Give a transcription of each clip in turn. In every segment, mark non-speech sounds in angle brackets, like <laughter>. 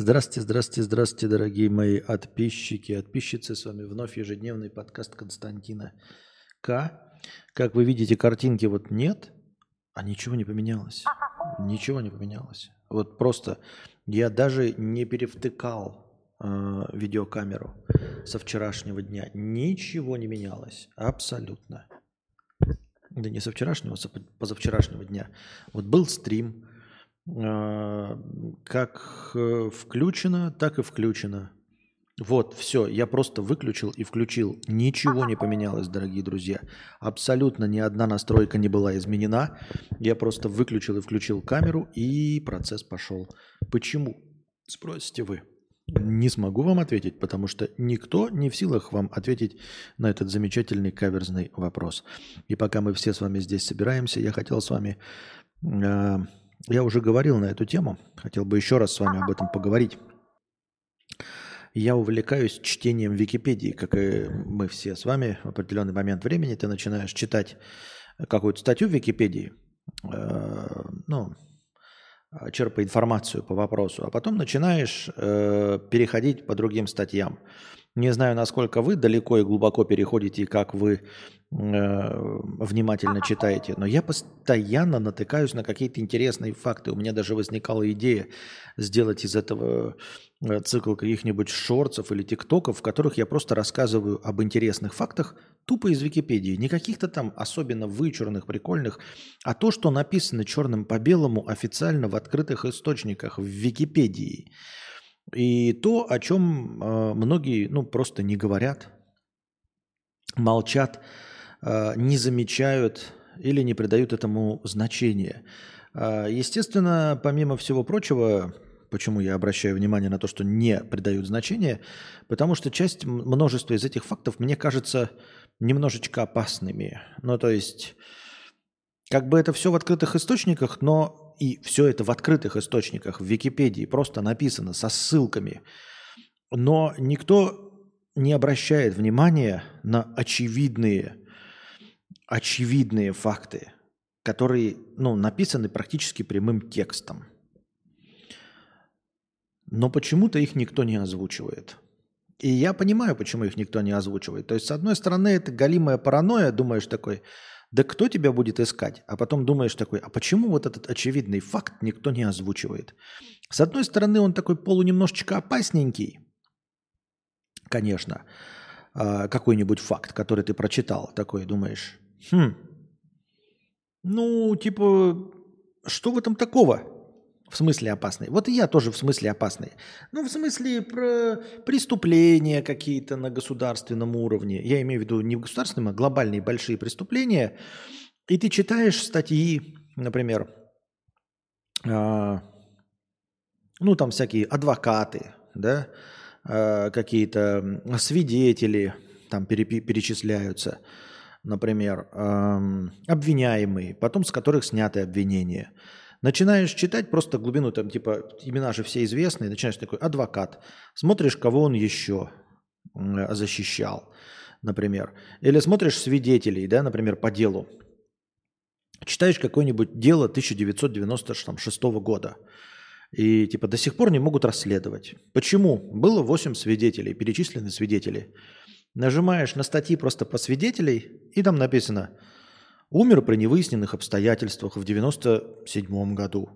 Здравствуйте, здравствуйте, здравствуйте, дорогие мои подписчики, подписчицы. С вами вновь ежедневный подкаст Константина К. Как вы видите, картинки вот нет, а ничего не поменялось. Ничего не поменялось. Вот просто я даже не перевтыкал э, видеокамеру со вчерашнего дня. Ничего не менялось. Абсолютно. Да не со вчерашнего, а позавчерашнего дня. Вот был стрим, как э, включено, так и включено. Вот, все, я просто выключил и включил. Ничего не поменялось, дорогие друзья. Абсолютно ни одна настройка не была изменена. Я просто выключил и включил камеру, и процесс пошел. Почему? Спросите вы. Не смогу вам ответить, потому что никто не в силах вам ответить на этот замечательный каверзный вопрос. И пока мы все с вами здесь собираемся, я хотел с вами... Э, я уже говорил на эту тему, хотел бы еще раз с вами об этом поговорить. Я увлекаюсь чтением Википедии, как и мы все с вами. В определенный момент времени ты начинаешь читать какую-то статью в Википедии, э, ну, черпая информацию по вопросу, а потом начинаешь э, переходить по другим статьям. Не знаю, насколько вы далеко и глубоко переходите, и как вы э, внимательно читаете, но я постоянно натыкаюсь на какие-то интересные факты. У меня даже возникала идея сделать из этого э, цикл каких-нибудь шорцев или тиктоков, в которых я просто рассказываю об интересных фактах тупо из Википедии. Не каких-то там особенно вычурных, прикольных, а то, что написано черным по белому официально в открытых источниках в Википедии. И то, о чем э, многие ну, просто не говорят, молчат, э, не замечают или не придают этому значения. Э, естественно, помимо всего прочего, почему я обращаю внимание на то, что не придают значения, потому что часть, множества из этих фактов мне кажется немножечко опасными. Ну, то есть, как бы это все в открытых источниках, но и все это в открытых источниках, в Википедии просто написано со ссылками. Но никто не обращает внимания на очевидные, очевидные факты, которые ну, написаны практически прямым текстом. Но почему-то их никто не озвучивает. И я понимаю, почему их никто не озвучивает. То есть, с одной стороны, это галимая паранойя, думаешь такой, да кто тебя будет искать? А потом думаешь такой, а почему вот этот очевидный факт никто не озвучивает? С одной стороны, он такой полунемножечко опасненький, конечно, а, какой-нибудь факт, который ты прочитал, такой думаешь, хм, ну, типа, что в этом такого? В смысле опасный. Вот и я тоже в смысле опасный. Ну, в смысле про преступления какие-то на государственном уровне. Я имею в виду не в государственном, а глобальные большие преступления. И ты читаешь статьи, например, э, ну, там всякие адвокаты, да, э, какие-то свидетели там перечисляются, например, э, обвиняемые, потом с которых сняты обвинения – Начинаешь читать просто глубину, там типа имена же все известные, начинаешь такой адвокат, смотришь, кого он еще защищал, например. Или смотришь свидетелей, да, например, по делу. Читаешь какое-нибудь дело 1996 года. И типа до сих пор не могут расследовать. Почему? Было 8 свидетелей, перечислены свидетели. Нажимаешь на статьи просто по свидетелей, и там написано – Умер при невыясненных обстоятельствах в 1997 году.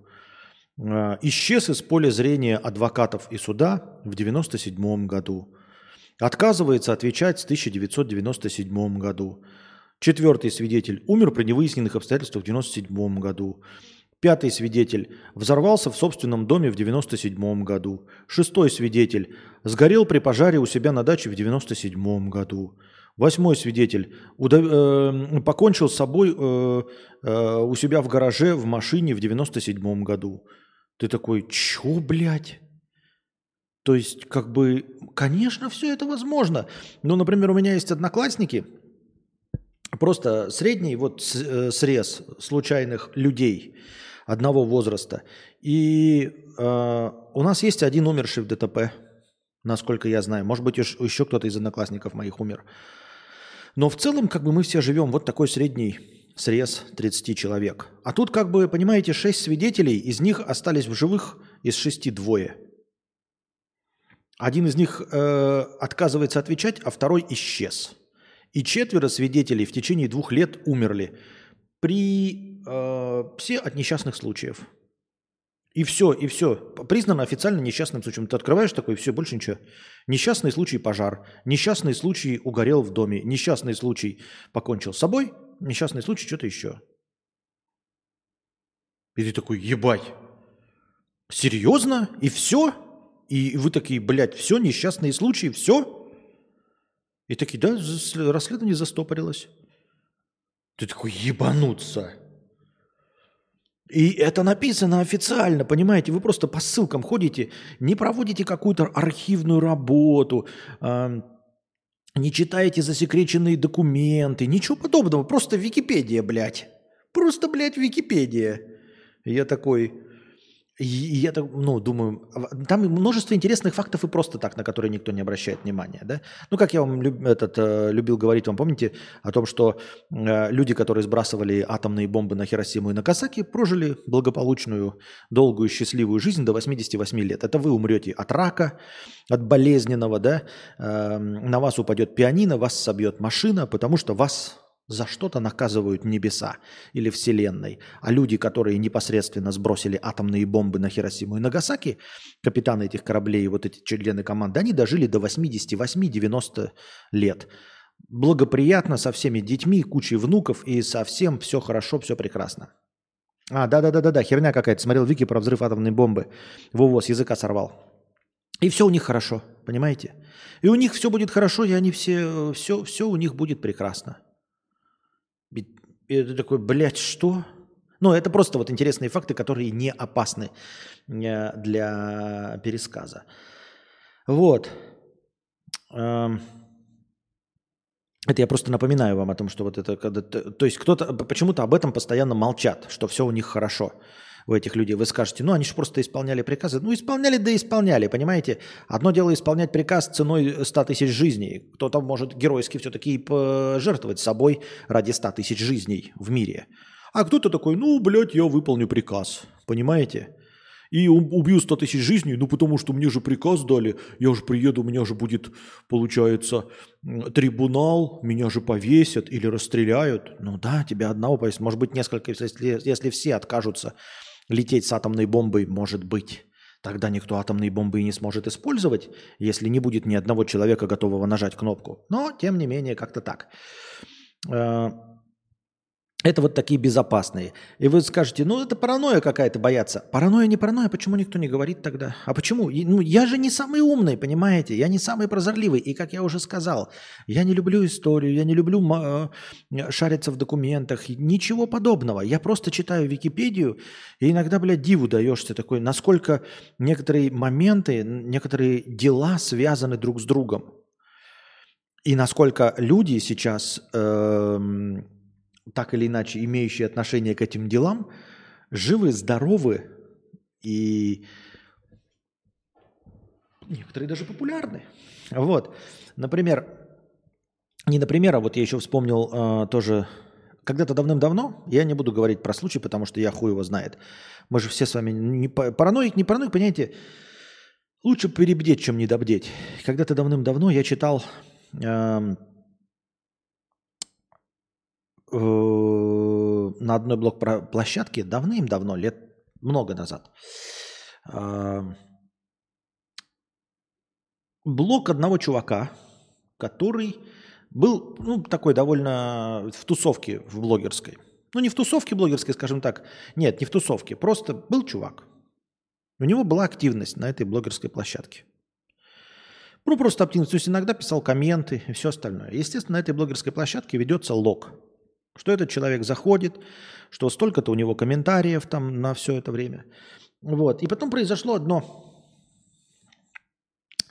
А, исчез из поля зрения адвокатов и суда в 1997 году. Отказывается отвечать с 1997 году. Четвертый свидетель умер при невыясненных обстоятельствах в 1997 году. Пятый свидетель взорвался в собственном доме в 1997 году. Шестой свидетель сгорел при пожаре у себя на даче в 1997 году. Восьмой свидетель удав... э, покончил с собой э, э, у себя в гараже в машине в 97 году. Ты такой, чё, блядь? То есть, как бы, конечно, все это возможно. Ну, например, у меня есть одноклассники, просто средний вот э, срез случайных людей одного возраста. И э, у нас есть один умерший в ДТП, насколько я знаю. Может быть, еще кто-то из одноклассников моих умер. Но в целом, как бы мы все живем, вот такой средний срез 30 человек. А тут, как бы, понимаете, 6 свидетелей, из них остались в живых из 6 двое. Один из них э, отказывается отвечать, а второй исчез. И четверо свидетелей в течение двух лет умерли при э, все от несчастных случаев. И все, и все. Признано официально несчастным случаем. Ты открываешь такой, все, больше ничего. Несчастный случай пожар. Несчастный случай угорел в доме. Несчастный случай покончил с собой. Несчастный случай что-то еще. И ты такой, ебать. Серьезно? И все? И вы такие, блядь, все, несчастные случаи, все? И такие, да, расследование застопорилось. Ты такой, ебануться. И это написано официально, понимаете? Вы просто по ссылкам ходите, не проводите какую-то архивную работу, э, не читаете засекреченные документы, ничего подобного. Просто Википедия, блядь. Просто, блядь, Википедия. Я такой, и я так, ну, думаю, там множество интересных фактов и просто так, на которые никто не обращает внимания, да. Ну, как я вам люб, этот, э, любил говорить, вам помните о том, что э, люди, которые сбрасывали атомные бомбы на Хиросиму и Накасаки, прожили благополучную, долгую, счастливую жизнь до 88 лет. Это вы умрете от рака, от болезненного, да, э, на вас упадет пианино, вас собьет машина, потому что вас за что-то наказывают небеса или Вселенной. А люди, которые непосредственно сбросили атомные бомбы на Хиросиму и Нагасаки, капитаны этих кораблей и вот эти члены команды, они дожили до 88-90 лет. Благоприятно со всеми детьми, кучей внуков и совсем все хорошо, все прекрасно. А, да-да-да-да, херня какая-то. Смотрел Вики про взрыв атомной бомбы. Во-во, с языка сорвал. И все у них хорошо, понимаете? И у них все будет хорошо, и они все, все, все у них будет прекрасно. И ты такой, блядь, что? Ну, это просто вот интересные факты, которые не опасны э, для пересказа. Вот. Эм, это я просто напоминаю вам о том, что вот это, то есть кто-то почему-то об этом постоянно молчат, что все у них хорошо у этих людей. Вы скажете, ну они же просто исполняли приказы. Ну исполняли, да исполняли, понимаете? Одно дело исполнять приказ ценой 100 тысяч жизней. Кто-то может геройски все-таки пожертвовать собой ради 100 тысяч жизней в мире. А кто-то такой, ну, блядь, я выполню приказ. Понимаете? И убью 100 тысяч жизней, ну потому что мне же приказ дали, я же приеду, у меня же будет, получается, трибунал, меня же повесят или расстреляют. Ну да, тебя одного повесят, может быть несколько, если, если все откажутся лететь с атомной бомбой, может быть. Тогда никто атомные бомбы и не сможет использовать, если не будет ни одного человека, готового нажать кнопку. Но, тем не менее, как-то так. Это вот такие безопасные. И вы скажете, ну это паранойя какая-то бояться. Паранойя не паранойя, почему никто не говорит тогда? А почему? Ну я же не самый умный, понимаете? Я не самый прозорливый. И как я уже сказал, я не люблю историю, я не люблю э, шариться в документах, ничего подобного. Я просто читаю Википедию, и иногда, блядь, диву даешься такой, насколько некоторые моменты, некоторые дела связаны друг с другом. И насколько люди сейчас... Э, так или иначе имеющие отношение к этим делам, живы, здоровы и некоторые даже популярны. Вот. Например, не например, а вот я еще вспомнил э, тоже когда-то давным-давно, я не буду говорить про случай, потому что я хуй его знает. Мы же все с вами не параноик, не параноик, понимаете, лучше перебдеть, чем недобдеть. Когда-то давным-давно я читал э, на одной блок-площадке давным-давно, лет много назад, э, блок одного чувака, который был ну, такой довольно в тусовке в блогерской. Ну, не в тусовке блогерской, скажем так. Нет, не в тусовке. Просто был чувак. У него была активность на этой блогерской площадке. Ну, просто активность. То есть иногда писал комменты и все остальное. Естественно, на этой блогерской площадке ведется лог – что этот человек заходит, что столько-то у него комментариев там на все это время. Вот. И потом произошло одно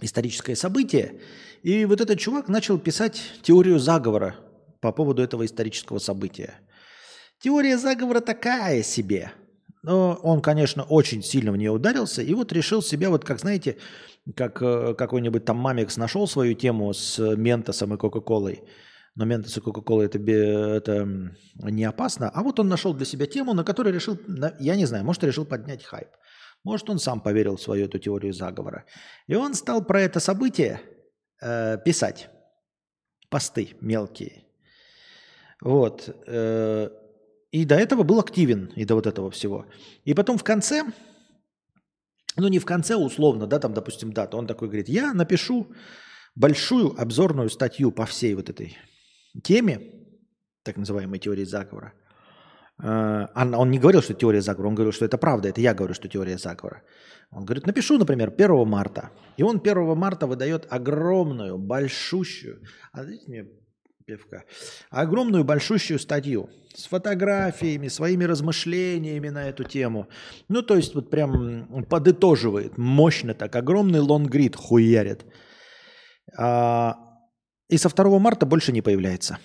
историческое событие, и вот этот чувак начал писать теорию заговора по поводу этого исторического события. Теория заговора такая себе. Но он, конечно, очень сильно в нее ударился, и вот решил себя, вот как, знаете, как э, какой-нибудь там мамикс нашел свою тему с Ментосом и Кока-Колой – но Ментос и Кока-Кола это, это не опасно. А вот он нашел для себя тему, на которой решил, я не знаю, может, решил поднять хайп. Может, он сам поверил в свою эту теорию заговора. И он стал про это событие э, писать. Посты мелкие. Вот. Э, и до этого был активен, и до вот этого всего. И потом в конце, ну не в конце условно, да, там, допустим, дата, он такой говорит, я напишу большую обзорную статью по всей вот этой теме, так называемой теории заговора. Э, он не говорил, что теория заговора, он говорил, что это правда, это я говорю, что теория заговора. Он говорит, напишу, например, 1 марта. И он 1 марта выдает огромную, большущую, а дайте мне пивка, огромную большущую статью с фотографиями, своими размышлениями на эту тему. Ну, то есть вот прям подытоживает мощно так, огромный лонгрид хуярит. А, и со 2 марта больше не появляется.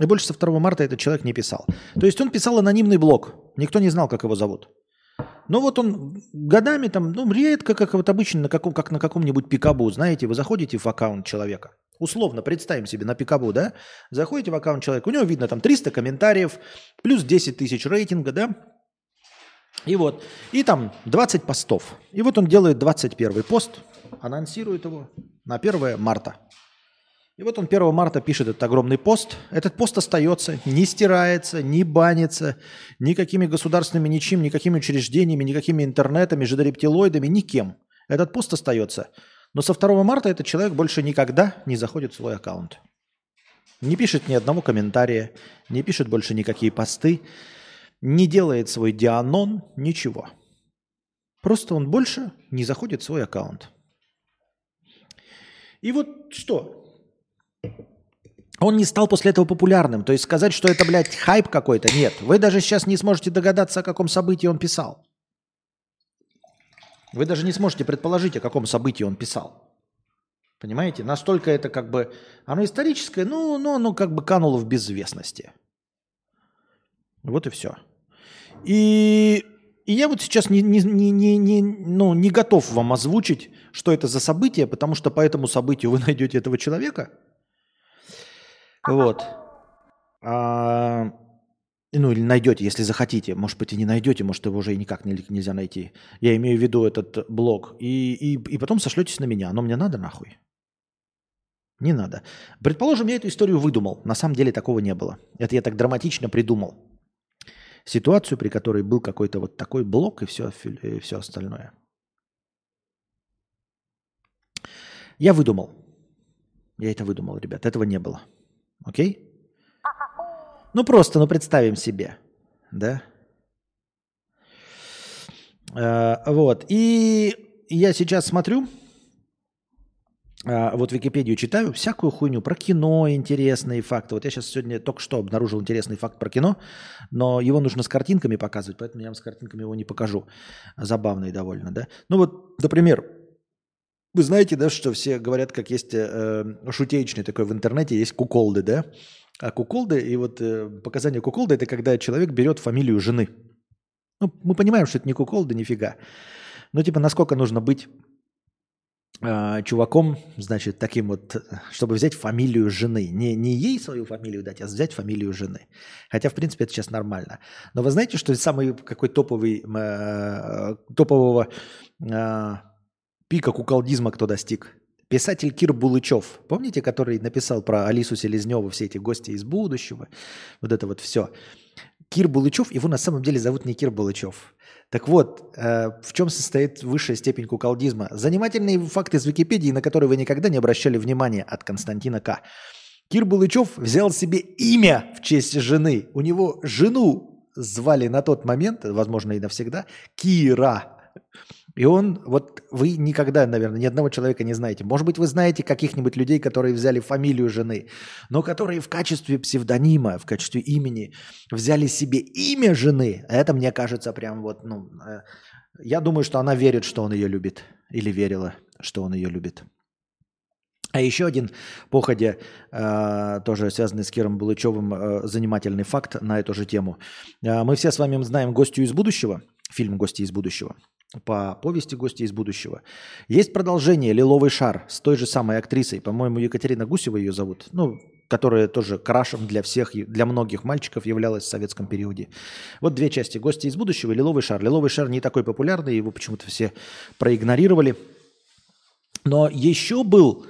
И больше со 2 марта этот человек не писал. То есть он писал анонимный блог. Никто не знал, как его зовут. Но вот он годами там, ну, редко, как вот обычно, на каком, как на каком-нибудь пикабу, знаете, вы заходите в аккаунт человека – Условно, представим себе на пикабу, да? Заходите в аккаунт человека, у него видно там 300 комментариев, плюс 10 тысяч рейтинга, да? И вот, и там 20 постов. И вот он делает 21 пост, анонсирует его на 1 марта. И вот он 1 марта пишет этот огромный пост. Этот пост остается, не стирается, не банится никакими государственными ничем, никакими учреждениями, никакими интернетами, жидорептилоидами, никем. Этот пост остается. Но со 2 марта этот человек больше никогда не заходит в свой аккаунт. Не пишет ни одного комментария, не пишет больше никакие посты, не делает свой дианон, ничего. Просто он больше не заходит в свой аккаунт. И вот что? Он не стал после этого популярным. То есть сказать, что это, блядь, хайп какой-то, нет. Вы даже сейчас не сможете догадаться, о каком событии он писал. Вы даже не сможете предположить, о каком событии он писал. Понимаете? Настолько это как бы... Оно историческое, ну, но оно как бы кануло в безвестности. Вот и все. И, и я вот сейчас не, не, не, не, не, ну, не готов вам озвучить, что это за событие, потому что по этому событию вы <laughs> найдете этого человека. Вот. А, ну, или найдете, если захотите. Может быть, и не найдете, может, его уже и никак нельзя найти. Я имею в виду этот блог. И, и, и потом сошлетесь на меня. Но мне надо нахуй. Не надо. Предположим, я эту историю выдумал. На самом деле такого не было. Это я так драматично придумал. Ситуацию, при которой был какой-то вот такой блок и все, и все остальное. Я выдумал. Я это выдумал, ребят. Этого не было. Окей? Ну просто, ну представим себе, да? Э, вот. И я сейчас смотрю, вот Википедию читаю, всякую хуйню про кино, интересные факты. Вот я сейчас сегодня только что обнаружил интересный факт про кино, но его нужно с картинками показывать, поэтому я вам с картинками его не покажу. Забавный довольно, да? Ну вот, например, вы знаете, да, что все говорят, как есть э, шутеечный такой в интернете, есть куколды, да? А куколды, и вот э, показания куколды, это когда человек берет фамилию жены. Ну, мы понимаем, что это не куколды, нифига. Но типа, насколько нужно быть э, чуваком, значит, таким вот, чтобы взять фамилию жены. Не, не ей свою фамилию дать, а взять фамилию жены. Хотя, в принципе, это сейчас нормально. Но вы знаете, что самый какой топовый, э, топового э, пика куколдизма кто достиг? Писатель Кир Булычев, помните, который написал про Алису Селезневу, все эти гости из будущего, вот это вот все. Кир Булычев, его на самом деле зовут не Кир Булычев. Так вот, э, в чем состоит высшая степень куколдизма? Занимательные факты из Википедии, на которые вы никогда не обращали внимания, от Константина К. Кир Булычев взял себе имя в честь жены. У него жену звали на тот момент, возможно и навсегда, Кира. И он, вот вы никогда, наверное, ни одного человека не знаете. Может быть, вы знаете каких-нибудь людей, которые взяли фамилию жены, но которые в качестве псевдонима, в качестве имени взяли себе имя жены. Это, мне кажется, прям вот, ну, э, я думаю, что она верит, что он ее любит. Или верила, что он ее любит. А еще один походе, э, тоже связанный с Киром Булычевым, э, занимательный факт на эту же тему. Э, мы все с вами знаем «Гостью из будущего», фильм «Гости из будущего» по повести «Гости из будущего». Есть продолжение «Лиловый шар» с той же самой актрисой. По-моему, Екатерина Гусева ее зовут. Ну, которая тоже крашем для всех, для многих мальчиков являлась в советском периоде. Вот две части. «Гости из будущего» и «Лиловый шар». «Лиловый шар» не такой популярный, его почему-то все проигнорировали. Но еще был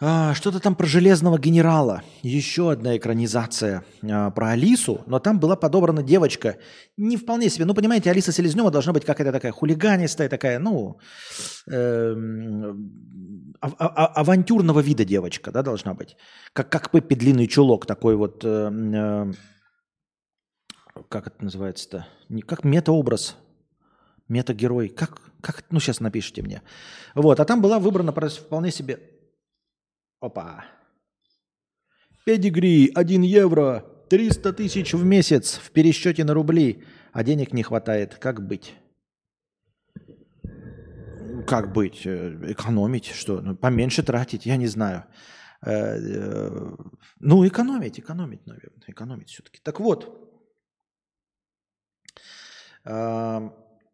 а, что-то там про железного генерала. Еще одна экранизация а, про Алису, но там была подобрана девочка. Не вполне себе. Ну, понимаете, Алиса Селезнева должна быть какая-то такая хулиганистая, такая, ну, э, а, а, авантюрного вида девочка, да, должна быть. Как, как Пеппи длинный чулок, такой вот, э, э, как это называется-то? Не, как метаобраз, метагерой. Как, как, ну, сейчас напишите мне. Вот, а там была выбрана вполне себе Опа. Педигри 1 евро, 300 тысяч в месяц в пересчете на рубли, а денег не хватает. Как быть? Как быть? Э, экономить? Что? Ну, поменьше тратить? Я не знаю. Э, э, ну, экономить, экономить, наверное. Экономить все-таки. Так вот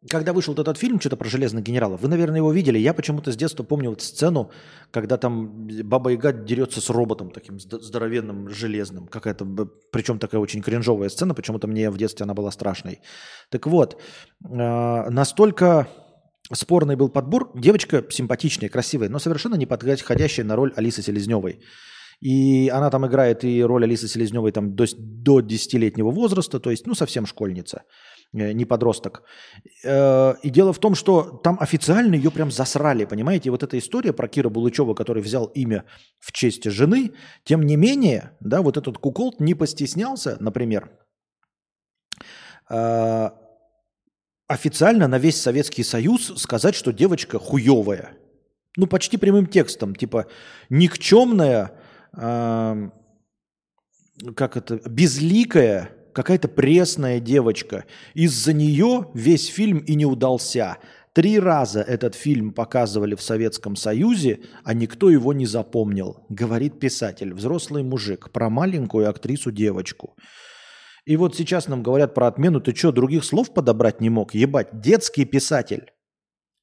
когда вышел этот фильм, что-то про железных генералов, вы, наверное, его видели. Я почему-то с детства помню вот сцену, когда там Баба Яга дерется с роботом таким здоровенным, железным. Какая-то, причем такая очень кринжовая сцена, почему-то мне в детстве она была страшной. Так вот, а, настолько спорный был подбор. Девочка симпатичная, красивая, но совершенно не подходящая на роль Алисы Селезневой. И она там играет и роль Алисы Селезневой там до, до 10-летнего возраста, то есть, ну, совсем школьница. Э, не подросток. Э, и дело в том, что там официально ее прям засрали, понимаете? И вот эта история про Кира Булычева, который взял имя в честь жены, тем не менее, да, вот этот куколт не постеснялся, например, э, официально на весь Советский Союз сказать, что девочка хуевая. Ну, почти прямым текстом, типа никчемная, как это, безликая, какая-то пресная девочка. Из-за нее весь фильм и не удался. Три раза этот фильм показывали в Советском Союзе, а никто его не запомнил, говорит писатель, взрослый мужик, про маленькую актрису-девочку. И вот сейчас нам говорят про отмену, ты что, других слов подобрать не мог? Ебать, детский писатель.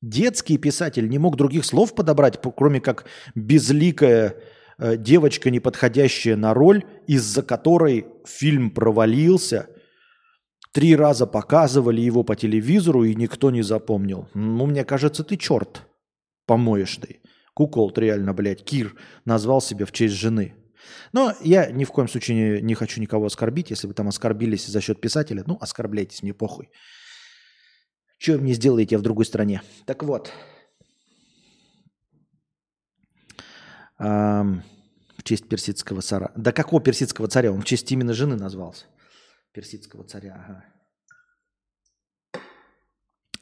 Детский писатель не мог других слов подобрать, кроме как безликая девочка, не подходящая на роль, из-за которой фильм провалился. Три раза показывали его по телевизору, и никто не запомнил. Ну, мне кажется, ты черт помоечный. Кукол реально, блядь, Кир назвал себя в честь жены. Но я ни в коем случае не, не хочу никого оскорбить. Если вы там оскорбились за счет писателя, ну, оскорбляйтесь, мне похуй. Что мне сделаете в другой стране? Так вот. Эм, в честь персидского царя. Да какого персидского царя? Он в честь именно жены назвался. Персидского царя, ага.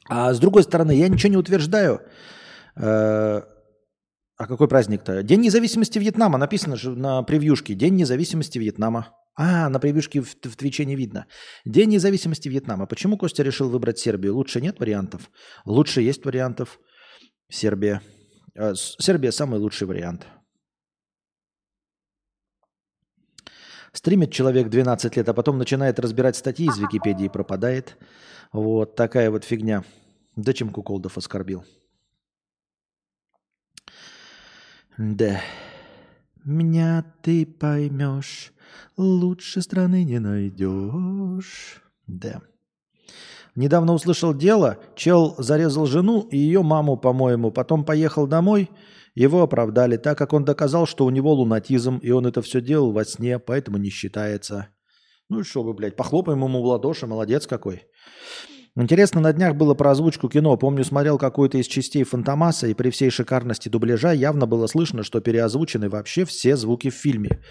А с другой стороны, я ничего не утверждаю. Э, а какой праздник-то? День независимости Вьетнама. Написано же на превьюшке. День независимости Вьетнама. А, на превьюшке в, в Твиче не видно. День независимости Вьетнама. Почему Костя решил выбрать Сербию? Лучше нет вариантов? Лучше есть вариантов. Сербия. Э, Сербия самый лучший вариант. Стримит человек 12 лет, а потом начинает разбирать статьи из Википедии и пропадает. Вот такая вот фигня. Да чем Куколдов оскорбил. Да. Меня ты поймешь, лучше страны не найдешь. Да. Недавно услышал дело, чел зарезал жену и ее маму, по-моему, потом поехал домой – его оправдали, так как он доказал, что у него лунатизм, и он это все делал во сне, поэтому не считается. Ну и что вы, блядь, похлопаем ему в ладоши, молодец какой. Интересно, на днях было про озвучку кино. Помню, смотрел какую-то из частей Фантомаса, и при всей шикарности дубляжа явно было слышно, что переозвучены вообще все звуки в фильме.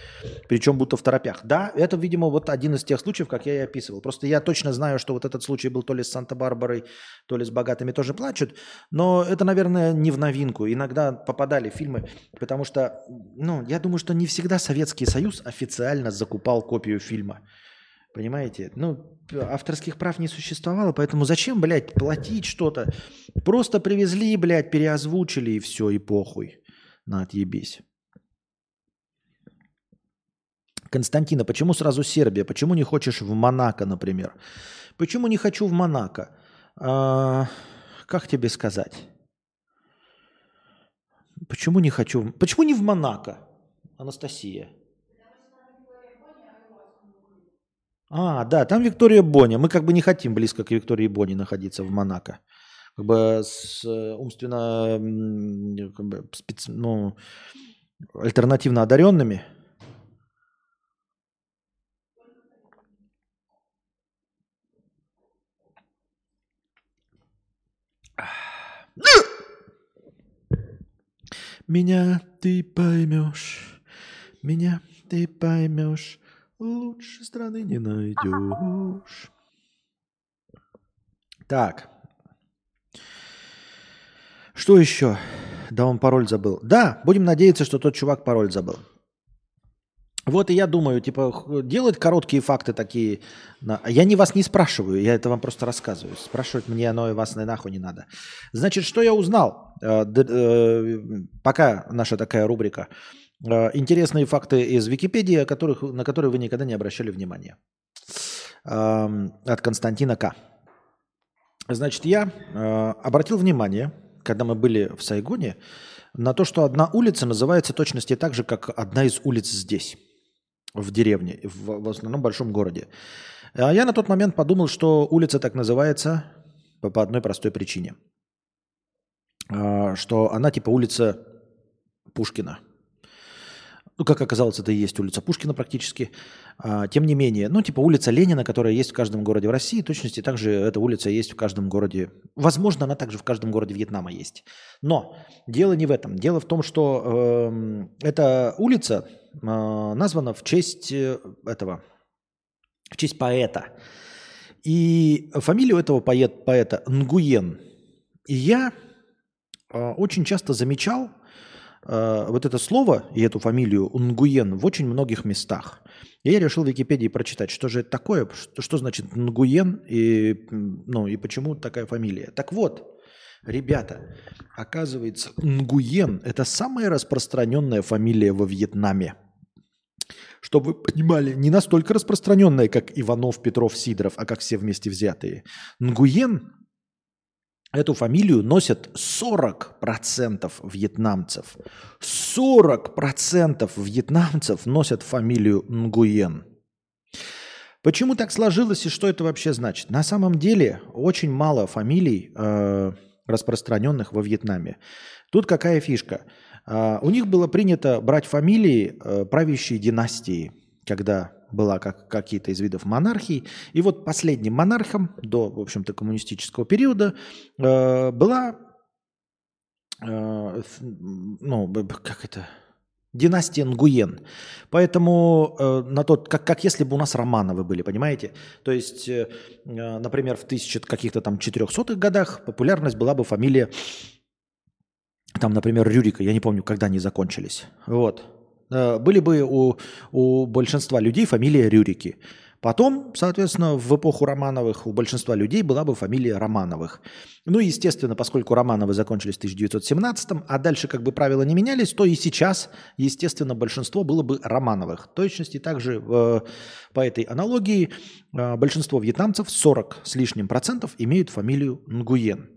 Причем будто в торопях. Да, это, видимо, вот один из тех случаев, как я и описывал. Просто я точно знаю, что вот этот случай был то ли с Санта-Барбарой, то ли с «Богатыми тоже плачут». Но это, наверное, не в новинку. Иногда попадали фильмы, потому что, ну, я думаю, что не всегда Советский Союз официально закупал копию фильма. Понимаете? Ну, авторских прав не существовало, поэтому зачем, блядь, платить что-то? Просто привезли, блядь, переозвучили и все, и похуй. На отъебись. Константина, почему сразу Сербия? Почему не хочешь в Монако, например? Почему не хочу в Монако? А, как тебе сказать? Почему не хочу? Почему не в Монако, Анастасия? А, да, там Виктория Боня. Мы как бы не хотим близко к Виктории Бони находиться в Монако. Как бы с э, умственно, как бы, спец... ну, альтернативно одаренными. Меня ты поймешь, меня ты поймешь, лучше страны не найдешь. Так. Что еще? Да, он пароль забыл. Да, будем надеяться, что тот чувак пароль забыл. Вот и я думаю, типа, делать короткие факты такие. Я не вас не спрашиваю, я это вам просто рассказываю. Спрашивать мне оно и вас нахуй не надо. Значит, что я узнал? Э, э, пока наша такая рубрика. Э, интересные факты из Википедии, которых, на которые вы никогда не обращали внимания. От Константина К. Значит, я обратил внимание, когда мы были в Сайгоне, на то, что одна улица называется точности так же, как одна из улиц здесь в деревне, в, в основном большом городе. А я на тот момент подумал, что улица так называется по, по одной простой причине. А, что она типа улица Пушкина. Ну, как оказалось, это и есть улица Пушкина практически. А, тем не менее, ну, типа улица Ленина, которая есть в каждом городе в России, точности также эта улица есть в каждом городе. Возможно, она также в каждом городе Вьетнама есть. Но дело не в этом. Дело в том, что э, эта улица э, названа в честь э, этого, в честь поэта. И фамилию этого поэт, поэта Нгуен. И я э, очень часто замечал, Э, вот это слово и эту фамилию Нгуен в очень многих местах. И я решил в Википедии прочитать, что же это такое, что, что значит Нгуен и, ну, и почему такая фамилия. Так вот, ребята, оказывается, Нгуен – это самая распространенная фамилия во Вьетнаме. Чтобы вы понимали, не настолько распространенная, как Иванов, Петров, Сидоров, а как все вместе взятые. Нгуен Эту фамилию носят 40% вьетнамцев. 40% вьетнамцев носят фамилию Нгуен. Почему так сложилось и что это вообще значит? На самом деле очень мало фамилий, э, распространенных во Вьетнаме. Тут какая фишка? Э, у них было принято брать фамилии э, правящей династии, когда была как какие-то из видов монархий. И вот последним монархом до, в общем-то, коммунистического периода э, была, э, ну, как это, династия Нгуен. Поэтому э, на тот, как, как если бы у нас Романовы были, понимаете? То есть, э, например, в тысяча каких-то там 400-х годах популярность была бы фамилия, там, например, Рюрика, я не помню, когда они закончились. Вот. Э, были бы у, у большинства людей фамилия Рюрики. Потом, соответственно, в эпоху Романовых у большинства людей была бы фамилия Романовых. Ну, естественно, поскольку Романовы закончились в 1917, а дальше как бы правила не менялись, то и сейчас, естественно, большинство было бы Романовых. В точности также э, по этой аналогии э, большинство вьетнамцев, 40 с лишним процентов, имеют фамилию Нгуен.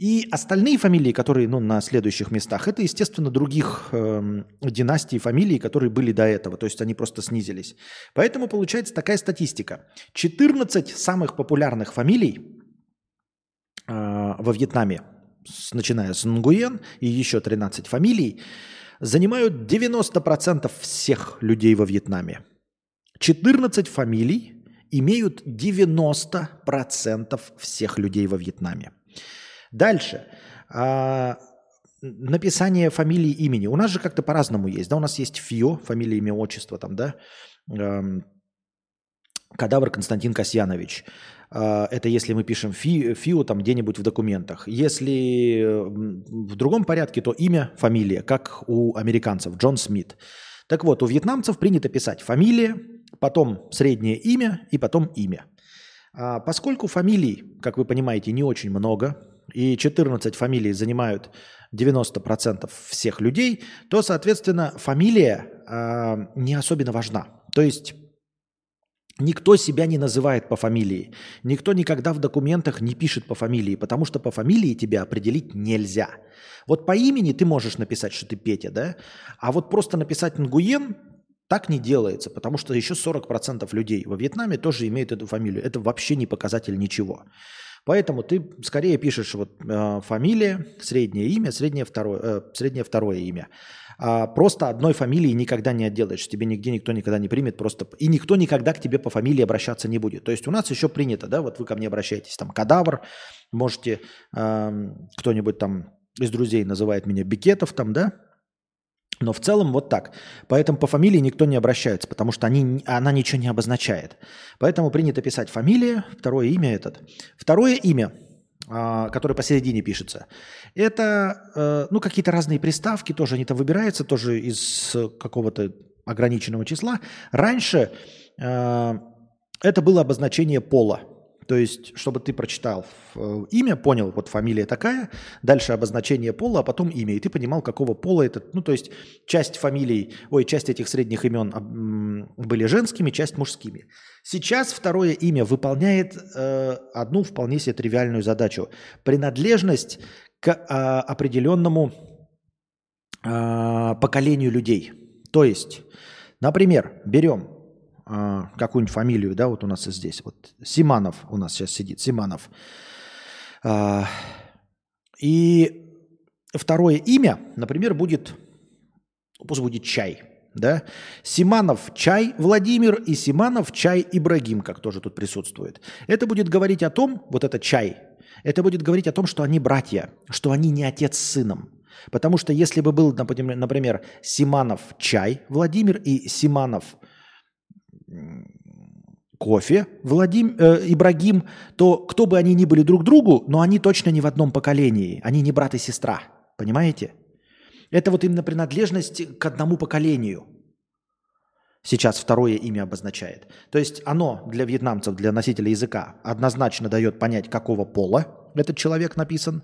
И остальные фамилии, которые ну, на следующих местах, это, естественно, других э, династий фамилий, которые были до этого. То есть они просто снизились. Поэтому получается такая статистика. 14 самых популярных фамилий э, во Вьетнаме, с, начиная с Нгуен и еще 13 фамилий, занимают 90% всех людей во Вьетнаме. 14 фамилий имеют 90% всех людей во Вьетнаме. Дальше. А, написание фамилии, имени. У нас же как-то по-разному есть. Да, у нас есть ФИО, фамилия, имя, отчество там, да. Эм, Кадавр Константин Касьянович. А, это если мы пишем фи, ФИО там где-нибудь в документах. Если в другом порядке, то имя, фамилия, как у американцев, Джон Смит. Так вот, у вьетнамцев принято писать фамилия, потом среднее имя и потом имя. А поскольку фамилий, как вы понимаете, не очень много, и 14 фамилий занимают 90% всех людей, то, соответственно, фамилия э, не особенно важна. То есть никто себя не называет по фамилии, никто никогда в документах не пишет по фамилии, потому что по фамилии тебя определить нельзя. Вот по имени ты можешь написать, что ты Петя, да? А вот просто написать Нгуен Так не делается, потому что еще 40% людей во Вьетнаме тоже имеют эту фамилию. Это вообще не показатель ничего. Поэтому ты скорее пишешь вот э, фамилия, среднее имя, среднее второе, э, среднее второе имя. А просто одной фамилии никогда не отделаешь. Тебе нигде никто никогда не примет просто. И никто никогда к тебе по фамилии обращаться не будет. То есть у нас еще принято, да, вот вы ко мне обращаетесь, там, кадавр, можете, э, кто-нибудь там из друзей называет меня Бикетов там, да, но в целом вот так. Поэтому по фамилии никто не обращается, потому что они, она ничего не обозначает. Поэтому принято писать фамилия, второе имя этот. Второе имя, а, которое посередине пишется, это э, ну, какие-то разные приставки, тоже они там выбираются, тоже из какого-то ограниченного числа. Раньше э, это было обозначение пола. То есть, чтобы ты прочитал э, имя, понял, вот фамилия такая, дальше обозначение пола, а потом имя, и ты понимал, какого пола это. Ну, то есть, часть фамилий, ой, часть этих средних имен были женскими, часть мужскими. Сейчас второе имя выполняет э, одну вполне себе тривиальную задачу. Принадлежность к э, определенному э, поколению людей. То есть, например, берем а, какую-нибудь фамилию, да, вот у нас здесь, вот Симанов у нас сейчас сидит, Симанов. А, и второе имя, например, будет, пусть будет Чай, да, Симанов Чай Владимир и Симанов Чай Ибрагим, как тоже тут присутствует. Это будет говорить о том, вот это Чай, это будет говорить о том, что они братья, что они не отец с сыном. Потому что если бы был, например, Симанов Чай Владимир и Симанов кофе, Владим, э, Ибрагим, то кто бы они ни были друг другу, но они точно не в одном поколении. Они не брат и сестра. Понимаете? Это вот именно принадлежность к одному поколению. Сейчас второе имя обозначает. То есть оно для вьетнамцев, для носителя языка однозначно дает понять, какого пола этот человек написан.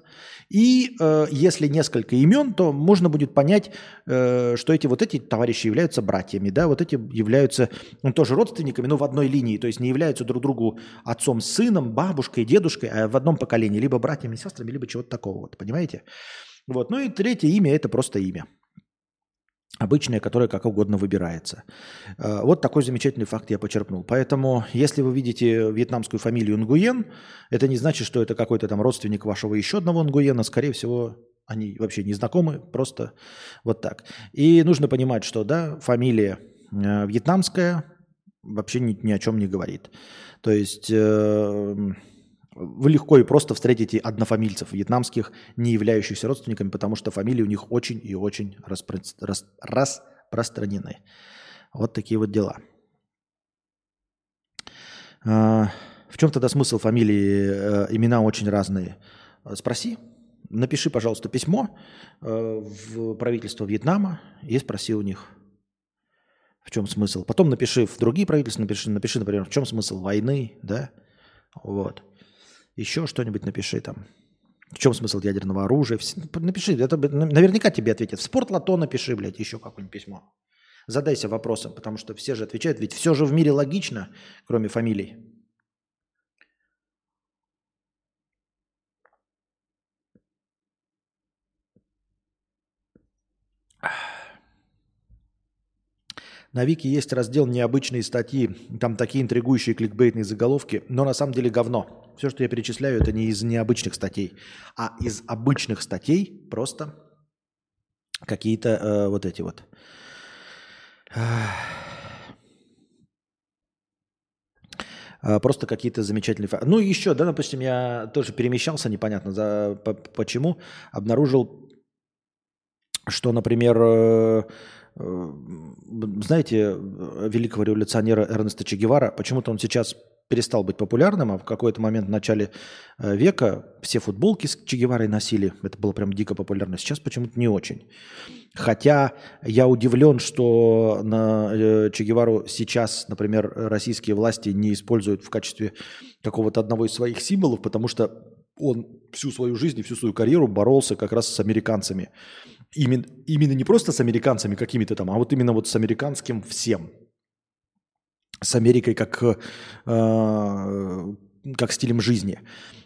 И э, если несколько имен, то можно будет понять, э, что эти вот эти товарищи являются братьями, да, вот эти являются ну, тоже родственниками, но в одной линии, то есть не являются друг другу отцом сыном, бабушкой, дедушкой, а в одном поколении, либо братьями, сестрами, либо чего-то такого, вот, понимаете? Вот, ну и третье имя – это просто имя. Обычное, которое как угодно выбирается. Э, вот такой замечательный факт я почерпнул. Поэтому, если вы видите вьетнамскую фамилию Нгуен, это не значит, что это какой-то там родственник вашего еще одного Нгуена. Скорее всего, они вообще не знакомы, просто вот так. И нужно понимать, что да, фамилия э, вьетнамская вообще ни, ни о чем не говорит. То есть... Э, вы легко и просто встретите однофамильцев вьетнамских, не являющихся родственниками, потому что фамилии у них очень и очень распро... рас... распространены. Вот такие вот дела. А, в чем тогда смысл фамилии? Э, имена очень разные. Спроси, напиши, пожалуйста, письмо э, в правительство Вьетнама и спроси у них, в чем смысл. Потом напиши в другие правительства, напиши, напиши, например, в чем смысл войны, да, вот. Еще что-нибудь напиши там. В чем смысл ядерного оружия? Напиши, это наверняка тебе ответят. В спортлото напиши, блядь, еще какое-нибудь письмо. Задайся вопросом, потому что все же отвечают, ведь все же в мире логично, кроме фамилий. На Вики есть раздел «Необычные статьи». Там такие интригующие кликбейтные заголовки, но на самом деле говно. Все, что я перечисляю, это не из необычных статей, а из обычных статей просто какие-то э, вот эти вот. Э, просто какие-то замечательные факты. Ну, еще, да, допустим, я тоже перемещался, непонятно за, по, почему, обнаружил, что, например, Э, знаете, великого революционера Эрнеста Че Гевара, почему-то он сейчас перестал быть популярным, а в какой-то момент в начале э, века все футболки с Че Геварой носили. Это было прям дико популярно. Сейчас почему-то не очень. Хотя я удивлен, что на э, Че Гевару сейчас, например, российские власти не используют в качестве какого-то одного из своих символов, потому что он всю свою жизнь и всю свою карьеру боролся как раз с американцами именно, именно не просто с американцами какими-то там, а вот именно вот с американским всем. С Америкой как, э, как стилем жизни.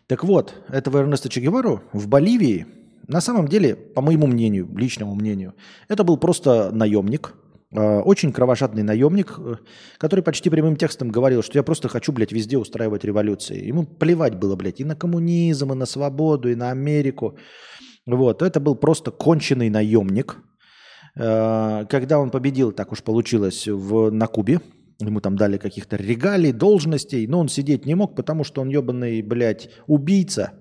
Так вот, этого Эрнеста Че Гевару в Боливии, на самом деле, по моему мнению, личному мнению, это был просто наемник, очень кровожадный наемник, э, который почти прямым текстом говорил, что я просто хочу, блядь, везде устраивать революции. Ему плевать было, блядь, и на коммунизм, и на свободу, и на Америку. Вот, это был просто конченый наемник. Э, когда он победил, так уж получилось, в, на Кубе, ему там дали каких-то регалий, должностей, но он сидеть не мог, потому что он ебаный, блядь, убийца –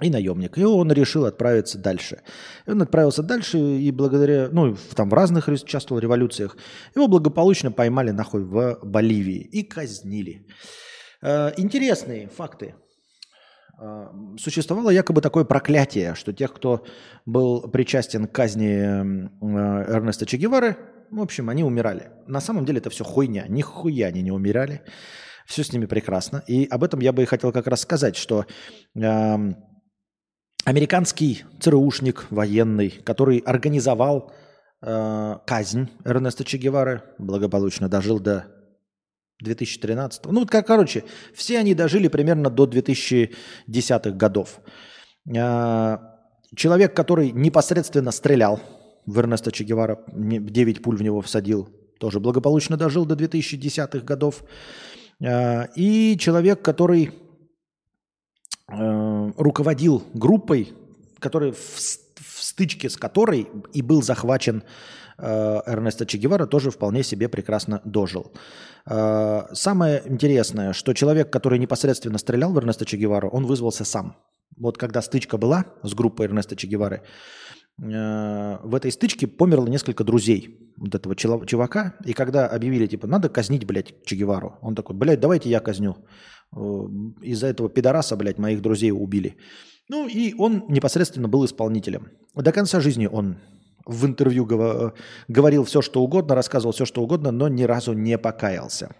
и наемник. И он решил отправиться дальше. И он отправился дальше, и благодаря, ну, там в разных участвовал революциях, его благополучно поймали нахуй в Боливии и казнили. Э, интересные факты. Э, существовало якобы такое проклятие, что тех, кто был причастен к казни э, Эрнеста Че Гевары, в общем, они умирали. На самом деле это все хуйня. Нихуя они не умирали. Все с ними прекрасно. И об этом я бы и хотел как раз сказать, что эм, американский ЦРУшник военный, который организовал э, казнь Эрнеста Че Гевары, благополучно дожил до 2013. Ну, как, короче, все они дожили примерно до 2010-х годов. Э, человек, который непосредственно стрелял в Эрнеста Че Гевара, 9 пуль в него всадил, тоже благополучно дожил до 2010-х годов. Э, и человек, который Э, руководил группой, которая в, в стычке с которой и был захвачен э, Эрнесто Че Гевара, тоже вполне себе прекрасно дожил. Э, самое интересное, что человек, который непосредственно стрелял в Эрнесто Че Гевара, он вызвался сам. Вот когда стычка была с группой Эрнеста Че Гевары, в этой стычке померло несколько друзей вот этого чувака. И когда объявили, типа, надо казнить, блядь, Че Гевару, он такой, блядь, давайте я казню. Э, из-за этого пидораса, блядь, моих друзей убили. Ну и он непосредственно был исполнителем. До конца жизни он в интервью говорил все, что угодно, рассказывал все, что угодно, но ни разу не покаялся.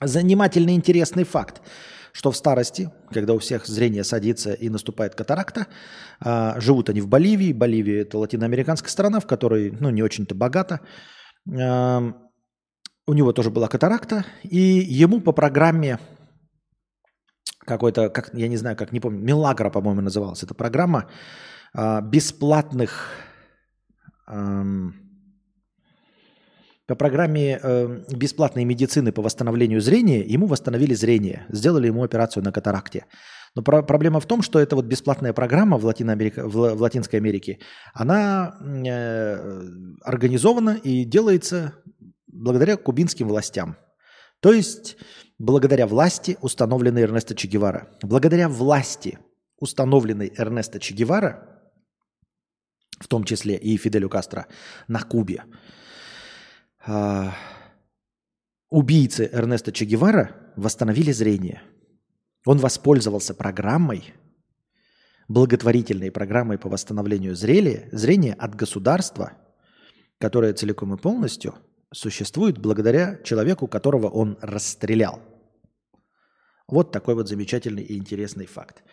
Занимательный интересный факт, что в старости, когда у всех зрение садится и наступает катаракта, а, живут они в Боливии. Боливия – это латиноамериканская страна, в которой ну, не очень-то богато. У него тоже была катаракта, и ему по программе какой-то, как, я не знаю, как не помню, Милагра, по-моему, называлась эта программа э, бесплатных э, по программе э, бесплатной медицины по восстановлению зрения ему восстановили зрение, сделали ему операцию на катаракте. Но про- проблема в том, что эта вот бесплатная программа в, Латиноамерика, в, в Латинской Америке, она э, организована и делается благодаря кубинским властям. То есть благодаря власти, установленной Эрнесто Че Гевара. Благодаря власти, установленной Эрнесто Че Гевара, в том числе и Фиделю Кастро, на Кубе, а, убийцы Эрнеста Че Гевара восстановили зрение. Он воспользовался программой, благотворительной программой по восстановлению зрения, зрения от государства, которое целиком и полностью существует благодаря человеку, которого он расстрелял. Вот такой вот замечательный и интересный факт.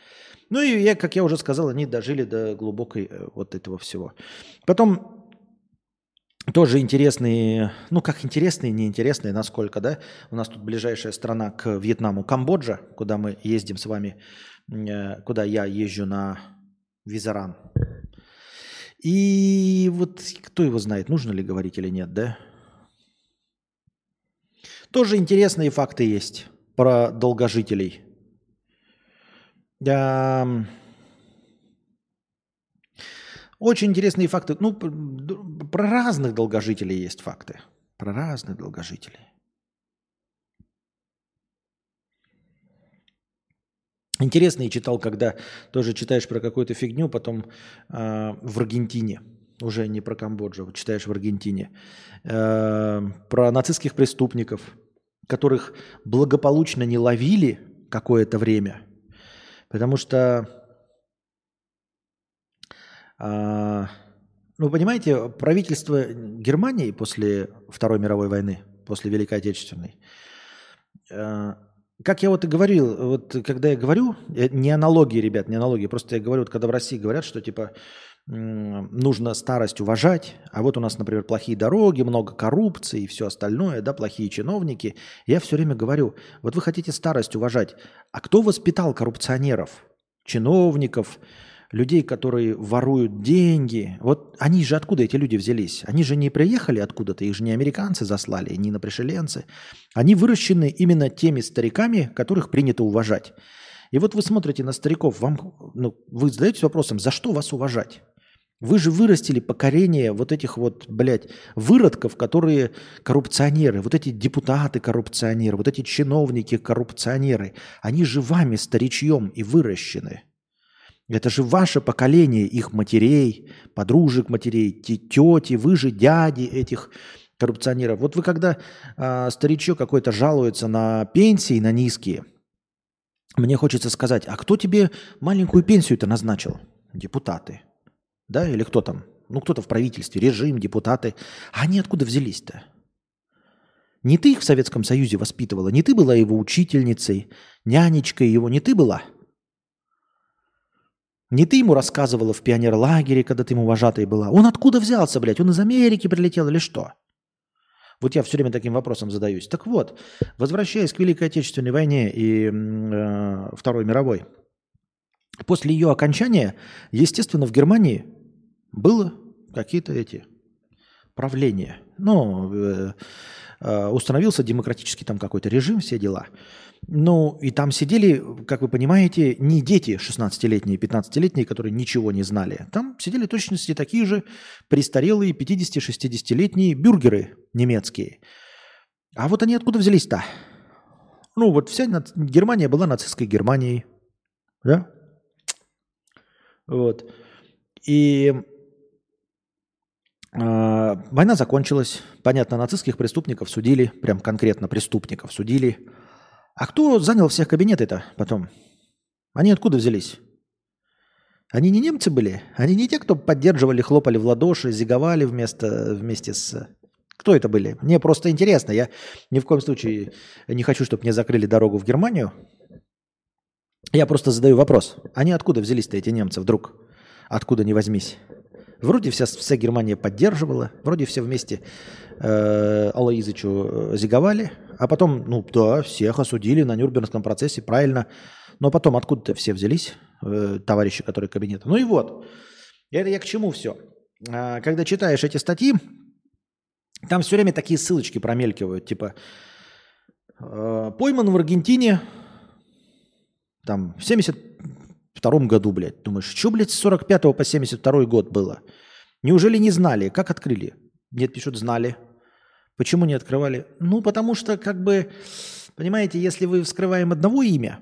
Ну и, я, как я уже сказал, они дожили до глубокой э, вот этого всего. Потом тоже интересные, ну как интересные, неинтересные, насколько, да? У нас тут ближайшая страна к Вьетнаму, Камбоджа, куда мы ездим с вами, э, куда я езжу на Визаран. И вот кто его знает, нужно ли говорить или нет, да? Тоже интересные факты есть про долгожителей. Очень интересные факты. Ну, про разных долгожителей есть факты. Про разных долгожителей. Интересно, читал, когда тоже читаешь про какую-то фигню, потом э, в Аргентине, уже не про Камбоджу, читаешь в Аргентине, э, про нацистских преступников, которых благополучно не ловили какое-то время, потому что, ну, понимаете, правительство Германии после Второй мировой войны, после Великой Отечественной, а, как я вот и говорил, вот когда я говорю, э, не аналогии, ребят, не аналогии, просто я говорю, вот когда в России говорят, что типа нужно старость уважать, а вот у нас, например, плохие дороги, много коррупции и все остальное, да, плохие чиновники. Я все время говорю, вот вы хотите старость уважать, а кто воспитал коррупционеров, чиновников, людей, которые воруют деньги. Вот они же откуда эти люди взялись? Они же не приехали откуда-то, их же не американцы заслали, не на пришеленцы. Они выращены именно теми стариками, которых принято уважать. И вот вы смотрите на стариков, вам, ну, вы задаетесь вопросом, за что вас уважать? Вы же вырастили поколение вот этих вот, блядь, выродков, которые коррупционеры, вот эти депутаты-коррупционеры, вот эти чиновники-коррупционеры. Они же вами, старичьем, и выращены. Это же ваше поколение их матерей, подружек матерей, тети, вы же дяди этих коррупционеров. Вот вы когда э, старичок какой-то жалуется на пенсии, на низкие, мне хочется сказать, а кто тебе маленькую пенсию-то назначил? Депутаты да, или кто там, ну кто-то в правительстве, режим, депутаты, а они откуда взялись-то? Не ты их в Советском Союзе воспитывала, не ты была его учительницей, нянечкой его, не ты была? Не ты ему рассказывала в пионерлагере, когда ты ему вожатой была. Он откуда взялся, блядь? Он из Америки прилетел или что? Вот я все время таким вопросом задаюсь. Так вот, возвращаясь к Великой Отечественной войне и э, Второй мировой, после ее окончания, естественно, в Германии было какие-то эти правления. Ну, э, установился демократический там какой-то режим, все дела. Ну, и там сидели, как вы понимаете, не дети 16-летние, 15-летние, которые ничего не знали. Там сидели точности такие же престарелые 50-60-летние бюргеры немецкие. А вот они откуда взялись-то? Ну, вот вся Германия была нацистской Германией. Да? Вот. И война закончилась. Понятно, нацистских преступников судили, прям конкретно преступников судили. А кто занял всех кабинеты-то потом? Они откуда взялись? Они не немцы были? Они не те, кто поддерживали, хлопали в ладоши, зиговали вместо, вместе с... Кто это были? Мне просто интересно. Я ни в коем случае не хочу, чтобы мне закрыли дорогу в Германию. Я просто задаю вопрос. Они откуда взялись-то, эти немцы, вдруг? Откуда не возьмись? Вроде вся, вся Германия поддерживала, вроде все вместе э, Алаизычу э, зиговали, а потом, ну да, всех осудили на Нюрнбергском процессе, правильно. Но потом откуда-то все взялись, э, товарищи, которые кабинета. Ну и вот, это я к чему все. А, когда читаешь эти статьи, там все время такие ссылочки промелькивают, типа э, пойман в Аргентине, там, в 70 втором году, блядь. Думаешь, что, блядь, с 45 по 72 год было? Неужели не знали? Как открыли? Нет, пишут, знали. Почему не открывали? Ну, потому что, как бы, понимаете, если вы вскрываем одного имя,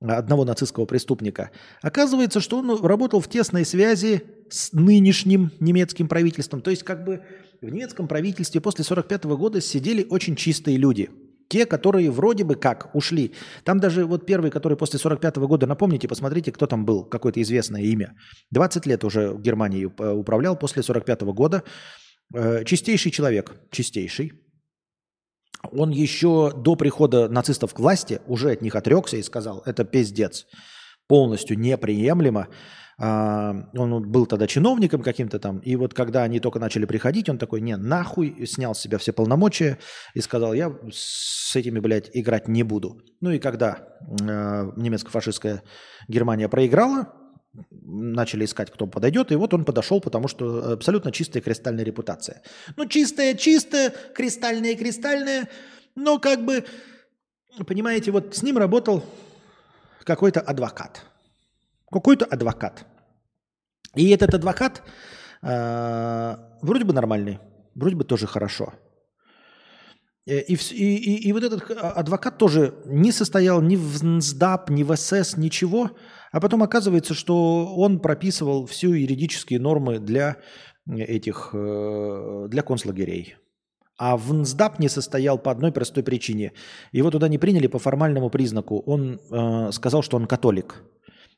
одного нацистского преступника, оказывается, что он работал в тесной связи с нынешним немецким правительством. То есть, как бы, в немецком правительстве после 45 года сидели очень чистые люди – те, которые вроде бы как ушли. Там даже вот первый, который после 45 -го года, напомните, посмотрите, кто там был, какое-то известное имя. 20 лет уже в Германии управлял после 45 -го года. Э, чистейший человек, чистейший. Он еще до прихода нацистов к власти уже от них отрекся и сказал, это пиздец, полностью неприемлемо. А, он был тогда чиновником каким-то там, и вот когда они только начали приходить, он такой, не, нахуй, снял с себя все полномочия и сказал, я с этими, блядь, играть не буду. Ну и когда э, немецко-фашистская Германия проиграла, начали искать, кто подойдет, и вот он подошел, потому что абсолютно чистая кристальная репутация. Ну, чистая, чистая, кристальная, кристальная, но как бы, понимаете, вот с ним работал какой-то адвокат – какой-то адвокат. И этот адвокат э, вроде бы нормальный, вроде бы тоже хорошо. Э, и, и, и, и вот этот адвокат тоже не состоял ни в НСДАП, ни в СС, ничего. А потом оказывается, что он прописывал всю юридические нормы для этих, э, для концлагерей. А в НСДАП не состоял по одной простой причине. Его туда не приняли по формальному признаку. Он э, сказал, что он католик.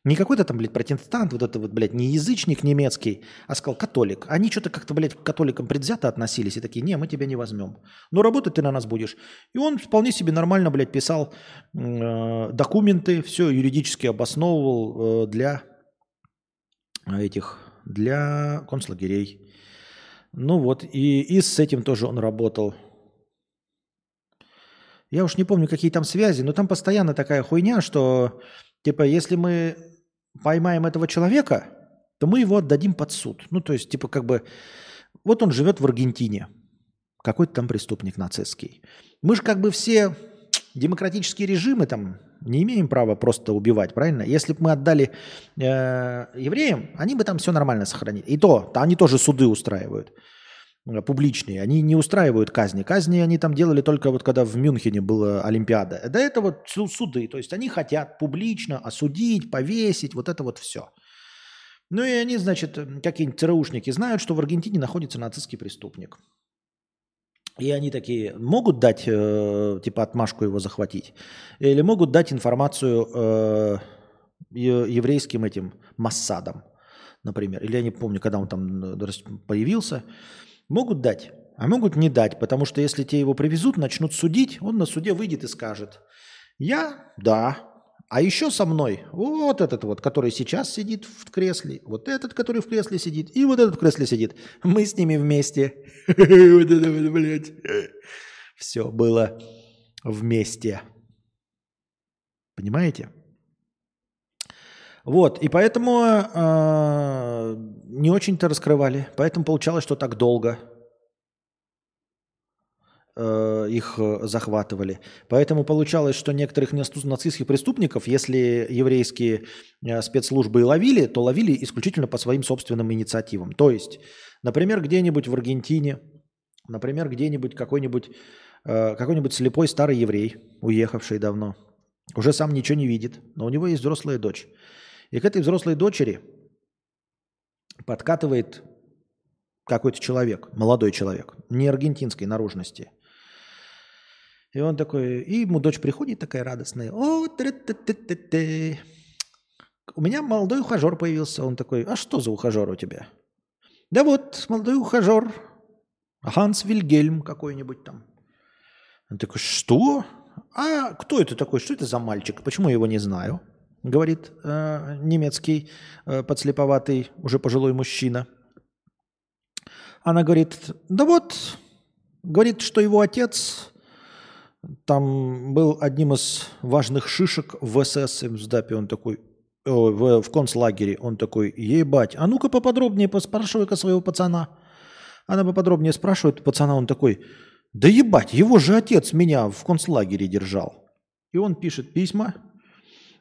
Не какой-то там, блядь, протестант, вот это вот, блядь, не язычник немецкий, а сказал католик. Они что-то как-то, блядь, к католикам предвзято относились и такие, не, мы тебя не возьмем. Но работать ты на нас будешь. И он вполне себе нормально, блядь, писал э, документы, все юридически обосновывал э, для этих, для концлагерей. Ну вот, и, и с этим тоже он работал. Я уж не помню, какие там связи, но там постоянно такая хуйня, что Типа, если мы поймаем этого человека, то мы его отдадим под суд. Ну, то есть, типа, как бы, вот он живет в Аргентине, какой-то там преступник нацистский. Мы же как бы все демократические режимы там не имеем права просто убивать, правильно? Если бы мы отдали э, евреям, они бы там все нормально сохранили. И то, то они тоже суды устраивают публичные. Они не устраивают казни. Казни они там делали только вот когда в Мюнхене была Олимпиада. До этого вот суды. То есть они хотят публично осудить, повесить, вот это вот все. Ну и они, значит, какие-нибудь ЦРУшники знают, что в Аргентине находится нацистский преступник. И они такие могут дать, э, типа, отмашку его захватить, или могут дать информацию э, еврейским этим массадам, например. Или я не помню, когда он там э, появился. Могут дать, а могут не дать, потому что если те его привезут, начнут судить, он на суде выйдет и скажет, я, да, а еще со мной вот этот вот, который сейчас сидит в кресле, вот этот, который в кресле сидит, и вот этот в кресле сидит. Мы с ними вместе. <laughs> Вот это вот, блядь. Все было вместе. Понимаете? Вот, и поэтому э, не очень-то раскрывали. Поэтому получалось, что так долго. Э, их э, захватывали. Поэтому получалось, что некоторых нацистских преступников, если еврейские э, спецслужбы ловили, то ловили исключительно по своим собственным инициативам. То есть, например, где-нибудь в Аргентине, например, где-нибудь какой-нибудь какой-нибудь слепой старый еврей, уехавший давно, уже сам ничего не видит, но у него есть взрослая дочь. И к этой взрослой дочери подкатывает какой-то человек, молодой человек, не аргентинской наружности – и он такой, и ему дочь приходит такая радостная. О, у меня молодой ухажер появился. Он такой, а что за ухажер у тебя? Да вот, молодой ухажер. Ханс Вильгельм какой-нибудь там. Он такой, что? А кто это такой? Что это за мальчик? Почему я его не знаю? Говорит э, немецкий э, подслеповатый уже пожилой мужчина. Она говорит, да вот, говорит, что его отец там был одним из важных шишек в СС в СДАПе. Он такой, о, в, в концлагере. Он такой, ебать, а ну-ка поподробнее поспрашивай-ка своего пацана. Она поподробнее спрашивает пацана, он такой, да ебать, его же отец меня в концлагере держал. И он пишет письма,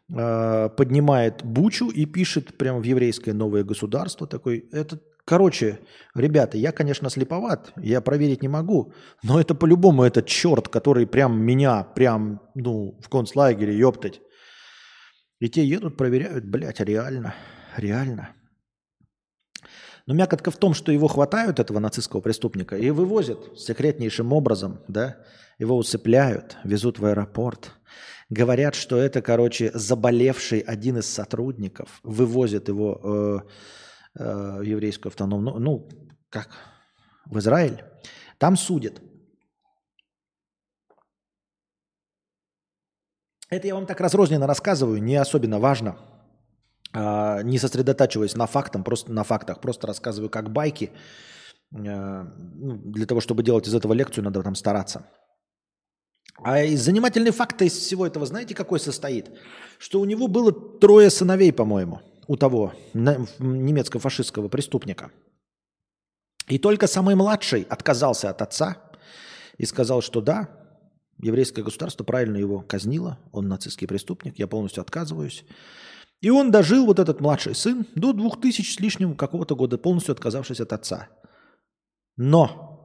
э, поднимает бучу и пишет прямо в еврейское новое государство такой, этот Короче, ребята, я, конечно, слеповат, я проверить не могу, но это по-любому этот черт, который прям меня, прям, ну, в концлагере, ёптать. И те едут, проверяют, блядь, реально, реально. Но мякотка в том, что его хватают, этого нацистского преступника, и вывозят секретнейшим образом, да, его усыпляют, везут в аэропорт. Говорят, что это, короче, заболевший один из сотрудников, вывозят его... Э, э, еврейскую автономную, ну, как в Израиль, там судят. Это я вам так разрозненно рассказываю, не особенно важно, э, не сосредотачиваясь на фактах, просто на фактах, просто рассказываю как байки. Э, ну, для того, чтобы делать из этого лекцию, надо там стараться. А занимательный факт из всего этого, знаете, какой состоит? Что у него было трое сыновей, по-моему у того немецко-фашистского преступника. И только самый младший отказался от отца и сказал, что да, еврейское государство правильно его казнило, он нацистский преступник, я полностью отказываюсь. И он дожил, вот этот младший сын, до 2000 с лишним какого-то года, полностью отказавшись от отца. Но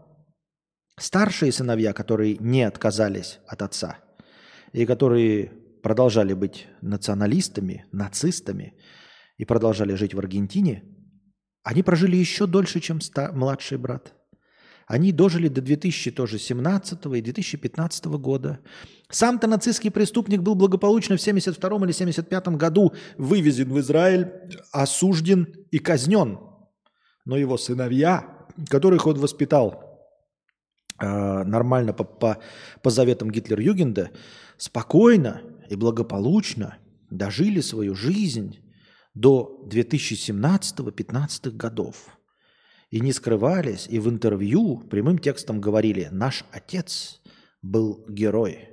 старшие сыновья, которые не отказались от отца, и которые продолжали быть националистами, нацистами, и продолжали жить в Аргентине, они прожили еще дольше, чем ста- младший брат. Они дожили до 2017 и 2015 года. Сам-то нацистский преступник был благополучно в 72 или 75 году вывезен в Израиль, осужден и казнен. Но его сыновья, которых он воспитал нормально по, по, по заветам Гитлер-Югенда, спокойно и благополучно дожили свою жизнь до 2017-2015 годов. И не скрывались, и в интервью прямым текстом говорили, наш отец был герой.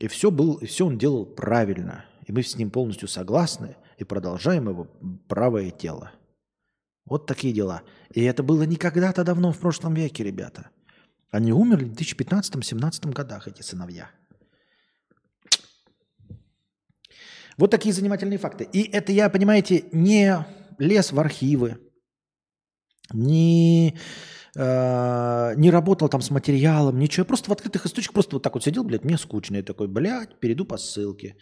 И все, был, и все он делал правильно. И мы с ним полностью согласны. и продолжаем его правое тело. Вот такие дела. И это было не когда-то давно в прошлом веке, ребята. Они умерли в 2015-2017 годах, эти сыновья. Вот такие занимательные факты. И это я, понимаете, не лез в архивы, не, э, не работал там с материалом, ничего. Я просто в открытых источниках просто вот так вот сидел, блядь, мне скучно. Я такой, блядь, перейду по ссылке.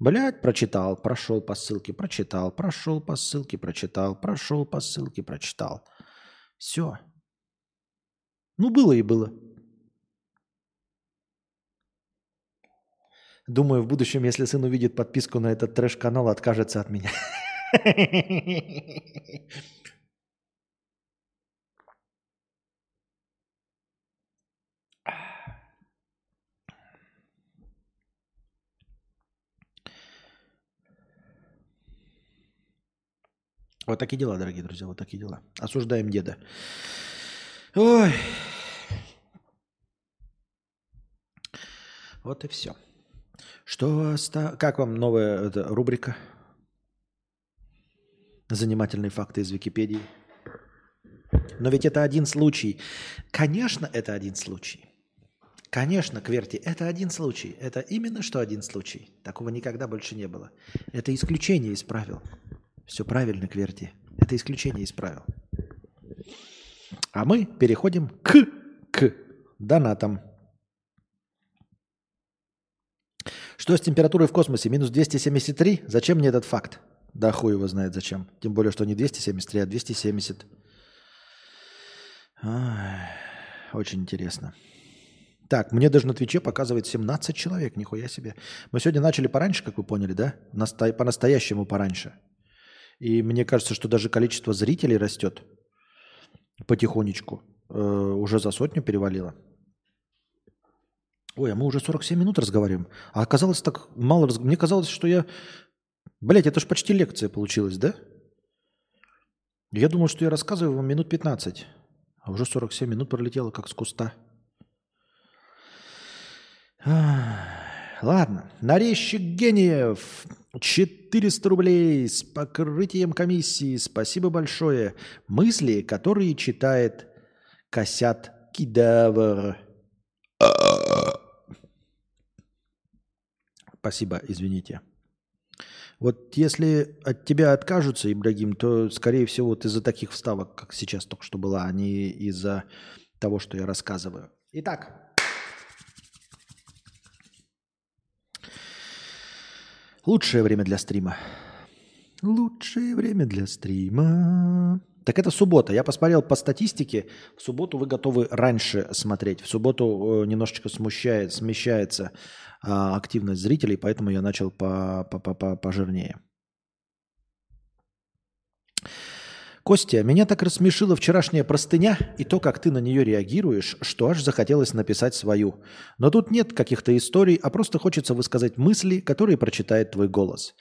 Блядь, прочитал, прошел по ссылке, прочитал, прошел по ссылке, прочитал, прошел по ссылке, прочитал. Все. Ну, было и было. Думаю, в будущем, если сын увидит подписку на этот трэш-канал, откажется от меня. <laughs> Вот такие дела, дорогие друзья, вот такие дела. Осуждаем деда. Ой. Вот и все. Что оста... Как вам новая эта, рубрика? Занимательные факты из Википедии. Но ведь это один случай. Конечно, это один случай. Конечно, Кверти, это один случай. Это именно что один случай. Такого никогда больше не было. Это исключение из правил. Все правильно, Кверти. Это исключение из правил. А мы переходим к, к донатам. Что с температурой в космосе? Минус 273? Зачем мне этот факт? Да хуй его знает зачем. Тем более, что не 273, а 270. Ай, очень интересно. Так, мне даже на Твиче показывает 17 человек, нихуя себе. Мы сегодня начали пораньше, как вы поняли, да? Насто... По-настоящему пораньше. И мне кажется, что даже количество зрителей растет потихонечку. Э, уже за сотню перевалило. Ой, а мы уже 47 минут разговариваем. А оказалось так мало... Раз... Мне казалось, что я... Блять, это же почти лекция получилась, да? Я думал, что я рассказываю вам минут 15. А уже 47 минут пролетело, как с куста. Ладно. Нарезчик гениев. 400 рублей с покрытием комиссии. Спасибо большое. Мысли, которые читает Косят Кидавр. Спасибо, извините. Вот если от тебя откажутся, Ибрагим, то, скорее всего, вот из-за таких вставок, как сейчас только что была, а не из-за того, что я рассказываю. Итак. Лучшее время для стрима. Лучшее время для стрима. Так это суббота. Я посмотрел по статистике. В субботу вы готовы раньше смотреть. В субботу э, немножечко смущает, смещается а, активность зрителей, поэтому я начал по, по, по, по, пожирнее. Костя, меня так рассмешила вчерашняя простыня и то, как ты на нее реагируешь, что аж захотелось написать свою. Но тут нет каких-то историй, а просто хочется высказать мысли, которые прочитает твой голос.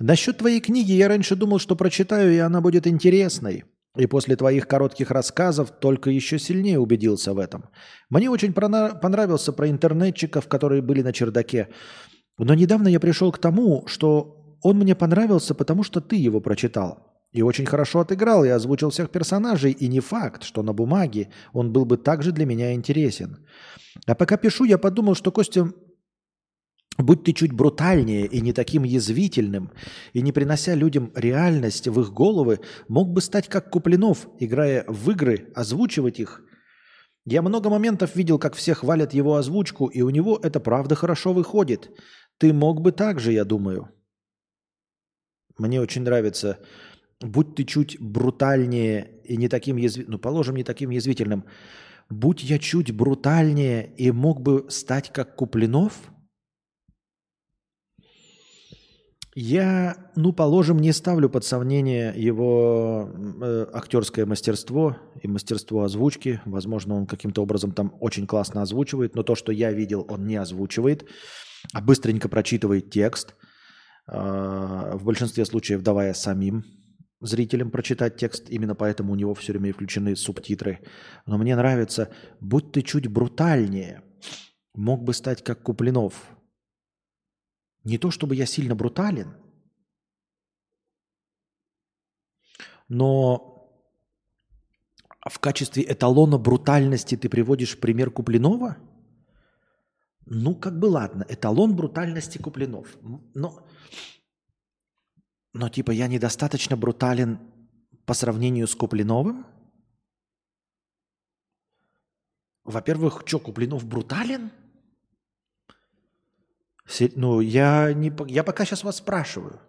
Насчет твоей книги я раньше думал, что прочитаю, и она будет интересной. И после твоих коротких рассказов только еще сильнее убедился в этом. Мне очень понравился про интернетчиков, которые были на чердаке. Но недавно я пришел к тому, что он мне понравился, потому что ты его прочитал. И очень хорошо отыграл и озвучил всех персонажей, и не факт, что на бумаге он был бы также для меня интересен. А пока пишу, я подумал, что Костя Будь ты чуть брутальнее и не таким язвительным, и не принося людям реальность в их головы, мог бы стать как Куплинов, играя в игры, озвучивать их. Я много моментов видел, как все хвалят его озвучку, и у него это правда хорошо выходит. Ты мог бы так же, я думаю. Мне очень нравится, будь ты чуть брутальнее и не таким язвительным, ну, положим, не таким язвительным, будь я чуть брутальнее и мог бы стать как Куплинов – Я, ну, положим, не ставлю под сомнение его э, актерское мастерство и мастерство озвучки. Возможно, он каким-то образом там очень классно озвучивает, но то, что я видел, он не озвучивает, а быстренько прочитывает текст, э, в большинстве случаев давая самим зрителям прочитать текст, именно поэтому у него все время включены субтитры. Но мне нравится, будь ты чуть брутальнее, мог бы стать как Куплинов – не то чтобы я сильно брутален, Но в качестве эталона брутальности ты приводишь пример Куплинова? Ну, как бы ладно, эталон брутальности Куплинов. Но, но типа я недостаточно брутален по сравнению с Куплиновым? Во-первых, что, Куплинов брутален? Ну, я, не, я пока сейчас вас спрашиваю.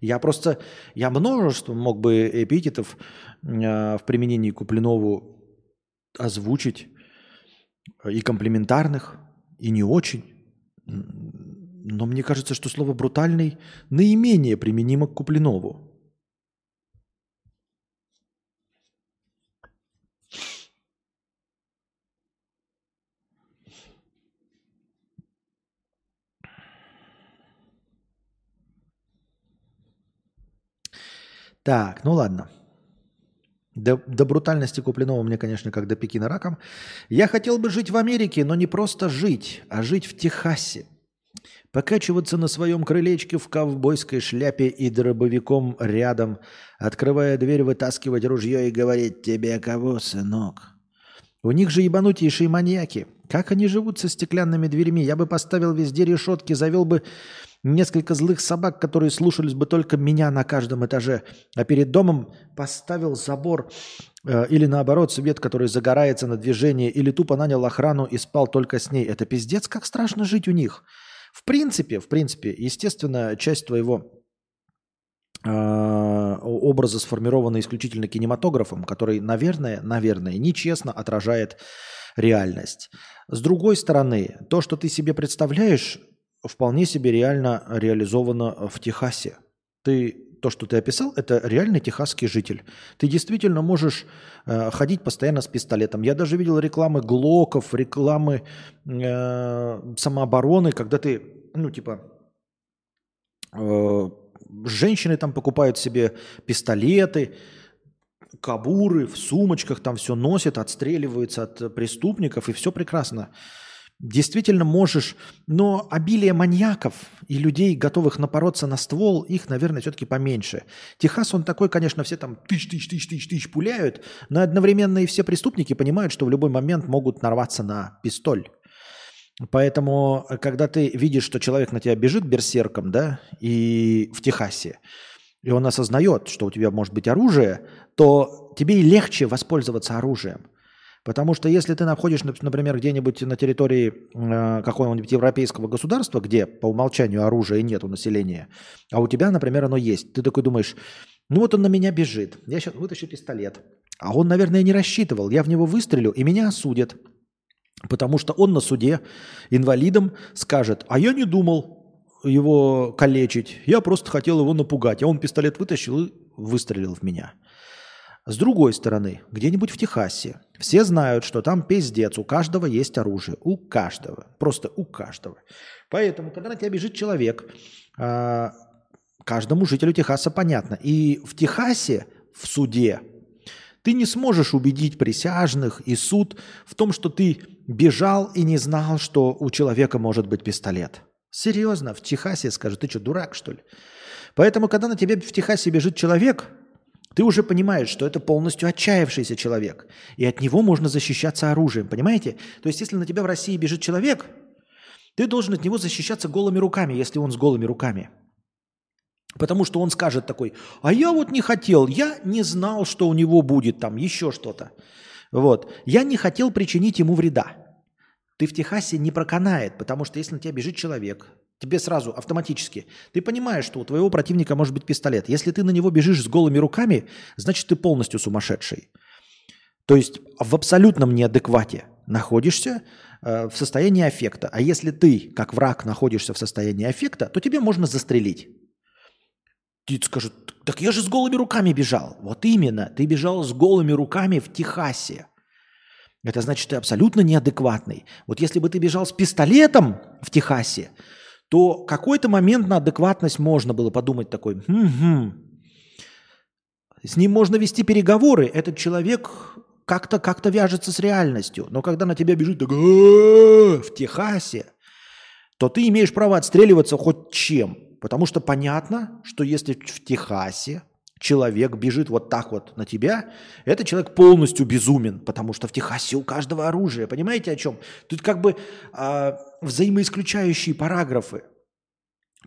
Я просто, я множество мог бы эпитетов э, в применении Куплинову озвучить, и комплиментарных, и не очень. Но мне кажется, что слово «брутальный» наименее применимо к Куплинову. Так, ну ладно. До, до брутальности Куплинова мне, конечно, как до Пекина раком. Я хотел бы жить в Америке, но не просто жить, а жить в Техасе. Покачиваться на своем крылечке в ковбойской шляпе и дробовиком рядом, открывая дверь, вытаскивать ружье и говорить «Тебе кого, сынок?» У них же ебанутейшие маньяки. Как они живут со стеклянными дверьми? Я бы поставил везде решетки, завел бы несколько злых собак, которые слушались бы только меня на каждом этаже, а перед домом поставил забор э, или наоборот свет, который загорается на движение, или тупо нанял охрану и спал только с ней. Это пиздец, как страшно жить у них. В принципе, в принципе, естественно, часть твоего э, образа сформирована исключительно кинематографом, который, наверное, наверное, нечестно отражает реальность. С другой стороны, то, что ты себе представляешь, вполне себе реально реализовано в Техасе. Ты то, что ты описал, это реальный техасский житель. Ты действительно можешь э, ходить постоянно с пистолетом. Я даже видел рекламы глоков, рекламы э, самообороны, когда ты, ну, типа, э, женщины там покупают себе пистолеты, кабуры в сумочках, там все носят, отстреливаются от преступников, и все прекрасно действительно можешь, но обилие маньяков и людей, готовых напороться на ствол, их, наверное, все-таки поменьше. Техас, он такой, конечно, все там тысяч, тысяч, тысяч, тысяч, тысяч пуляют, но одновременно и все преступники понимают, что в любой момент могут нарваться на пистоль. Поэтому, когда ты видишь, что человек на тебя бежит берсерком, да, и в Техасе, и он осознает, что у тебя может быть оружие, то тебе и легче воспользоваться оружием. Потому что если ты находишь, например, где-нибудь на территории э, какого-нибудь европейского государства, где по умолчанию оружия нет у населения, а у тебя, например, оно есть, ты такой думаешь, ну вот он на меня бежит, я сейчас вытащу пистолет. А он, наверное, не рассчитывал, я в него выстрелю, и меня осудят. Потому что он на суде инвалидом скажет, а я не думал его калечить, я просто хотел его напугать. А он пистолет вытащил и выстрелил в меня. С другой стороны, где-нибудь в Техасе все знают, что там пиздец, у каждого есть оружие. У каждого. Просто у каждого. Поэтому, когда на тебя бежит человек, а, каждому жителю Техаса понятно. И в Техасе, в суде, ты не сможешь убедить присяжных и суд в том, что ты бежал и не знал, что у человека может быть пистолет. Серьезно, в Техасе скажут, ты что, дурак, что ли? Поэтому, когда на тебя в Техасе бежит человек, ты уже понимаешь, что это полностью отчаявшийся человек, и от него можно защищаться оружием, понимаете? То есть, если на тебя в России бежит человек, ты должен от него защищаться голыми руками, если он с голыми руками. Потому что он скажет такой, а я вот не хотел, я не знал, что у него будет там еще что-то. Вот. Я не хотел причинить ему вреда. Ты в Техасе не проканает, потому что если на тебя бежит человек, Тебе сразу автоматически. Ты понимаешь, что у твоего противника может быть пистолет. Если ты на него бежишь с голыми руками, значит ты полностью сумасшедший. То есть в абсолютном неадеквате находишься э, в состоянии аффекта. А если ты, как враг, находишься в состоянии аффекта, то тебе можно застрелить. Ты скажут, так я же с голыми руками бежал. Вот именно, ты бежал с голыми руками в Техасе. Это значит, ты абсолютно неадекватный. Вот если бы ты бежал с пистолетом в Техасе, то какой-то момент на адекватность можно было подумать такой, угу. с ним можно вести переговоры, этот человек как-то как вяжется с реальностью. Но когда на тебя бежит так, в Техасе, то ты имеешь право отстреливаться хоть чем. Потому что понятно, что если в Техасе человек бежит вот так вот на тебя, этот человек полностью безумен, потому что в Техасе у каждого оружие. Понимаете о чем? Тут как бы э, взаимоисключающие параграфы.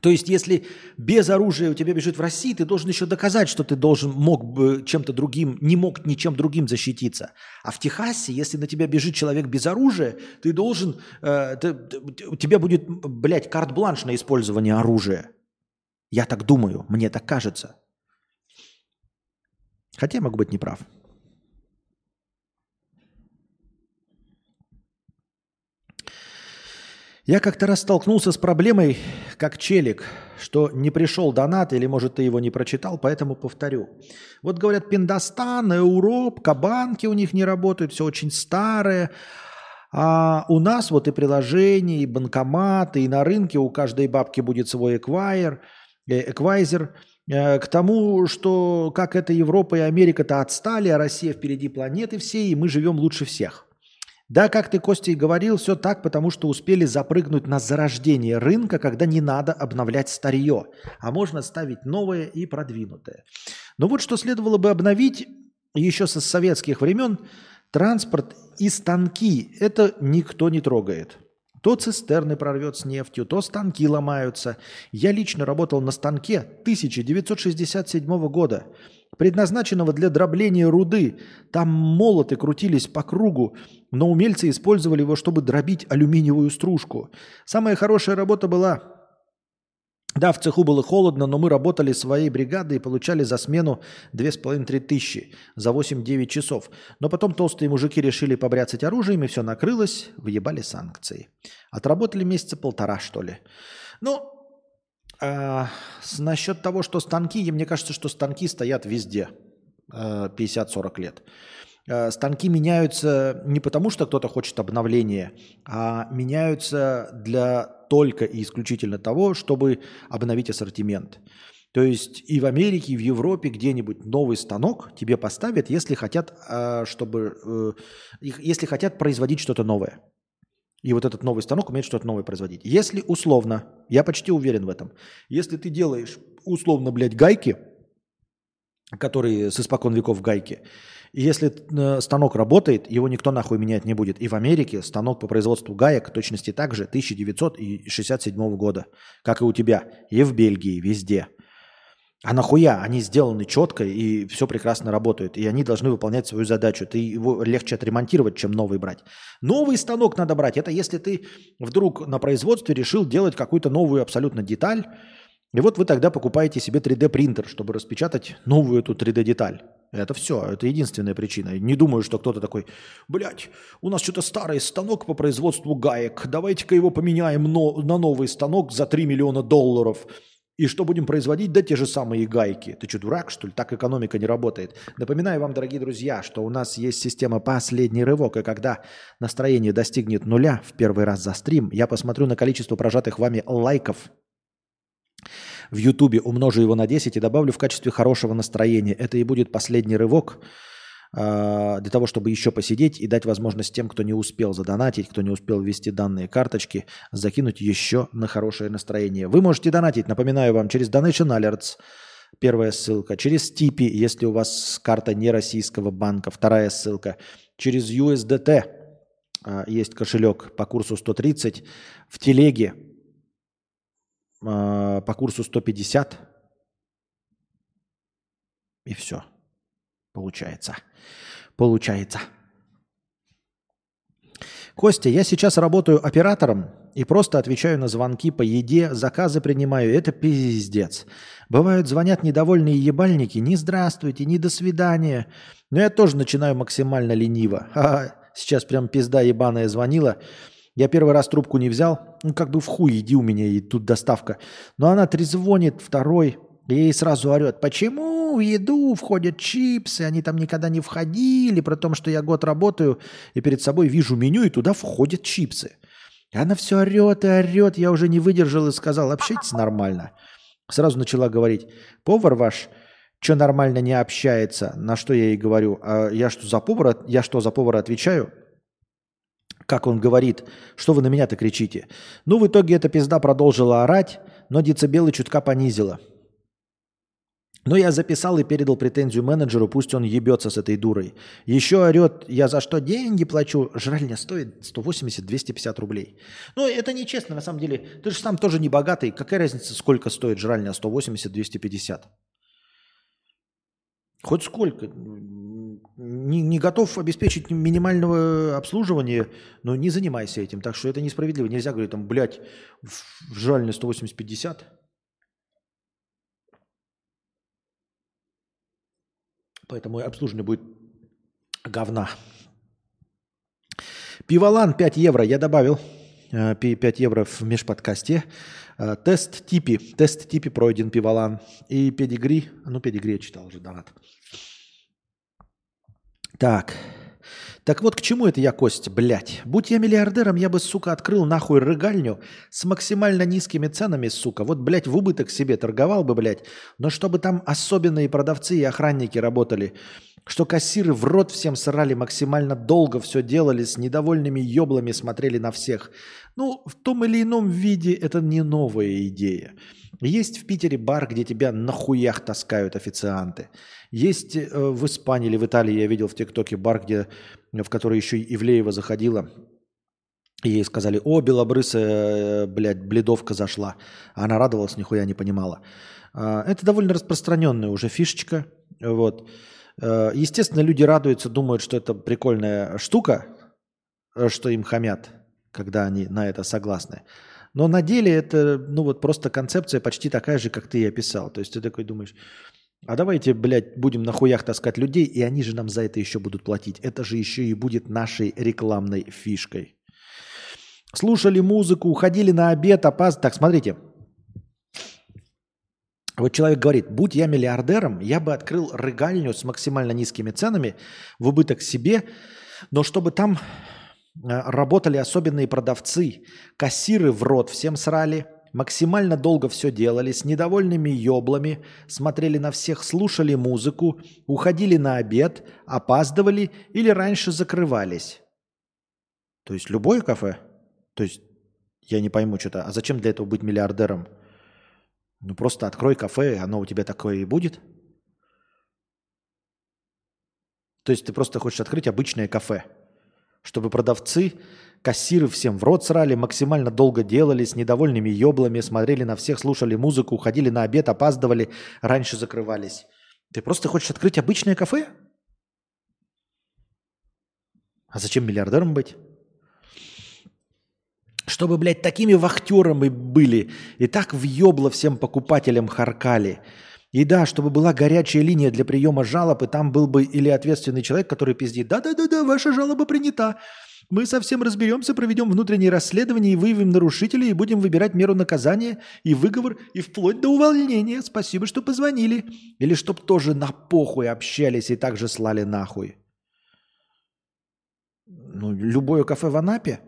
То есть, если без оружия у тебя бежит в России, ты должен еще доказать, что ты должен мог бы чем-то другим, не мог ничем другим защититься. А в Техасе, если на тебя бежит человек без оружия, ты должен, э, у тебя будет, блядь, карт-бланш на использование оружия. Я так думаю, мне так кажется. Хотя я могу быть неправ. Я как-то раз столкнулся с проблемой, как челик, что не пришел донат, или, может, ты его не прочитал, поэтому повторю. Вот говорят, Пиндостан, Европ, банки у них не работают, все очень старое. А у нас вот и приложения, и банкоматы, и на рынке у каждой бабки будет свой эквайер, э, эквайзер. Э, к тому, что как это Европа и Америка-то отстали, а Россия впереди планеты всей, и мы живем лучше всех. Да, как ты, Костя, и говорил, все так, потому что успели запрыгнуть на зарождение рынка, когда не надо обновлять старье, а можно ставить новое и продвинутое. Но вот что следовало бы обновить еще со советских времен, транспорт и станки, это никто не трогает. То цистерны прорвет с нефтью, то станки ломаются. Я лично работал на станке 1967 года – предназначенного для дробления руды. Там молоты крутились по кругу, но умельцы использовали его, чтобы дробить алюминиевую стружку. Самая хорошая работа была... Да, в цеху было холодно, но мы работали своей бригадой и получали за смену 2,5-3 тысячи за 8-9 часов. Но потом толстые мужики решили побряцать оружием, и все накрылось, въебали санкции. Отработали месяца полтора, что ли. Ну, а, насчет того, что станки, мне кажется, что станки стоят везде 50-40 э, лет. Э, станки меняются не потому, что кто-то хочет обновления, а меняются для только и исключительно того, чтобы обновить ассортимент. То есть и в Америке, и в Европе где-нибудь новый станок тебе поставят, если хотят, чтобы, если хотят производить что-то новое. И вот этот новый станок умеет что-то новое производить. Если условно, я почти уверен в этом, если ты делаешь условно, блядь, гайки, которые с испокон веков гайки, и если э, станок работает, его никто нахуй менять не будет. И в Америке станок по производству гаек точности так же 1967 года, как и у тебя, и в Бельгии, везде. А нахуя? Они сделаны четко и все прекрасно работают. И они должны выполнять свою задачу. Ты его легче отремонтировать, чем новый брать. Новый станок надо брать. Это если ты вдруг на производстве решил делать какую-то новую абсолютно деталь. И вот вы тогда покупаете себе 3D принтер, чтобы распечатать новую эту 3D деталь. Это все, это единственная причина. Не думаю, что кто-то такой, блядь, у нас что-то старый станок по производству гаек, давайте-ка его поменяем на новый станок за 3 миллиона долларов. И что будем производить? Да те же самые гайки. Ты что, дурак, что ли? Так экономика не работает. Напоминаю вам, дорогие друзья, что у нас есть система «Последний рывок», и когда настроение достигнет нуля в первый раз за стрим, я посмотрю на количество прожатых вами лайков в Ютубе, умножу его на 10 и добавлю в качестве хорошего настроения. Это и будет последний рывок – для того, чтобы еще посидеть и дать возможность тем, кто не успел задонатить, кто не успел ввести данные карточки, закинуть еще на хорошее настроение. Вы можете донатить, напоминаю вам, через Donation Alerts, первая ссылка, через Типи, если у вас карта не российского банка, вторая ссылка, через USDT а, есть кошелек по курсу 130, в телеге а, по курсу 150, и все. Получается. Получается. Костя, я сейчас работаю оператором и просто отвечаю на звонки по еде, заказы принимаю. Это пиздец. Бывают, звонят недовольные ебальники. Не здравствуйте, не до свидания. Но я тоже начинаю максимально лениво. <laughs> Ха-ха. Сейчас прям пизда ебаная звонила. Я первый раз трубку не взял. Ну, как бы в хуй иди у меня, и тут доставка. Но она трезвонит, второй. И сразу орет, почему в еду входят чипсы, они там никогда не входили, при том, что я год работаю и перед собой вижу меню, и туда входят чипсы. И она все орет и орет, я уже не выдержал и сказал, общайтесь нормально. Сразу начала говорить, повар ваш, что нормально не общается, на что я ей говорю, а я что за повара, я что за повара отвечаю, как он говорит, что вы на меня-то кричите. Ну, в итоге эта пизда продолжила орать, но децибелы чутка понизила. Но я записал и передал претензию менеджеру, пусть он ебется с этой дурой. Еще орет, я за что деньги плачу? Жральня стоит 180-250 рублей. Ну, это нечестно, на самом деле. Ты же сам тоже не богатый. Какая разница, сколько стоит жральня? 180-250. Хоть сколько. Не, не готов обеспечить минимального обслуживания, но не занимайся этим. Так что это несправедливо. Нельзя говорить, там, блядь, в жральне 180-50. Поэтому обслуживание будет говна. Пиволан 5 евро я добавил. 5 э, евро в межподкасте. Э, тест типи. Тест типи пройден пиволан. И педигри. Ну, педигри я читал уже, донат. Так. Так вот, к чему это я, Кость, блядь? Будь я миллиардером, я бы, сука, открыл нахуй рыгальню с максимально низкими ценами, сука. Вот, блядь, в убыток себе торговал бы, блядь. Но чтобы там особенные продавцы и охранники работали. Что кассиры в рот всем срали, максимально долго все делали, с недовольными еблами смотрели на всех. Ну, в том или ином виде это не новая идея. Есть в Питере бар, где тебя нахуях таскают официанты. Есть э, в Испании или в Италии, я видел в ТикТоке бар, где, в который еще Ивлеева заходила. И ей сказали, о, белобрысая, э, блядь, бледовка зашла. А она радовалась, нихуя не понимала. А, это довольно распространенная уже фишечка. Вот. Э, естественно, люди радуются, думают, что это прикольная штука, что им хамят, когда они на это согласны. Но на деле это, ну вот просто концепция почти такая же, как ты и описал. То есть ты такой думаешь, а давайте, блядь, будем на хуях таскать людей, и они же нам за это еще будут платить. Это же еще и будет нашей рекламной фишкой. Слушали музыку, уходили на обед, опаз... Так, смотрите. Вот человек говорит, будь я миллиардером, я бы открыл рыгальню с максимально низкими ценами в убыток себе, но чтобы там Э, работали особенные продавцы, кассиры в рот всем срали, максимально долго все делали, с недовольными еблами, смотрели на всех, слушали музыку, уходили на обед, опаздывали или раньше закрывались. То есть любое кафе? То есть я не пойму что-то. А зачем для этого быть миллиардером? Ну просто открой кафе, оно у тебя такое и будет. То есть ты просто хочешь открыть обычное кафе – чтобы продавцы, кассиры всем в рот срали, максимально долго делали, с недовольными еблами, смотрели на всех, слушали музыку, уходили на обед, опаздывали, раньше закрывались. Ты просто хочешь открыть обычное кафе? А зачем миллиардером быть? Чтобы, блядь, такими вахтерами были и так въебло всем покупателям харкали – и да, чтобы была горячая линия для приема жалоб, и там был бы или ответственный человек, который пиздит, да-да-да-да, ваша жалоба принята. Мы совсем разберемся, проведем внутреннее расследование и выявим нарушителей, и будем выбирать меру наказания и выговор, и вплоть до увольнения. Спасибо, что позвонили. Или чтоб тоже на похуй общались и также слали нахуй. Ну, любое кафе в Анапе?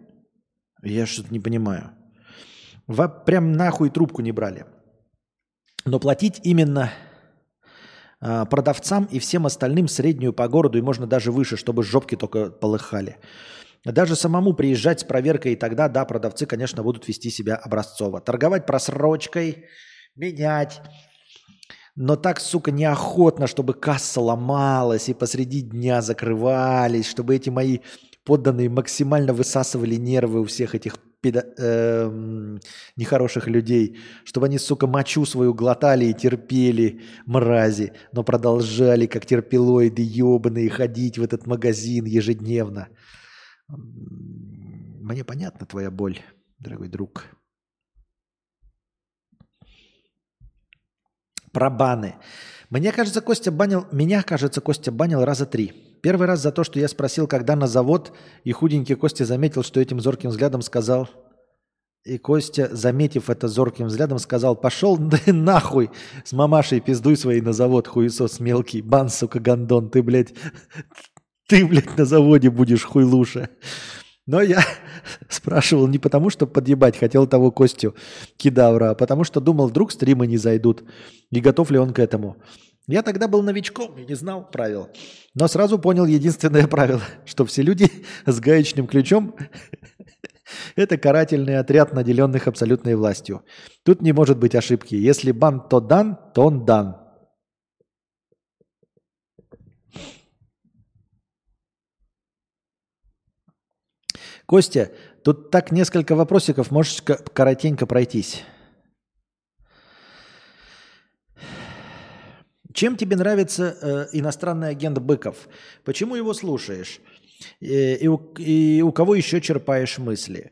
Я что-то не понимаю. Во, прям нахуй трубку не брали. Но платить именно э, продавцам и всем остальным среднюю по городу и можно даже выше, чтобы жопки только полыхали. Даже самому приезжать с проверкой, и тогда, да, продавцы, конечно, будут вести себя образцово. Торговать просрочкой, менять. Но так, сука, неохотно, чтобы касса ломалась и посреди дня закрывались, чтобы эти мои подданные максимально высасывали нервы у всех этих педо, э, нехороших людей, чтобы они, сука, мочу свою глотали и терпели, мрази, но продолжали, как терпилоиды ебаные, ходить в этот магазин ежедневно. Мне понятна твоя боль, дорогой друг. Про баны. Мне кажется, Костя банил, меня, кажется, Костя банил раза три. Первый раз за то, что я спросил, когда на завод, и худенький Костя заметил, что этим зорким взглядом сказал... И Костя, заметив это зорким взглядом, сказал, пошел <laughs> нахуй с мамашей пиздуй своей на завод, хуесос мелкий, бан, сука, гондон, ты, блядь, <laughs> ты, блядь, на заводе будешь хуйлуша. Но я <laughs> спрашивал не потому, что подъебать хотел того Костю Кидавра, а потому что думал, вдруг стримы не зайдут, и готов ли он к этому. Я тогда был новичком и не знал правил. Но сразу понял единственное <laughs> правило, что все люди <laughs> с гаечным ключом – это карательный отряд, наделенных абсолютной властью. Тут не может быть ошибки. Если бан то дан, то он дан. Костя, тут так несколько вопросиков, можешь коротенько пройтись. Чем тебе нравится э, иностранный агент Быков? Почему его слушаешь? И, и, у, и у кого еще черпаешь мысли?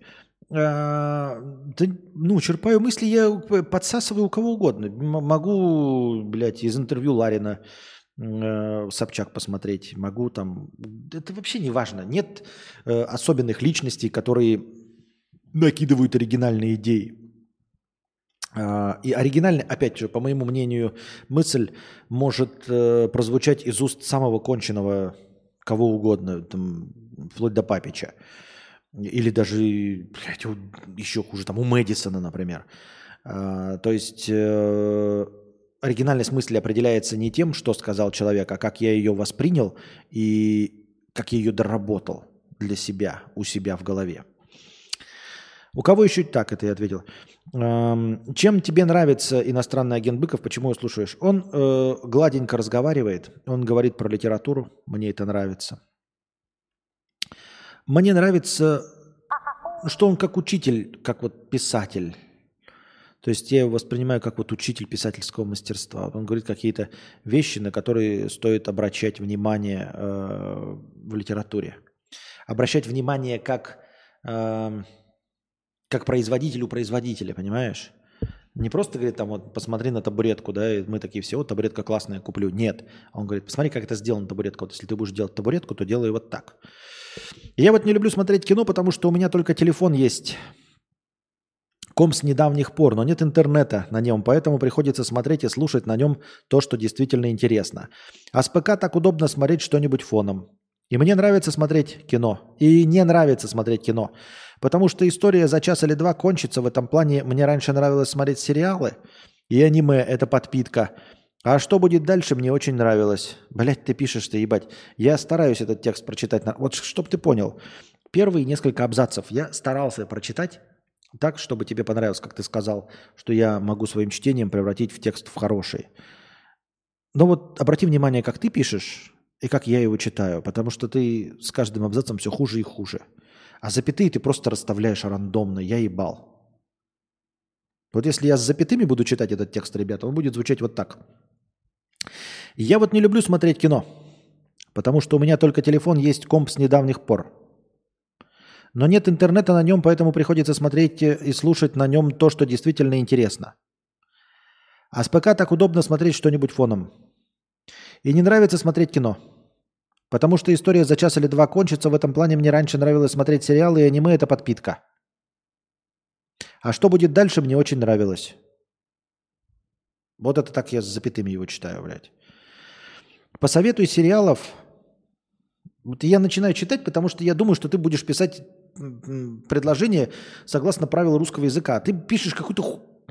А, да, ну, черпаю мысли, я подсасываю у кого угодно. Могу, блядь, из интервью Ларина э, Собчак посмотреть. Могу там... Это вообще не важно. Нет э, особенных личностей, которые накидывают оригинальные идеи. А, и оригинальная, опять же, по моему мнению, мысль может э, прозвучать из уст самого конченого кого угодно, там, вплоть до Папича. Или даже, блядь, еще хуже, там, у Мэдисона, например. А, то есть э, оригинальность мысли определяется не тем, что сказал человек, а как я ее воспринял и как я ее доработал для себя, у себя в голове. У кого еще так это я ответил? Чем тебе нравится иностранный агент Быков? Почему его слушаешь? Он э, гладенько разговаривает, он говорит про литературу, мне это нравится. Мне нравится, что он как учитель, как вот писатель. То есть я его воспринимаю как вот учитель писательского мастерства. Он говорит какие-то вещи, на которые стоит обращать внимание э, в литературе. Обращать внимание как... Э, как производителю производителя, понимаешь? Не просто говорит, там, вот, посмотри на табуретку, да, и мы такие все, вот табуретка классная, куплю. Нет. Он говорит, посмотри, как это сделано, табуретка. Вот если ты будешь делать табуретку, то делай вот так. Я вот не люблю смотреть кино, потому что у меня только телефон есть. Ком с недавних пор, но нет интернета на нем, поэтому приходится смотреть и слушать на нем то, что действительно интересно. А с ПК так удобно смотреть что-нибудь фоном. И мне нравится смотреть кино. И не нравится смотреть кино. Потому что история за час или два кончится в этом плане. Мне раньше нравилось смотреть сериалы и аниме, это подпитка. А что будет дальше, мне очень нравилось. Блять, ты пишешь, ты ебать. Я стараюсь этот текст прочитать. Вот чтоб ты понял. Первые несколько абзацев я старался прочитать так, чтобы тебе понравилось, как ты сказал, что я могу своим чтением превратить в текст в хороший. Но вот обрати внимание, как ты пишешь и как я его читаю, потому что ты с каждым абзацем все хуже и хуже. А запятые ты просто расставляешь рандомно. Я ебал. Вот если я с запятыми буду читать этот текст, ребята, он будет звучать вот так. Я вот не люблю смотреть кино, потому что у меня только телефон есть комп с недавних пор. Но нет интернета на нем, поэтому приходится смотреть и слушать на нем то, что действительно интересно. А с ПК так удобно смотреть что-нибудь фоном. И не нравится смотреть кино – Потому что история за час или два кончится. В этом плане мне раньше нравилось смотреть сериалы и аниме – это подпитка. А что будет дальше, мне очень нравилось. Вот это так я с запятыми его читаю, блядь. Посоветуй сериалов. Вот я начинаю читать, потому что я думаю, что ты будешь писать предложение согласно правилам русского языка. Ты пишешь какую-то ху...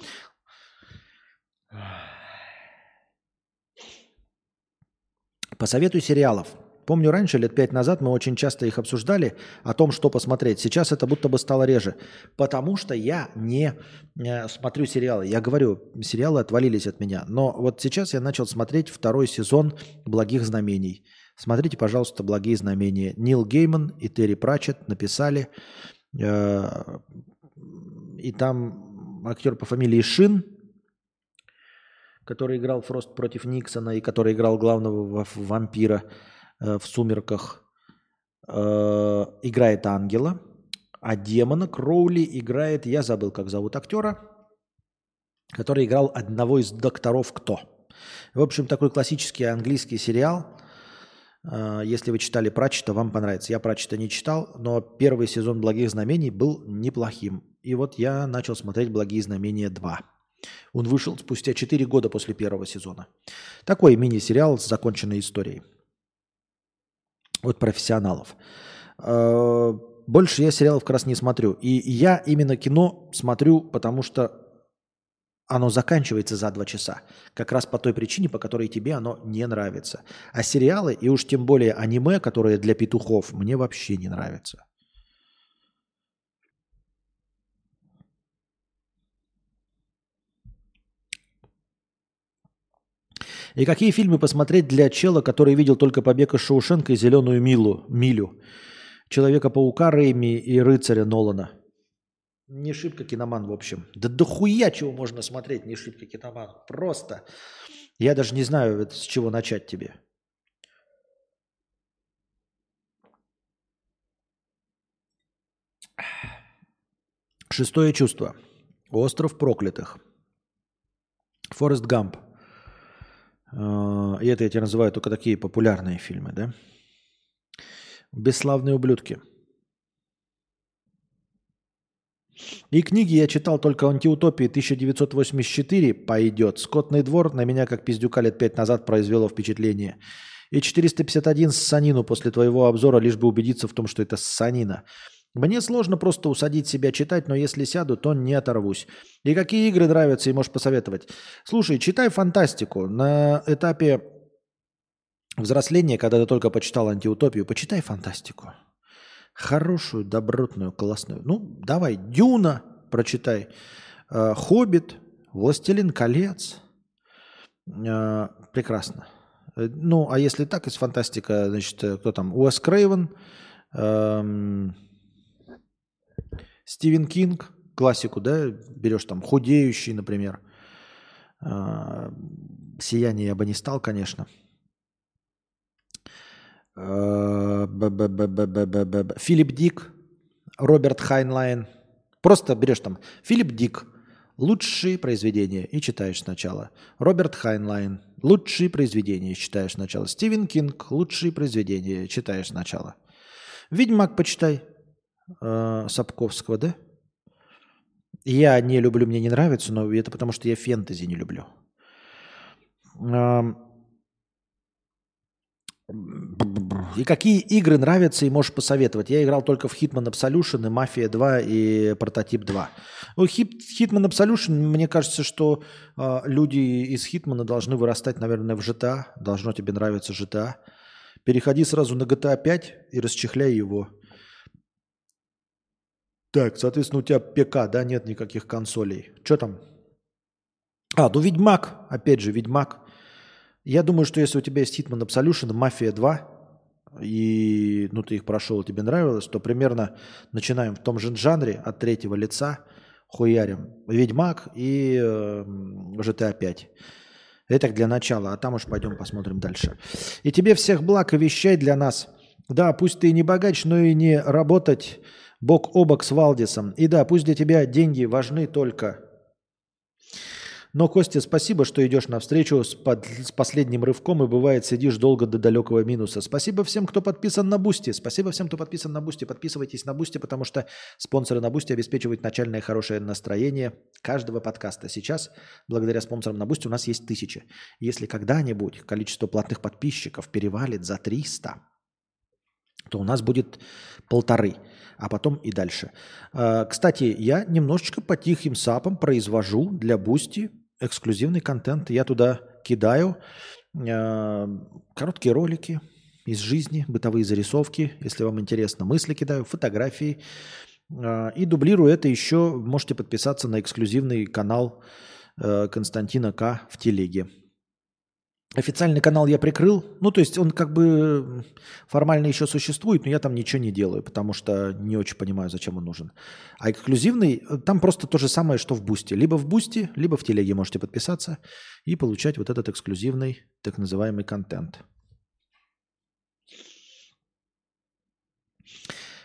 Посоветуй сериалов. Помню, раньше, лет пять назад, мы очень часто их обсуждали о том, что посмотреть. Сейчас это будто бы стало реже. Потому что я не э, смотрю сериалы. Я говорю, сериалы отвалились от меня. Но вот сейчас я начал смотреть второй сезон «Благих знамений». Смотрите, пожалуйста, «Благие знамения». Нил Гейман и Терри Пратчетт написали. Э, и там актер по фамилии Шин, который играл Фрост против Никсона и который играл главного вампира – Э, в «Сумерках» э, играет ангела, а демона Кроули играет, я забыл, как зовут актера, который играл одного из докторов «Кто». В общем, такой классический английский сериал. Э, если вы читали Пратчета, вам понравится. Я Пратчета не читал, но первый сезон «Благих знамений» был неплохим. И вот я начал смотреть «Благие знамения 2». Он вышел спустя 4 года после первого сезона. Такой мини-сериал с законченной историей от профессионалов. Э, больше я сериалов как раз не смотрю. И я именно кино смотрю, потому что оно заканчивается за два часа. Как раз по той причине, по которой тебе оно не нравится. А сериалы, и уж тем более аниме, которые для петухов, мне вообще не нравятся. И какие фильмы посмотреть для чела, который видел только «Побег из Шоушенка» и «Зеленую милу, милю»? Человека-паука Рэйми и рыцаря Нолана. Не шибко киноман, в общем. Да дохуя чего можно смотреть, не шибко киноман. Просто. Я даже не знаю, с чего начать тебе. Шестое чувство. Остров проклятых. Форест Гамп. А, и это я тебе называю только такие популярные фильмы, да? Бесславные ублюдки. И книги я читал только антиутопии 1984 пойдет. Скотный двор на меня, как пиздюка лет пять назад, произвело впечатление. И 451 санину после твоего обзора, лишь бы убедиться в том, что это санина. Мне сложно просто усадить себя читать, но если сяду, то не оторвусь. И какие игры нравятся, и можешь посоветовать? Слушай, читай фантастику. На этапе взросления, когда ты только почитал антиутопию, почитай фантастику. Хорошую, добротную, классную. Ну, давай, Дюна прочитай. Э, Хоббит, Властелин колец. Э, прекрасно. Э, ну, а если так, из фантастика, значит, кто там? Уэс Крейвен, эм, Стивен Кинг, классику, да, берешь там худеющий, например. А, Сияние я бы не стал, конечно. Филипп Дик, Роберт Хайнлайн. Просто берешь там Филипп Дик, лучшие произведения и читаешь сначала. Роберт Хайнлайн, лучшие произведения читаешь сначала. Стивен Кинг, лучшие произведения читаешь сначала. Ведьмак почитай э, Сапковского, да? Я не люблю, мне не нравится, но это потому, что я фэнтези не люблю. И какие игры нравятся и можешь посоветовать? Я играл только в Hitman Absolution и Mafia 2 и Прототип 2. Ну, Hitman Absolution, мне кажется, что э, люди из Hitman должны вырастать, наверное, в GTA. Должно тебе нравиться GTA. Переходи сразу на GTA 5 и расчехляй его. Так, соответственно, у тебя ПК, да, нет никаких консолей. Что там? А, ну Ведьмак, опять же, Ведьмак. Я думаю, что если у тебя есть Hitman Absolution, Мафия 2, и ну ты их прошел, тебе нравилось, то примерно начинаем в том же жанре от третьего лица, хуярим Ведьмак и э, GTA 5. Это для начала, а там уж пойдем посмотрим дальше. И тебе всех благ и вещай для нас. Да, пусть ты не богач, но и не работать бок о бок с Валдисом. И да, пусть для тебя деньги важны только. Но, Костя, спасибо, что идешь навстречу с, под, с последним рывком и бывает сидишь долго до далекого минуса. Спасибо всем, кто подписан на Бусти. Спасибо всем, кто подписан на Бусти. Подписывайтесь на Бусти, потому что спонсоры на Бусти обеспечивают начальное хорошее настроение каждого подкаста. Сейчас, благодаря спонсорам на Бусти, у нас есть тысячи. Если когда-нибудь количество платных подписчиков перевалит за 300, то у нас будет полторы а потом и дальше. А, кстати, я немножечко по тихим сапам произвожу для Бусти эксклюзивный контент. Я туда кидаю а, короткие ролики из жизни, бытовые зарисовки, если вам интересно, мысли кидаю, фотографии. А, и дублирую это еще, можете подписаться на эксклюзивный канал Константина К в телеге. Официальный канал я прикрыл. Ну, то есть он как бы формально еще существует, но я там ничего не делаю, потому что не очень понимаю, зачем он нужен. А эксклюзивный, э, там просто то же самое, что в Бусте. Либо в Бусте, либо в Телеге можете подписаться и получать вот этот эксклюзивный так называемый контент.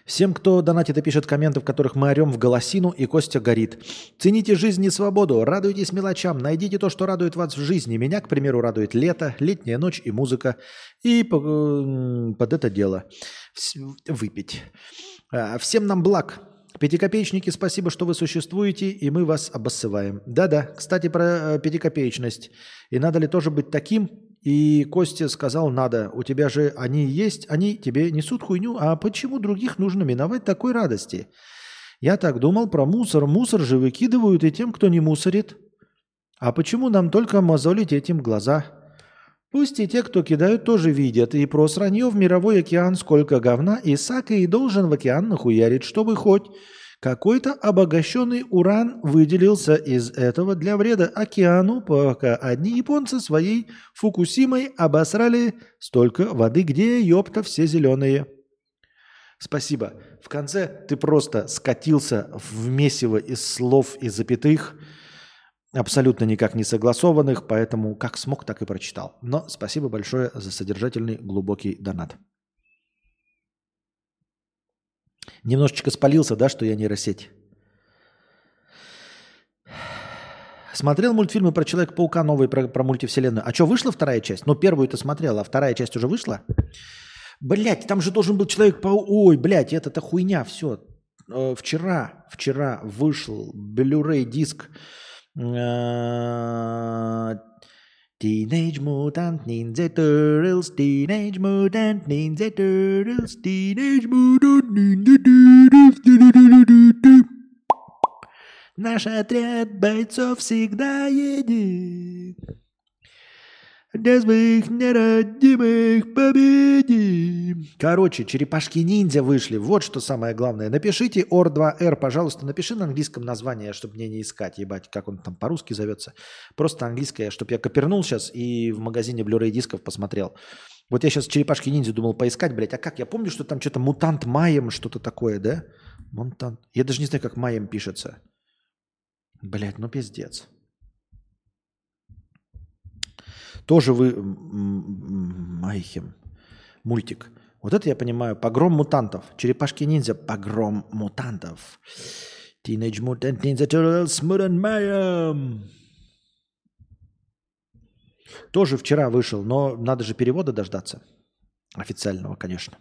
Всем, кто донатит и пишет комменты, в которых мы орем в голосину, и Костя горит. Цените жизнь и свободу, радуйтесь мелочам, найдите то, что радует вас в жизни. Меня, к примеру, радует лето, летняя ночь и музыка. И под это дело выпить. А, всем нам благ. Пятикопеечники, спасибо, что вы существуете, и мы вас обоссываем. Да-да, кстати, про э, пятикопеечность. И надо ли тоже быть таким, и Костя сказал, надо, у тебя же они есть, они тебе несут хуйню, а почему других нужно миновать такой радости? Я так думал про мусор. Мусор же выкидывают и тем, кто не мусорит. А почему нам только мозолить этим глаза? Пусть и те, кто кидают, тоже видят. И про сранье в мировой океан сколько говна, и и должен в океан нахуярить, чтобы хоть какой-то обогащенный уран выделился из этого для вреда океану, пока одни японцы своей Фукусимой обосрали столько воды, где, ёпта, все зеленые. Спасибо. В конце ты просто скатился в месиво из слов и запятых, абсолютно никак не согласованных, поэтому как смог, так и прочитал. Но спасибо большое за содержательный глубокий донат. Немножечко спалился, да, что я нейросеть? Смотрел мультфильмы про Человека-паука новые, про, про мультивселенную. А что, вышла вторая часть? Ну, первую ты смотрел, а вторая часть уже вышла? Блять, там же должен был Человек-паук... Ой, блядь, это-то хуйня, все. Э, вчера, вчера вышел Blu-ray диск э, Teenage Mutant Ninja Turtles, Teenage Mutant Ninja Turtles, Teenage Mutant. Наш отряд бойцов всегда едет. Для своих неродимых победим. Короче, черепашки-ниндзя вышли. Вот что самое главное. Напишите OR2R, пожалуйста. Напиши на английском название, чтобы мне не искать, ебать, как он там по-русски зовется. Просто английское, чтобы я копернул сейчас и в магазине Blu-ray дисков посмотрел. Вот я сейчас черепашки-ниндзя думал поискать, блядь. А как? Я помню, что там что-то мутант Майем, что-то такое, да? Мутант. Я даже не знаю, как Майем пишется. Блядь, ну пиздец. Тоже вы Майхем. Мультик. Вот это я понимаю. Погром мутантов. Черепашки-ниндзя. Погром мутантов. Teenage Mutant Ninja Turtles Mutant Mayhem. Тоже вчера вышел, но надо же перевода дождаться. Официального, конечно.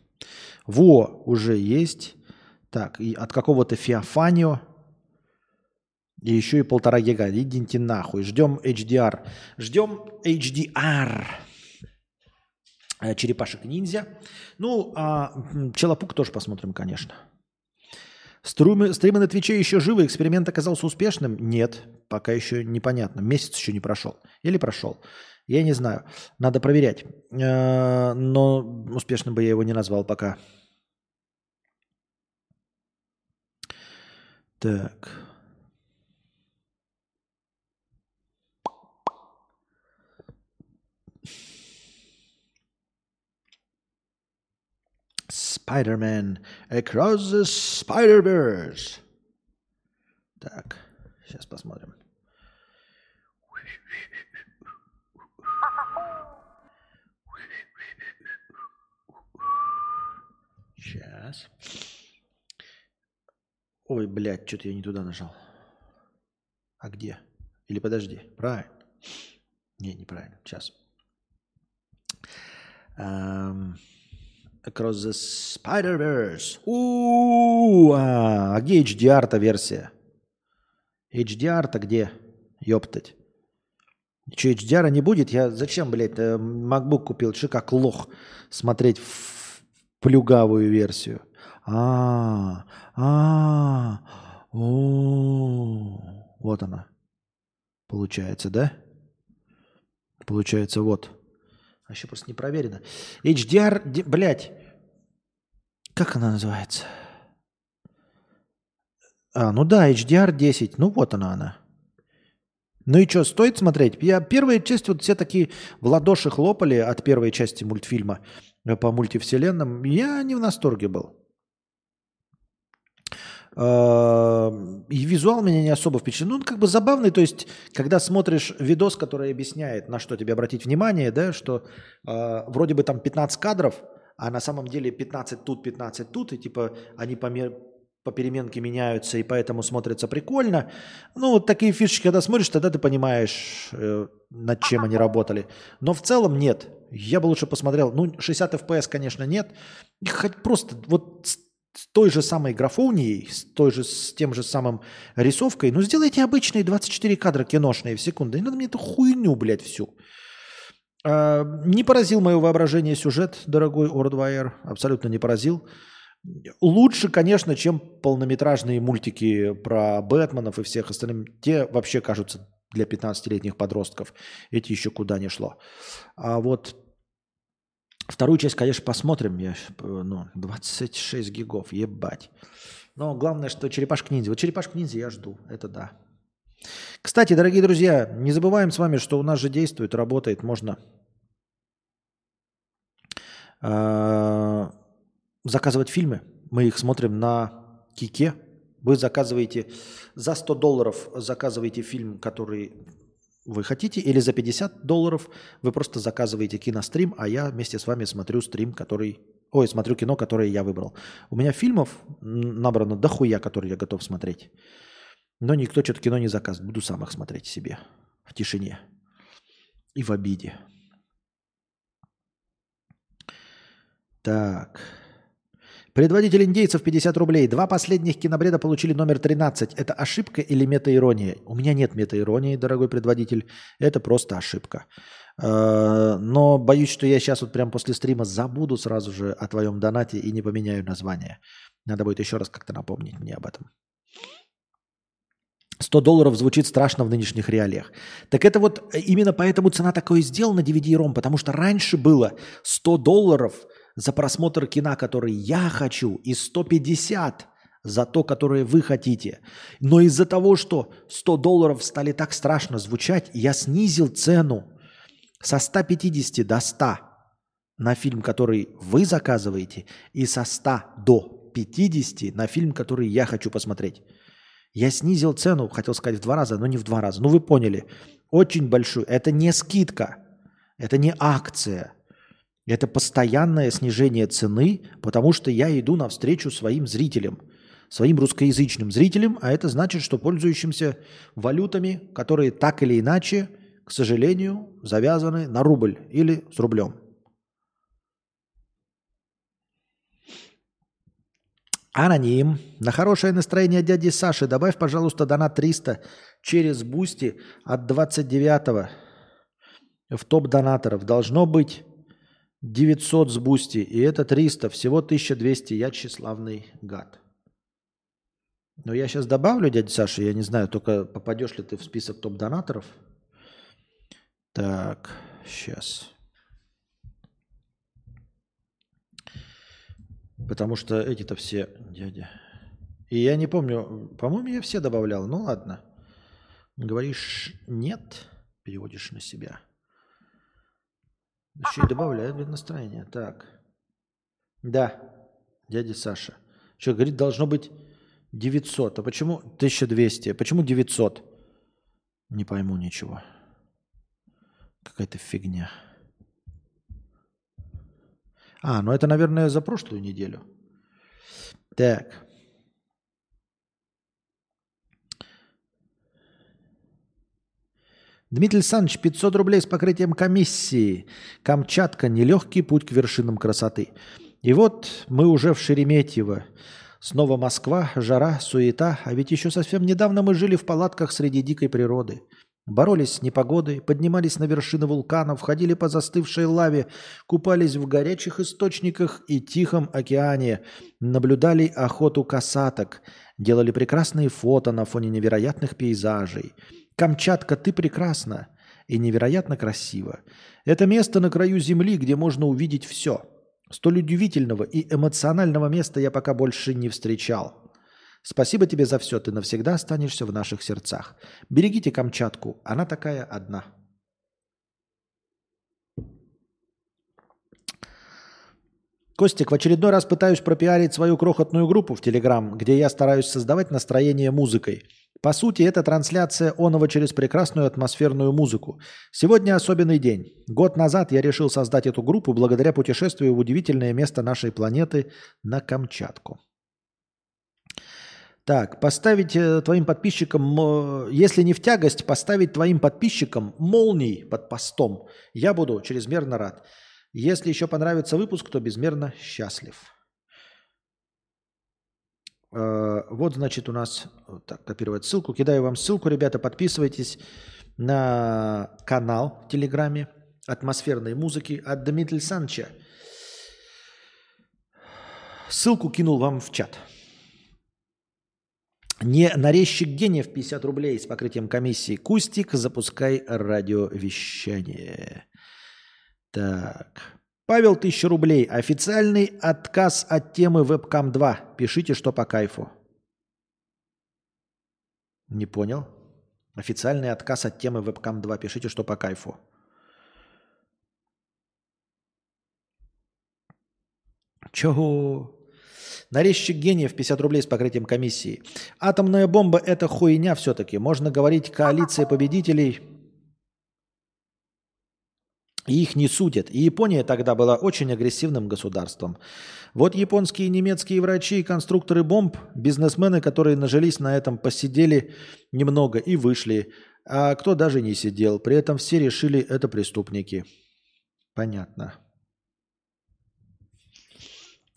Во, уже есть. Так, и от какого-то Феофанио и еще и полтора гига. Идите нахуй. Ждем HDR. Ждем HDR. Черепашек ниндзя. Ну, а Челопук тоже посмотрим, конечно. Стримы, стримы на Твиче еще живы. Эксперимент оказался успешным? Нет, пока еще непонятно. Месяц еще не прошел. Или прошел. Я не знаю. Надо проверять. Э, но успешным бы я его не назвал пока. Так. Spider-Man Across the Spider-Verse. Так, сейчас посмотрим. Сейчас. Ой, блядь, что-то я не туда нажал. А где? Или подожди, правильно. Не, неправильно. Сейчас. Um... Across the Spider-Verse. У, а, а где HDR-то версия? HDR-то где? Ёптать. Че, HDR не будет? Я зачем, блядь, э, MacBook купил? Че, как лох смотреть в плюгавую версию? А, а, о, вот она. Получается, да? Получается, вот. А еще просто не проверено. HDR, блядь, как она называется? А, ну да, HDR 10. Ну вот она она. Ну и что, стоит смотреть? Я первая часть, вот все такие в ладоши хлопали от первой части мультфильма по мультивселенным. Я не в восторге был. А, и визуал меня не особо впечатлил. Ну, он как бы забавный, то есть, когда смотришь видос, который объясняет, на что тебе обратить внимание, да, что э, вроде бы там 15 кадров, а на самом деле 15 тут, 15 тут, и типа они по, мер... по переменке меняются, и поэтому смотрится прикольно. Ну, вот такие фишки, когда смотришь, тогда ты понимаешь, э, над чем они работали. Но в целом нет. Я бы лучше посмотрел, ну, 60 FPS, конечно, нет. Хоть просто вот с той же самой графонией, с, той же, с тем же самым рисовкой, ну сделайте обычные 24 кадра киношные в секунду. Не надо мне эту хуйню, блядь, всю. А, не поразил мое воображение сюжет, дорогой Ордвайер, абсолютно не поразил. Лучше, конечно, чем полнометражные мультики про Бэтменов и всех остальных. Те вообще кажутся для 15-летних подростков. Эти еще куда не шло. А вот Вторую часть, конечно, посмотрим. Я, ну, 26 гигов, ебать. Но главное, что черепашка ниндзя. Вот черепашка ниндзя я жду, это да. Кстати, дорогие друзья, не забываем с вами, что у нас же действует, работает, можно э, заказывать фильмы Мы их смотрим на Кике. Вы заказываете за 100 долларов заказываете фильм, который вы хотите, или за 50 долларов вы просто заказываете кинострим, а я вместе с вами смотрю стрим, который... Ой, смотрю кино, которое я выбрал. У меня фильмов набрано дохуя, которые я готов смотреть. Но никто что-то кино не заказывает. Буду сам их смотреть себе в тишине и в обиде. Так. Предводитель индейцев 50 рублей. Два последних кинобреда получили номер 13. Это ошибка или метаирония? У меня нет метаиронии, дорогой предводитель. Это просто ошибка. Э, но боюсь, что я сейчас вот прям после стрима забуду сразу же о твоем донате и не поменяю название. Надо будет еще раз как-то напомнить мне об этом. 100 долларов звучит страшно в нынешних реалиях. Так это вот именно поэтому цена такое сделана DVD-ROM, потому что раньше было 100 долларов – за просмотр кино, который я хочу, и 150 за то, которое вы хотите. Но из-за того, что 100 долларов стали так страшно звучать, я снизил цену со 150 до 100 на фильм, который вы заказываете, и со 100 до 50 на фильм, который я хочу посмотреть. Я снизил цену, хотел сказать в два раза, но не в два раза. Ну вы поняли, очень большую. Это не скидка, это не акция – это постоянное снижение цены, потому что я иду навстречу своим зрителям, своим русскоязычным зрителям, а это значит, что пользующимся валютами, которые так или иначе, к сожалению, завязаны на рубль или с рублем. Аноним. На хорошее настроение дяди Саши добавь, пожалуйста, донат 300 через Бусти от 29 в топ донаторов. Должно быть 900 с Бусти, и это 300, всего 1200. Я тщеславный гад. Но я сейчас добавлю, дядя Саша, я не знаю, только попадешь ли ты в список топ-донаторов. Так, сейчас. Потому что эти-то все дядя. И я не помню, по-моему, я все добавлял. Ну ладно. Говоришь нет, переводишь на себя. Еще и добавляет блин, настроение. Так. Да, дядя Саша. Что, говорит, должно быть 900. А почему 1200? А почему 900? Не пойму ничего. Какая-то фигня. А, ну это, наверное, за прошлую неделю. Так. Дмитрий Александрович, 500 рублей с покрытием комиссии. Камчатка – нелегкий путь к вершинам красоты. И вот мы уже в Шереметьево. Снова Москва, жара, суета. А ведь еще совсем недавно мы жили в палатках среди дикой природы. Боролись с непогодой, поднимались на вершины вулканов, ходили по застывшей лаве, купались в горячих источниках и тихом океане, наблюдали охоту касаток, делали прекрасные фото на фоне невероятных пейзажей – Камчатка, ты прекрасна и невероятно красиво. Это место на краю земли, где можно увидеть все. Столь удивительного и эмоционального места я пока больше не встречал. Спасибо тебе за все, ты навсегда останешься в наших сердцах. Берегите Камчатку, она такая одна. Костик, в очередной раз пытаюсь пропиарить свою крохотную группу в Телеграм, где я стараюсь создавать настроение музыкой – по сути, это трансляция оного через прекрасную атмосферную музыку. Сегодня особенный день. Год назад я решил создать эту группу благодаря путешествию в удивительное место нашей планеты на Камчатку. Так, поставить э, твоим подписчикам, если не в тягость, поставить твоим подписчикам молний под постом. Я буду чрезмерно рад. Если еще понравится выпуск, то безмерно счастлив. Э, вот, значит, у нас так, копировать ссылку. Кидаю вам ссылку, ребята, подписывайтесь на канал в Телеграме атмосферной музыки от Дмитрия Санча. Ссылку кинул вам в чат. Не нарезчик гениев 50 рублей с покрытием комиссии. Кустик, запускай радиовещание. Так. Павел, 1000 рублей. Официальный отказ от темы Webcam 2. Пишите, что по кайфу. Не понял. Официальный отказ от темы Webcam 2. Пишите, что по кайфу. Чего? Нарезчик гениев 50 рублей с покрытием комиссии. Атомная бомба – это хуйня все-таки. Можно говорить, коалиция победителей и их не судят. И Япония тогда была очень агрессивным государством. Вот японские и немецкие врачи и конструкторы бомб, бизнесмены, которые нажились на этом, посидели немного и вышли. А кто даже не сидел. При этом все решили, это преступники. Понятно.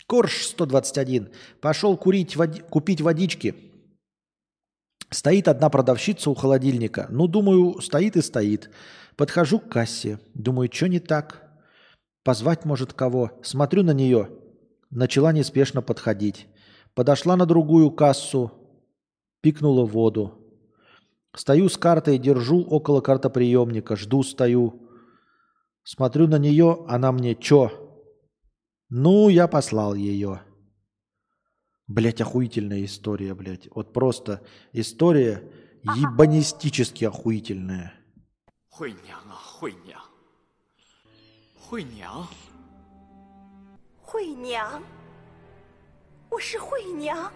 Корж 121. Пошел курить, води... купить водички. Стоит одна продавщица у холодильника. Ну, думаю, стоит и стоит. Подхожу к кассе. Думаю, что не так? Позвать может кого. Смотрю на нее. Начала неспешно подходить. Подошла на другую кассу. Пикнула воду. Стою с картой, держу около картоприемника. Жду, стою. Смотрю на нее, она мне чё? Ну, я послал ее. Блять, охуительная история, блядь. Вот просто история ебанистически охуительная. 惠娘啊，惠娘，惠娘，惠娘，我是惠娘，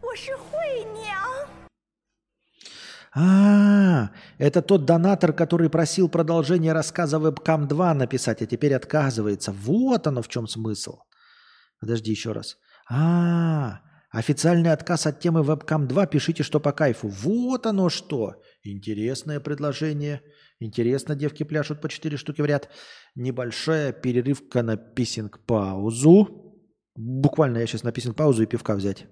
我是惠娘。 А, это тот донатор, который просил продолжение рассказа Webcam 2 написать, а теперь отказывается. Вот оно в чем смысл. Подожди еще раз. А, официальный отказ от темы Webcam 2, пишите, что по кайфу. Вот оно что. Интересное предложение. Интересно, девки пляшут по 4 штуки в ряд. Небольшая перерывка на писинг-паузу. Буквально я сейчас на писинг-паузу и пивка взять.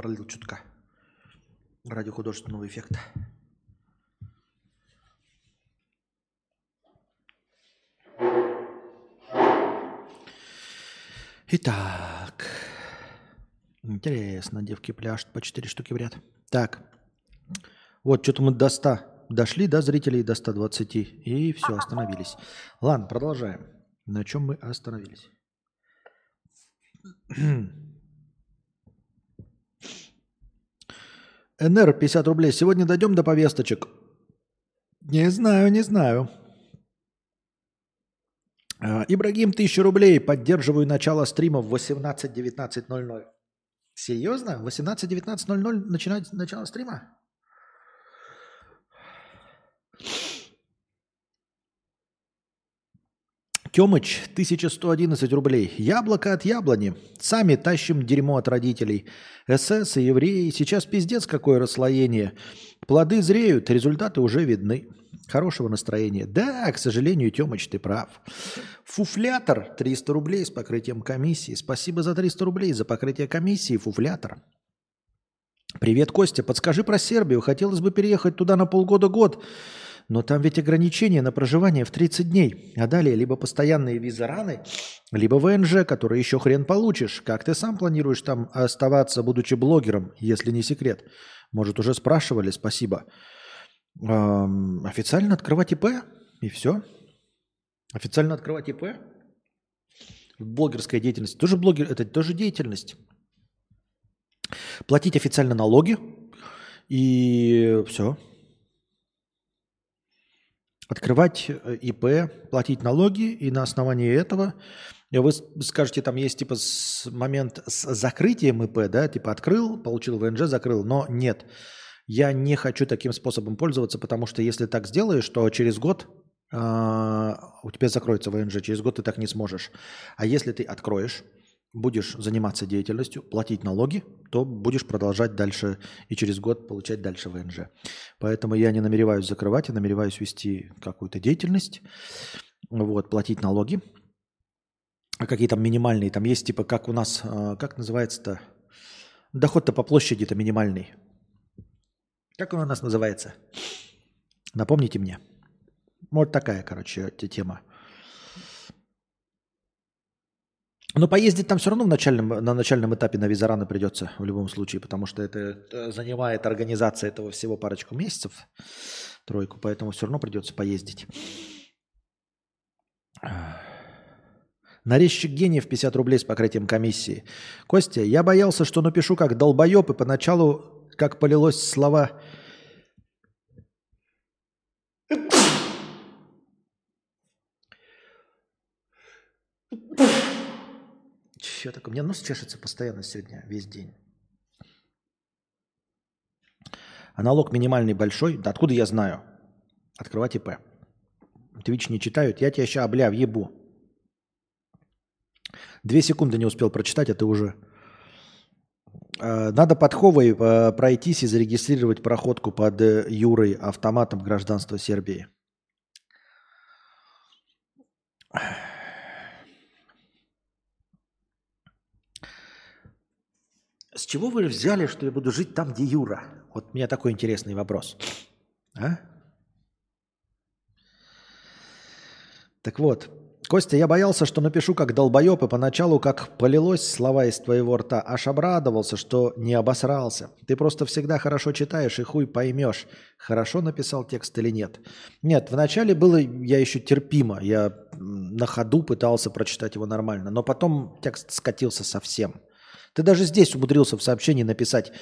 Пролил чутка ради художественного эффекта. Итак. Интересно, девки пляшут по 4 штуки в ряд. Так. Вот, что-то мы до 100 дошли, да, зрителей, до 120. И все, остановились. Ладно, продолжаем. На чем мы остановились? <clears throat> НР 50 рублей. Сегодня дойдем до повесточек. Не знаю, не знаю. А, Ибрагим, 1000 рублей. Поддерживаю начало стрима в 18.19.00. Серьезно? В 18.19.00 начинать начало стрима? Тёмыч, 1111 рублей. Яблоко от яблони. Сами тащим дерьмо от родителей. СС и евреи. Сейчас пиздец какое расслоение. Плоды зреют, результаты уже видны. Хорошего настроения. Да, к сожалению, Тёмыч, ты прав. Фуфлятор, 300 рублей с покрытием комиссии. Спасибо за 300 рублей за покрытие комиссии, фуфлятор. Привет, Костя. Подскажи про Сербию. Хотелось бы переехать туда на полгода-год. Но там ведь ограничение на проживание в 30 дней. А далее либо постоянные визы раны, либо ВНЖ, который еще хрен получишь. Как ты сам планируешь там оставаться, будучи блогером, если не секрет? Может, уже спрашивали? Спасибо. Эм, официально открывать ИП и все. Официально открывать ИП. Блогерская деятельность. Тоже блогер, это тоже деятельность. Платить официально налоги и все. Открывать э, ИП, платить налоги, и на основании этого вы с- скажете, там есть типа с- момент с закрытием ИП, да, типа открыл, получил ВНЖ, закрыл, но нет. Я не хочу таким способом пользоваться, потому что если так сделаешь, то через год а, у тебя закроется ВНЖ, через год ты так не сможешь. А если ты откроешь, будешь заниматься деятельностью, платить налоги, то будешь продолжать дальше и через год получать дальше ВНЖ. Поэтому я не намереваюсь закрывать, я намереваюсь вести какую-то деятельность, вот, платить налоги. А какие там минимальные, там есть типа, как у нас, а, как называется-то, Доход-то по площади-то минимальный. Как он у нас называется? Напомните мне. Вот такая, короче, тема. Но поездить там все равно в начальном, на начальном этапе на визараны придется в любом случае, потому что это занимает организация этого всего парочку месяцев, тройку, поэтому все равно придется поездить. Нарезчик гениев 50 рублей с покрытием комиссии. Костя, я боялся, что напишу как долбоеб, и поначалу, как полилось слова Че такое? У меня нос чешется постоянно сегодня, весь день. А налог минимальный большой? Да откуда я знаю? Открывать ИП. Твич не читают. Я тебя сейчас, бля, въебу. Две секунды не успел прочитать, а ты уже... А, надо под Ховой а, пройтись и зарегистрировать проходку под э, Юрой автоматом гражданства Сербии. С чего вы взяли, что я буду жить там, где Юра? Вот у меня такой интересный вопрос. А? Так вот, Костя, я боялся, что напишу как долбоеб, и поначалу, как полилось слова из твоего рта, аж обрадовался, что не обосрался. Ты просто всегда хорошо читаешь и хуй поймешь, хорошо написал текст или нет. Нет, вначале было я еще терпимо, я на ходу пытался прочитать его нормально, но потом текст скатился совсем. Ты даже здесь умудрился в сообщении написать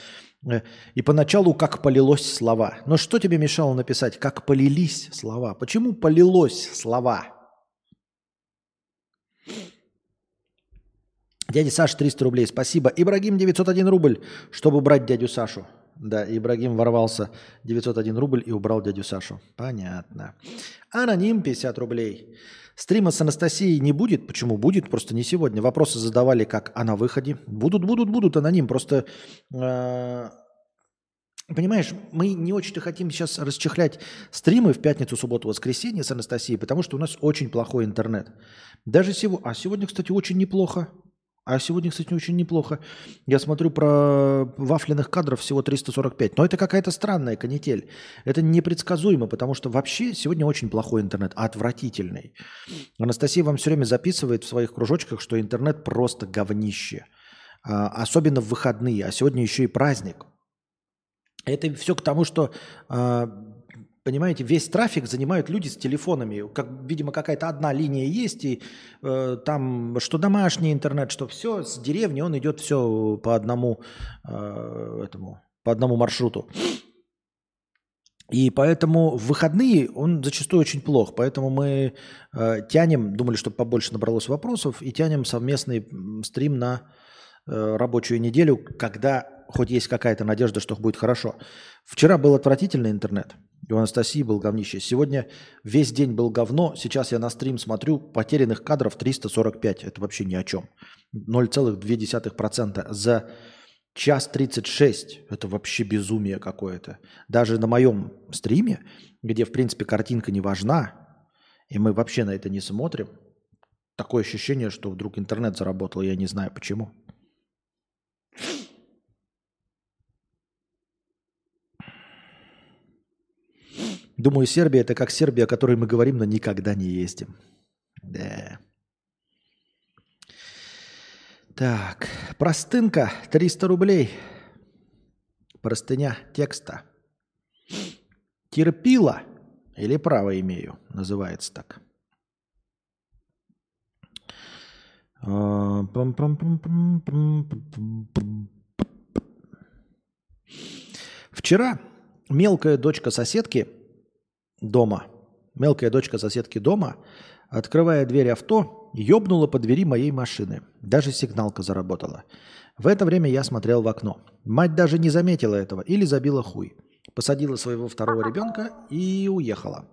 э, и поначалу как полилось слова. Но что тебе мешало написать, как полились слова? Почему полилось слова? Дядя Саша 300 рублей, спасибо. Ибрагим 901 рубль, чтобы убрать дядю Сашу. Да, Ибрагим ворвался 901 рубль и убрал дядю Сашу. Понятно. Аноним 50 рублей. Стрима с Анастасией не будет. Почему будет? Просто не сегодня. Вопросы задавали как а на выходе. Будут, будут, будут аноним. Просто э, Понимаешь, мы не очень-то хотим сейчас расчехлять стримы в пятницу, субботу, воскресенье с Анастасией, потому что у нас очень плохой интернет. Даже сегодня, а сегодня, кстати, очень неплохо. А сегодня, кстати, очень неплохо. Я смотрю про вафленных кадров всего 345. Но это какая-то странная канитель. Это непредсказуемо, потому что вообще сегодня очень плохой интернет, отвратительный. Анастасия вам все время записывает в своих кружочках, что интернет просто говнище. А, особенно в выходные. А сегодня еще и праздник. Это все к тому, что а, Понимаете, весь трафик занимают люди с телефонами. Как, видимо, какая-то одна линия есть, и э, там что домашний интернет, что все, с деревни он идет все по одному, э, этому, по одному маршруту. И поэтому в выходные он зачастую очень плох. Поэтому мы э, тянем, думали, чтобы побольше набралось вопросов, и тянем совместный стрим на э, рабочую неделю, когда хоть есть какая-то надежда, что будет хорошо. Вчера был отвратительный интернет – и у Анастасии был говнище. Сегодня весь день был говно. Сейчас я на стрим смотрю, потерянных кадров 345. Это вообще ни о чем. 0,2% за час 36. Это вообще безумие какое-то. Даже на моем стриме, где, в принципе, картинка не важна, и мы вообще на это не смотрим, такое ощущение, что вдруг интернет заработал, я не знаю почему. Думаю, Сербия это как Сербия, о которой мы говорим, но никогда не ездим. Да. Так, простынка 300 рублей. Простыня текста. Терпила или право имею, называется так. Вчера мелкая дочка соседки дома. Мелкая дочка соседки дома, открывая дверь авто, ёбнула по двери моей машины. Даже сигналка заработала. В это время я смотрел в окно. Мать даже не заметила этого или забила хуй. Посадила своего второго ребенка и уехала.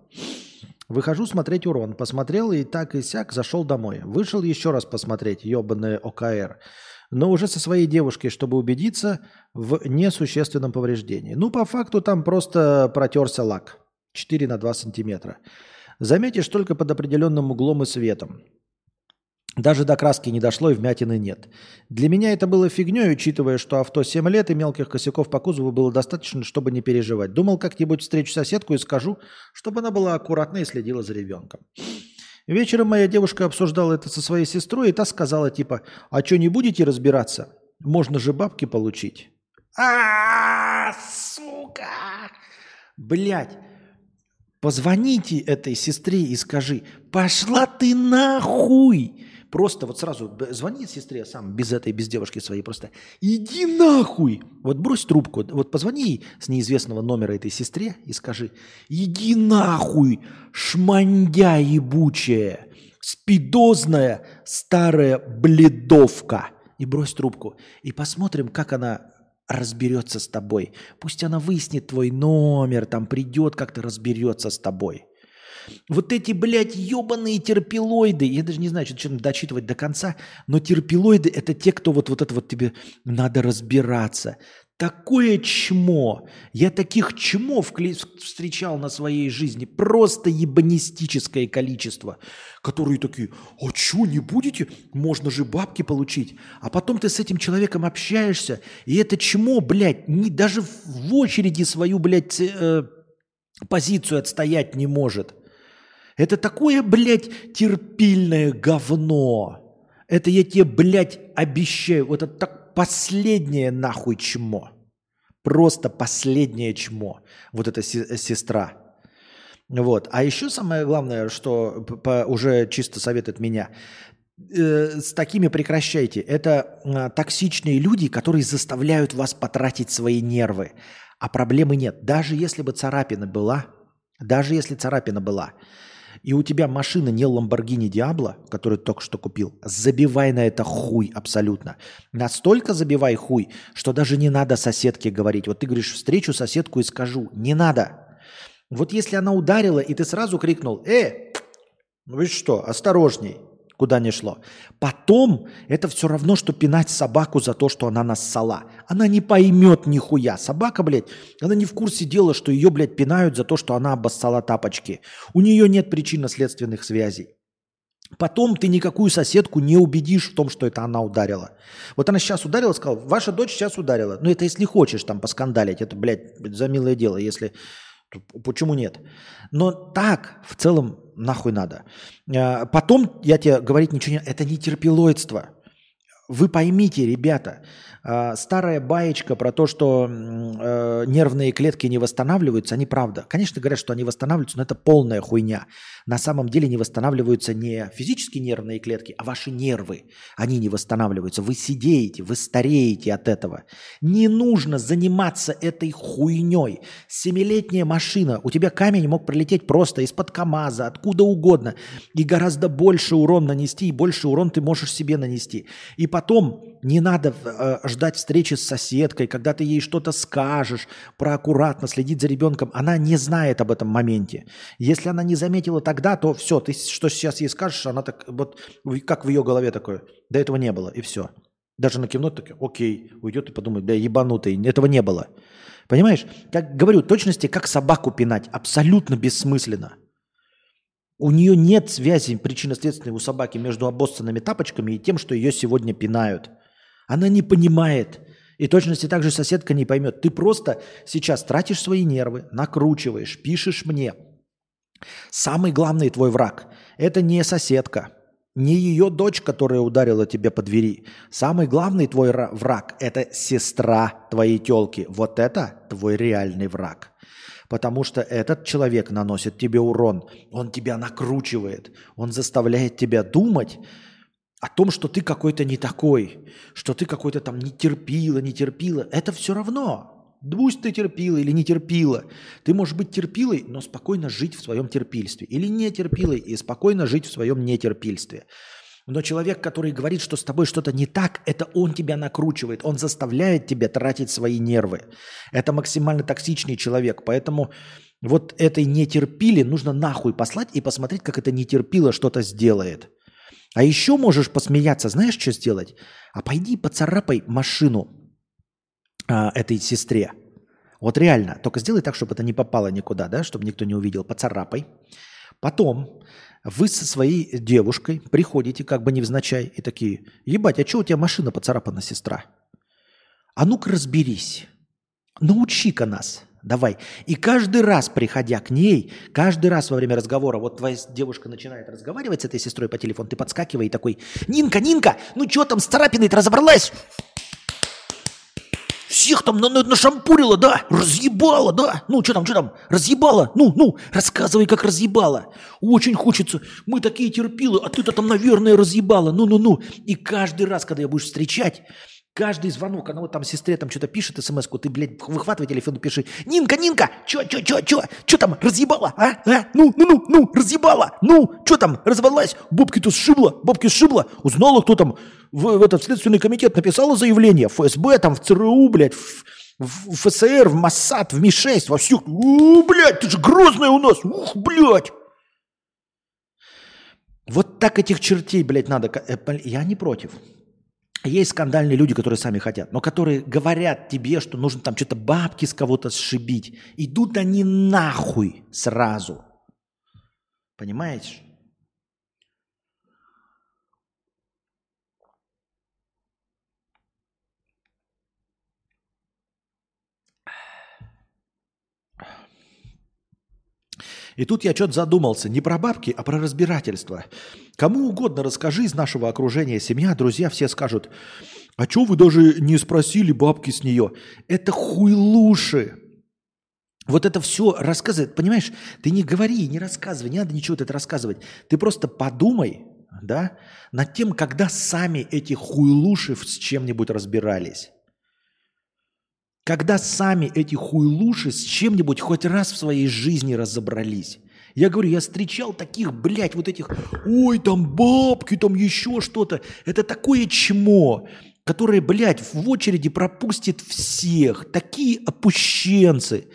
Выхожу смотреть урон. Посмотрел и так и сяк зашел домой. Вышел еще раз посмотреть, ебаное ОКР. Но уже со своей девушкой, чтобы убедиться в несущественном повреждении. Ну, по факту там просто протерся лак. 4 на 2 сантиметра. Заметишь только под определенным углом и светом. Даже до краски не дошло и вмятины нет. Для меня это было фигней, учитывая, что авто 7 лет и мелких косяков по кузову было достаточно, чтобы не переживать. Думал, как-нибудь встречу соседку и скажу, чтобы она была аккуратна и следила за ребенком. Вечером моя девушка обсуждала это со своей сестрой, и та сказала типа, а что, не будете разбираться? Можно же бабки получить. А, сука! Блять, позвоните этой сестре и скажи, пошла ты нахуй! Просто вот сразу звони сестре сам, без этой, без девушки своей, просто иди нахуй. Вот брось трубку, вот позвони с неизвестного номера этой сестре и скажи, иди нахуй, шмандя ебучая, спидозная старая бледовка. И брось трубку. И посмотрим, как она разберется с тобой. Пусть она выяснит твой номер, там придет, как-то разберется с тобой. Вот эти, блядь, ебаные терпилоиды, я даже не знаю, что что дочитывать до конца, но терпилоиды это те, кто вот, вот это вот тебе надо разбираться. Такое чмо. Я таких чмов встречал на своей жизни. Просто ебанистическое количество. Которые такие, а что, не будете? Можно же бабки получить. А потом ты с этим человеком общаешься, и это чмо, блядь, не, даже в очереди свою, блядь, э, позицию отстоять не может. Это такое, блядь, терпильное говно. Это я тебе, блядь, обещаю. Вот это так последнее нахуй чмо. Просто последнее чмо. Вот эта се- сестра. Вот. А еще самое главное, что по- уже чисто совет от меня. Э, с такими прекращайте. Это э, токсичные люди, которые заставляют вас потратить свои нервы. А проблемы нет. Даже если бы царапина была, даже если царапина была, и у тебя машина не Lamborghini Diablo, которую ты только что купил, забивай на это хуй абсолютно. Настолько забивай хуй, что даже не надо соседке говорить. Вот ты говоришь, встречу соседку и скажу. Не надо. Вот если она ударила, и ты сразу крикнул, э, вы что, осторожней, куда не шло. Потом это все равно, что пинать собаку за то, что она нассала. Она не поймет нихуя. Собака, блядь, она не в курсе дела, что ее, блядь, пинают за то, что она обоссала тапочки. У нее нет причинно-следственных связей. Потом ты никакую соседку не убедишь в том, что это она ударила. Вот она сейчас ударила, сказала, ваша дочь сейчас ударила. Ну это если хочешь там поскандалить, это, блядь, за милое дело. Если Почему нет? Но так в целом нахуй надо. А, Потом, я тебе говорить ничего не... Это не терпилоидство. Вы поймите, ребята, старая баечка про то, что э, нервные клетки не восстанавливаются, они правда. Конечно, говорят, что они восстанавливаются, но это полная хуйня. На самом деле не восстанавливаются не физические нервные клетки, а ваши нервы. Они не восстанавливаются. Вы сидеете, вы стареете от этого. Не нужно заниматься этой хуйней. Семилетняя машина, у тебя камень мог пролететь просто из-под КАМАЗа, откуда угодно, и гораздо больше урон нанести, и больше урон ты можешь себе нанести. И потом не надо э, ждать встречи с соседкой, когда ты ей что-то скажешь, про аккуратно следить за ребенком. Она не знает об этом моменте. Если она не заметила тогда, то все, ты что сейчас ей скажешь, она так вот, как в ее голове такое, до этого не было, и все. Даже на кивнет так, окей, уйдет и подумает, да ебанутый, этого не было. Понимаешь? Как говорю, точности, как собаку пинать, абсолютно бессмысленно. У нее нет связи причинно-следственной у собаки между обоссанными тапочками и тем, что ее сегодня пинают. Она не понимает. И точности также соседка не поймет. Ты просто сейчас тратишь свои нервы, накручиваешь, пишешь мне. Самый главный твой враг – это не соседка, не ее дочь, которая ударила тебя по двери. Самый главный твой ра- враг – это сестра твоей телки. Вот это твой реальный враг. Потому что этот человек наносит тебе урон, он тебя накручивает, он заставляет тебя думать о том, что ты какой-то не такой, что ты какой-то там не терпила, не терпила. Это все равно. Пусть ты терпила или не терпила. Ты можешь быть терпилой, но спокойно жить в своем терпильстве. Или не терпилой и спокойно жить в своем нетерпильстве. Но человек, который говорит, что с тобой что-то не так, это он тебя накручивает, он заставляет тебя тратить свои нервы. Это максимально токсичный человек, поэтому вот этой нетерпиле нужно нахуй послать и посмотреть, как это нетерпило что-то сделает. А еще можешь посмеяться, знаешь, что сделать? А пойди поцарапай машину а, этой сестре. Вот реально, только сделай так, чтобы это не попало никуда, да, чтобы никто не увидел. Поцарапай. Потом Вы со своей девушкой приходите как бы невзначай и такие, ебать, а что у тебя машина поцарапана, сестра? А ну-ка разберись. Научи-ка нас. Давай. И каждый раз, приходя к ней, каждый раз во время разговора, вот твоя девушка начинает разговаривать с этой сестрой по телефону, ты подскакивай и такой, Нинка, Нинка, ну что там с царапиной-то разобралась? Всех там на, на, нашампурила, да? Разъебала, да? Ну, что там, что там? Разъебала? Ну, ну, рассказывай, как разъебала. Очень хочется. Мы такие терпилы, а ты-то там, наверное, разъебала. Ну-ну-ну. И каждый раз, когда я будешь встречать, Каждый звонок, она вот там сестре там что-то пишет смс-ку, ты, блядь, выхватывай телефон и пиши. Нинка, Нинка, чё, чё, чё, чё, чё там, разъебала, а? а? Ну, ну, ну, ну, разъебала, ну, чё там, разорвалась, бабки-то сшибла, бабки сшибла, узнала, кто там в, в этот следственный комитет написала заявление, ФСБ, там, в ЦРУ, блядь, в, в, в ФСР, в МОСАД, в МИ-6, во всех, у, блядь, ты же грозная у нас, ух, блядь. Вот так этих чертей, блядь, надо. Э, я не против. Есть скандальные люди, которые сами хотят, но которые говорят тебе, что нужно там что-то бабки с кого-то сшибить. Идут они нахуй сразу. Понимаешь? И тут я что-то задумался не про бабки, а про разбирательство. Кому угодно расскажи из нашего окружения, семья, друзья, все скажут, а что вы даже не спросили бабки с нее? Это хуйлуши. Вот это все рассказывает, понимаешь, ты не говори, не рассказывай, не надо ничего это рассказывать. Ты просто подумай, да, над тем, когда сами эти хуйлуши с чем-нибудь разбирались. Когда сами эти хуйлуши с чем-нибудь хоть раз в своей жизни разобрались. Я говорю, я встречал таких, блядь, вот этих, ой, там бабки, там еще что-то. Это такое чмо, которое, блядь, в очереди пропустит всех. Такие опущенцы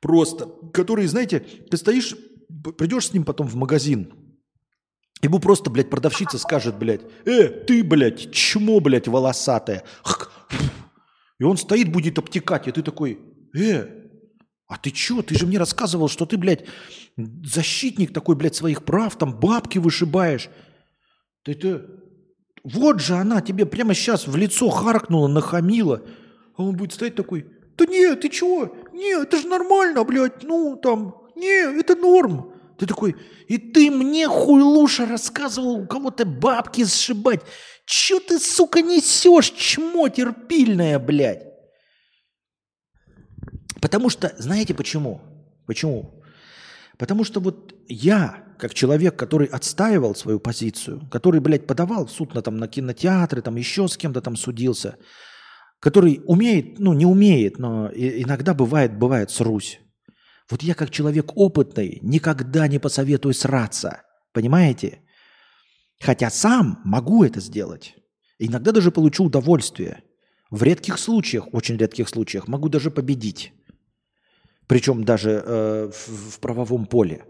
просто, которые, знаете, ты стоишь, придешь с ним потом в магазин, Ему просто, блядь, продавщица скажет, блядь, э, ты, блядь, чмо, блядь, волосатая. И он стоит, будет обтекать, и ты такой, э, а ты чё? Ты же мне рассказывал, что ты, блядь, защитник такой, блядь, своих прав, там бабки вышибаешь. Ты, ты... Вот же она тебе прямо сейчас в лицо харкнула, нахамила. А он будет стоять такой, да нет, ты чего? Не, это же нормально, блядь, ну там, не, это норм. Ты такой, и ты мне хуйлуша рассказывал, у кого-то бабки сшибать. Че ты, сука, несешь, чмо терпильное, блядь? Потому что, знаете почему? Почему? Потому что вот я, как человек, который отстаивал свою позицию, который, блядь, подавал в суд на, там, на кинотеатры, там еще с кем-то там судился, который умеет, ну не умеет, но иногда бывает, бывает срусь. Вот я как человек опытный никогда не посоветую сраться, понимаете? Хотя сам могу это сделать. Иногда даже получу удовольствие. В редких случаях, очень редких случаях, могу даже победить. Причем даже э, в, в правовом поле.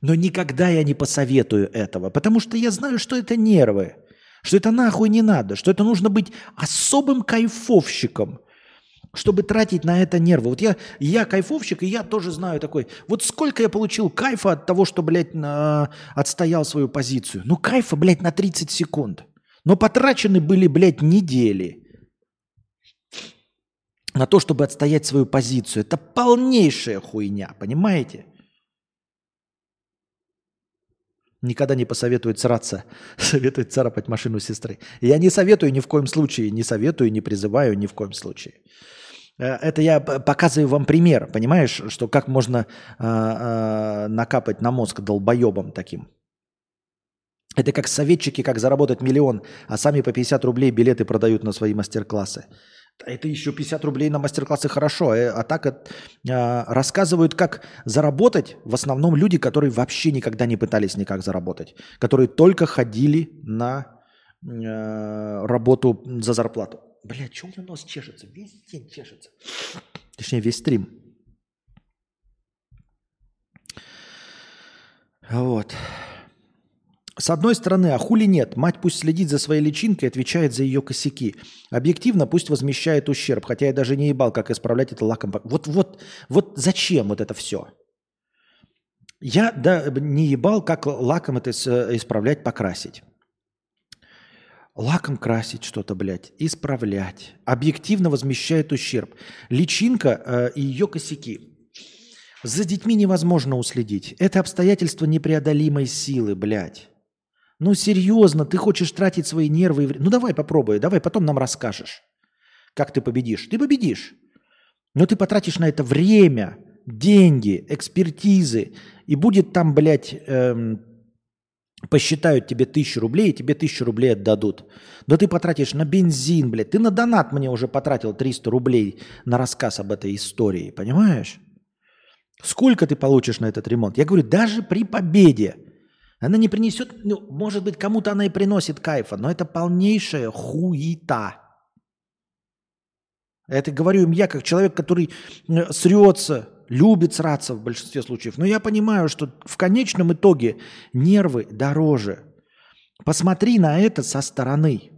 Но никогда я не посоветую этого, потому что я знаю, что это нервы, что это нахуй не надо, что это нужно быть особым кайфовщиком, чтобы тратить на это нервы. Вот я, я кайфовщик, и я тоже знаю такой, вот сколько я получил кайфа от того, что, блядь, на, отстоял свою позицию. Ну, кайфа, блядь, на 30 секунд. Но потрачены были, блядь, недели на то, чтобы отстоять свою позицию. Это полнейшая хуйня, понимаете? Никогда не посоветует сраться, <laughs> советует царапать машину сестры. Я не советую ни в коем случае, не советую, не призываю ни в коем случае. Э, это я показываю вам пример, понимаешь, что как можно э, э, накапать на мозг долбоебом таким. Это как советчики, как заработать миллион, а сами по 50 рублей билеты продают на свои мастер-классы. Это еще 50 рублей на мастер-классы хорошо. А так а, рассказывают, как заработать в основном люди, которые вообще никогда не пытались никак заработать. Которые только ходили на а, работу за зарплату. Бля, что у меня нос чешется? Весь день чешется. <sniffs> Точнее, весь стрим. Вот. С одной стороны, а хули нет? Мать пусть следит за своей личинкой и отвечает за ее косяки. Объективно пусть возмещает ущерб, хотя я даже не ебал, как исправлять это лаком. Вот, вот, вот зачем вот это все? Я да, не ебал, как лаком это с- исправлять, покрасить. Лаком красить что-то, блядь, исправлять. Объективно возмещает ущерб. Личинка э, и ее косяки. За детьми невозможно уследить. Это обстоятельство непреодолимой силы, блядь. Ну серьезно, ты хочешь тратить свои нервы и время? Ну давай попробуй, давай потом нам расскажешь, как ты победишь. Ты победишь. Но ты потратишь на это время, деньги, экспертизы, и будет там, блядь, эм, посчитают тебе тысячу рублей, и тебе тысячу рублей отдадут. Но ты потратишь на бензин, блядь. Ты на донат мне уже потратил 300 рублей на рассказ об этой истории, понимаешь? Сколько ты получишь на этот ремонт? Я говорю, даже при победе она не принесет, ну, может быть, кому-то она и приносит кайфа, но это полнейшая хуета. Это говорю им я, как человек, который э, срется, любит сраться в большинстве случаев. Но я понимаю, что в конечном итоге нервы дороже. Посмотри на это со стороны.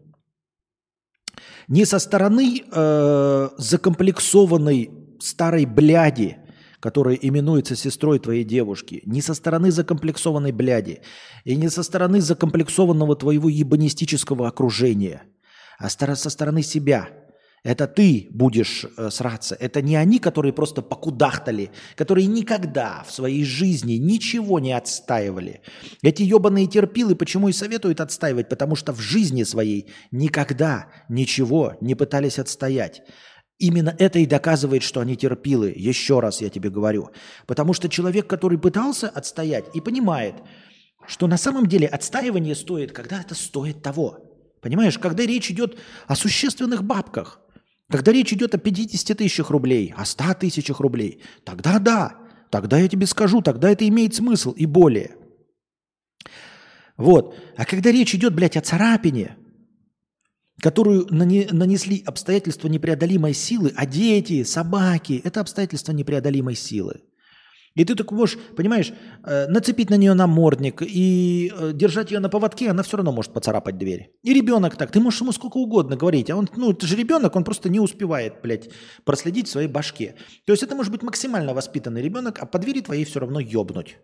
Не со стороны э, закомплексованной старой бляди, которая именуется сестрой твоей девушки, не со стороны закомплексованной бляди, и не со стороны закомплексованного твоего ебанистического окружения, а со стороны себя – это ты будешь э, сраться. Это не они, которые просто покудахтали, которые никогда в своей жизни ничего не отстаивали. Эти ебаные терпилы почему и советуют отстаивать? Потому что в жизни своей никогда ничего не пытались отстоять. Именно это и доказывает, что они терпилы. Еще раз я тебе говорю. Потому что человек, который пытался отстоять и понимает, что на самом деле отстаивание стоит, когда это стоит того. Понимаешь, когда речь идет о существенных бабках, когда речь идет о 50 тысячах рублей, о 100 тысячах рублей, тогда да, тогда я тебе скажу, тогда это имеет смысл и более. Вот. А когда речь идет, блядь, о царапине, которую нане- нанесли обстоятельства непреодолимой силы, а дети, собаки – это обстоятельства непреодолимой силы. И ты так можешь, понимаешь, э, нацепить на нее намордник и э, держать ее на поводке, она все равно может поцарапать дверь. И ребенок так, ты можешь ему сколько угодно говорить, а он, ну, это же ребенок, он просто не успевает, блядь, проследить в своей башке. То есть это может быть максимально воспитанный ребенок, а по двери твоей все равно ебнуть.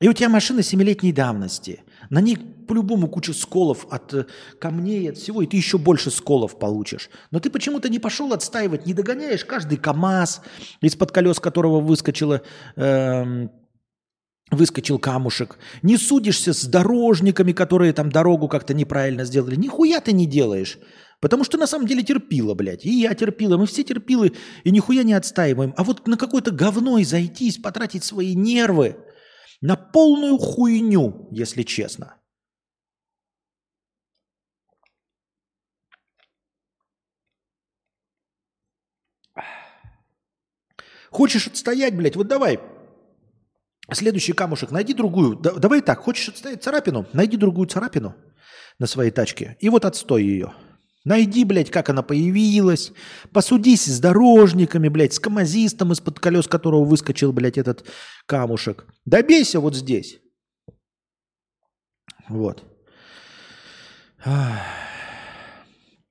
И у тебя машина семилетней давности. На ней по-любому куча сколов от э, камней, от всего, и ты еще больше сколов получишь. Но ты почему-то не пошел отстаивать, не догоняешь каждый КАМАЗ, из-под колес которого выскочила, эм, выскочил камушек. Не судишься с дорожниками, которые там дорогу как-то неправильно сделали. Нихуя ты не делаешь. Потому что на самом деле терпила, блядь. И я терпила, мы все терпилы, и нихуя не отстаиваем. А вот на какое-то говно и зайтись, потратить свои нервы – на полную хуйню, если честно. Хочешь отстоять, блядь, вот давай. Следующий камушек, найди другую. Да- давай так, хочешь отстоять царапину, найди другую царапину на своей тачке. И вот отстой ее. Найди, блядь, как она появилась. Посудись с дорожниками, блядь, с камазистом, из-под колес которого выскочил, блядь, этот камушек. Добейся вот здесь. Вот.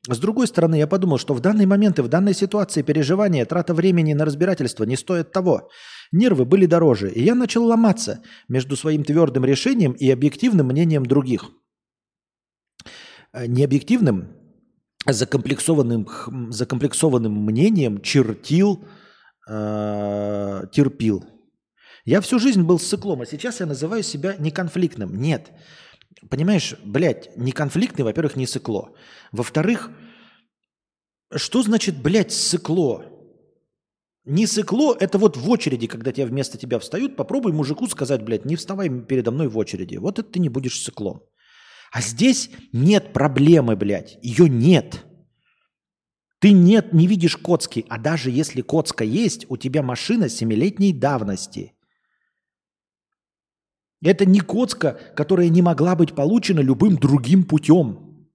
С другой стороны, я подумал, что в данный момент и в данной ситуации переживания, трата времени на разбирательство не стоят того. Нервы были дороже, и я начал ломаться между своим твердым решением и объективным мнением других. Э, Не объективным, а закомплексованным, закомплексованным мнением чертил, э, терпил. Я всю жизнь был циклом, а сейчас я называю себя неконфликтным. Нет. Понимаешь, блядь, неконфликтный, во-первых, не цикло. Во-вторых, что значит, блядь, цикло? Не цикло – это вот в очереди, когда тебя вместо тебя встают, попробуй мужику сказать, блядь, не вставай передо мной в очереди. Вот это ты не будешь циклом. А здесь нет проблемы, блядь. Ее нет. Ты нет, не видишь коцки. А даже если коцка есть, у тебя машина семилетней давности. Это не коцка, которая не могла быть получена любым другим путем.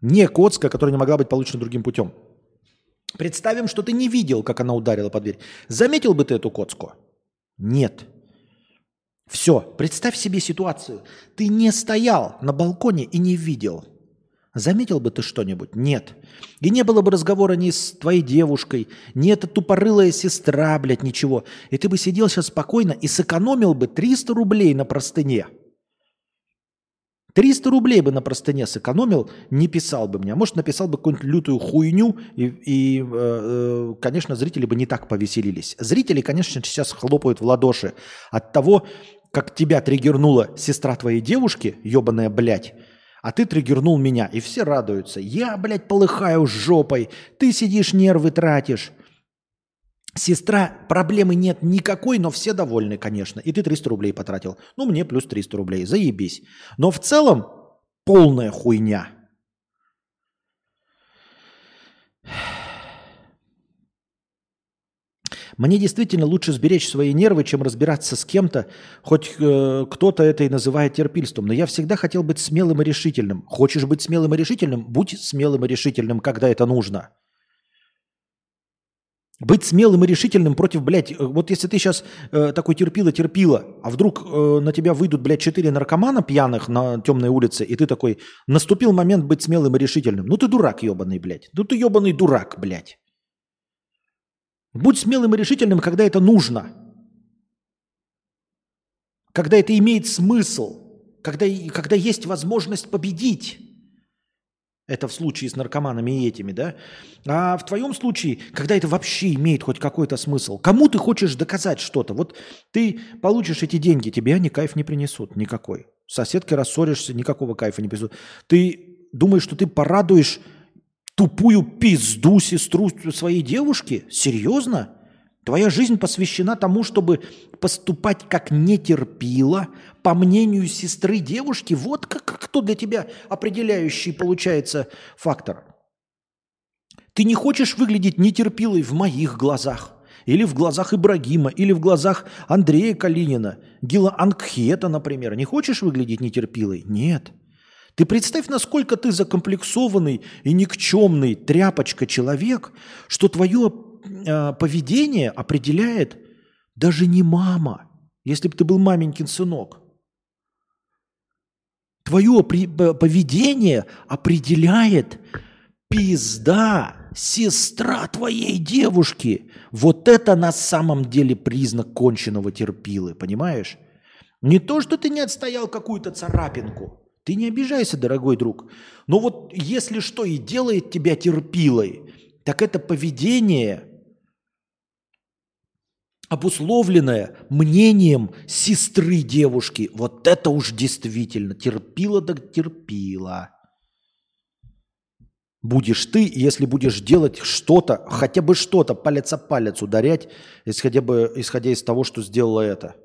Не коцка, которая не могла быть получена другим путем. Представим, что ты не видел, как она ударила по дверь. Заметил бы ты эту коцку? Нет. Все, представь себе ситуацию. Ты не стоял на балконе и не видел. Заметил бы ты что-нибудь? Нет. И не было бы разговора ни с твоей девушкой, ни эта тупорылая сестра, блядь, ничего. И ты бы сидел сейчас спокойно и сэкономил бы 300 рублей на простыне. 300 рублей бы на простыне сэкономил, не писал бы мне. А может, написал бы какую-нибудь лютую хуйню, и, и э, э, конечно, зрители бы не так повеселились. Зрители, конечно, сейчас хлопают в ладоши от того, как тебя триггернула сестра твоей девушки, ебаная блядь, а ты триггернул меня, и все радуются. Я, блядь, полыхаю жопой, ты сидишь, нервы тратишь. Сестра, проблемы нет никакой, но все довольны, конечно. И ты 300 рублей потратил. Ну, мне плюс 300 рублей, заебись. Но в целом полная хуйня. Мне действительно лучше сберечь свои нервы, чем разбираться с кем-то, хоть э, кто-то это и называет терпильством. Но я всегда хотел быть смелым и решительным. Хочешь быть смелым и решительным? Будь смелым и решительным, когда это нужно. Быть смелым и решительным против, блядь, э, вот если ты сейчас э, такой терпила-терпила, а вдруг э, на тебя выйдут, блядь, четыре наркомана пьяных на темной улице, и ты такой, наступил момент быть смелым и решительным. Ну ты дурак ебаный, блядь. Ну ты ебаный дурак, блядь. Будь смелым и решительным, когда это нужно. Когда это имеет смысл. Когда, когда есть возможность победить. Это в случае с наркоманами и этими, да? А в твоем случае, когда это вообще имеет хоть какой-то смысл, кому ты хочешь доказать что-то? Вот ты получишь эти деньги, тебе они кайф не принесут никакой. С соседкой рассоришься, никакого кайфа не принесут. Ты думаешь, что ты порадуешь тупую пизду сестру своей девушки? Серьезно? Твоя жизнь посвящена тому, чтобы поступать как нетерпила, по мнению сестры девушки. Вот как, кто для тебя определяющий получается фактор. Ты не хочешь выглядеть нетерпилой в моих глазах, или в глазах Ибрагима, или в глазах Андрея Калинина, Гила Ангхета, например. Не хочешь выглядеть нетерпилой? Нет. Ты представь, насколько ты закомплексованный и никчемный тряпочка человек, что твое э, поведение определяет даже не мама, если бы ты был маменькин сынок. Твое при, поведение определяет пизда, сестра твоей девушки. Вот это на самом деле признак конченного терпилы, понимаешь? Не то, что ты не отстоял какую-то царапинку – ты не обижайся, дорогой друг. Но вот если что и делает тебя терпилой, так это поведение, обусловленное мнением сестры девушки. Вот это уж действительно терпила да терпила. Будешь ты, если будешь делать что-то, хотя бы что-то, палец о палец ударять, исходя, бы, исходя из того, что сделала это.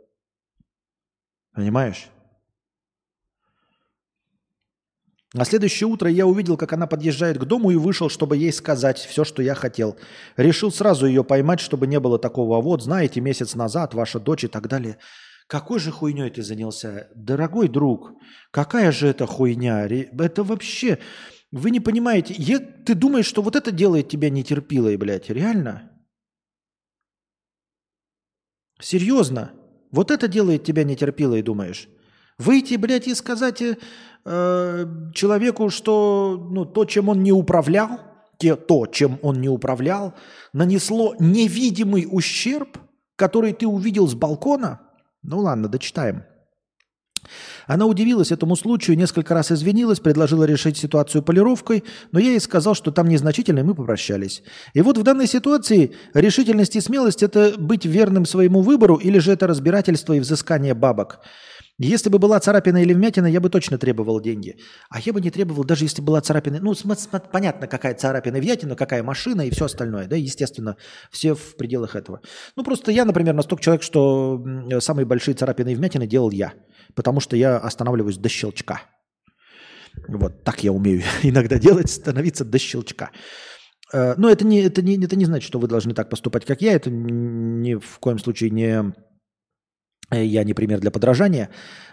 Понимаешь? На следующее утро я увидел, как она подъезжает к дому и вышел, чтобы ей сказать все, что я хотел. Решил сразу ее поймать, чтобы не было такого. А вот, знаете, месяц назад ваша дочь и так далее. Какой же хуйней ты занялся? Дорогой друг, какая же это хуйня? Это вообще... Вы не понимаете. Я... Ты думаешь, что вот это делает тебя нетерпилой, блядь? Реально? Серьезно? Вот это делает тебя нетерпилой, думаешь? Выйти, блядь, и сказать э, человеку, что ну, то, чем он не управлял, те, то, чем он не управлял, нанесло невидимый ущерб, который ты увидел с балкона? Ну ладно, дочитаем. Она удивилась этому случаю, несколько раз извинилась, предложила решить ситуацию полировкой, но я ей сказал, что там незначительно, и мы попрощались. И вот в данной ситуации решительность и смелость – это быть верным своему выбору или же это разбирательство и взыскание бабок – если бы была царапина или вмятина, я бы точно требовал деньги. А я бы не требовал, даже если была царапина. Ну, понятно, какая царапина и вмятина, какая машина и все остальное. Да, естественно, все в пределах этого. Ну, просто я, например, настолько человек, что самые большие царапины и вмятины делал я. Потому что я останавливаюсь до щелчка. Вот так я умею <laughs> иногда делать, становиться до щелчка. Э, но это не, это, не, это не значит, что вы должны так поступать, как я. Это ни в коем случае не я не пример для подражания.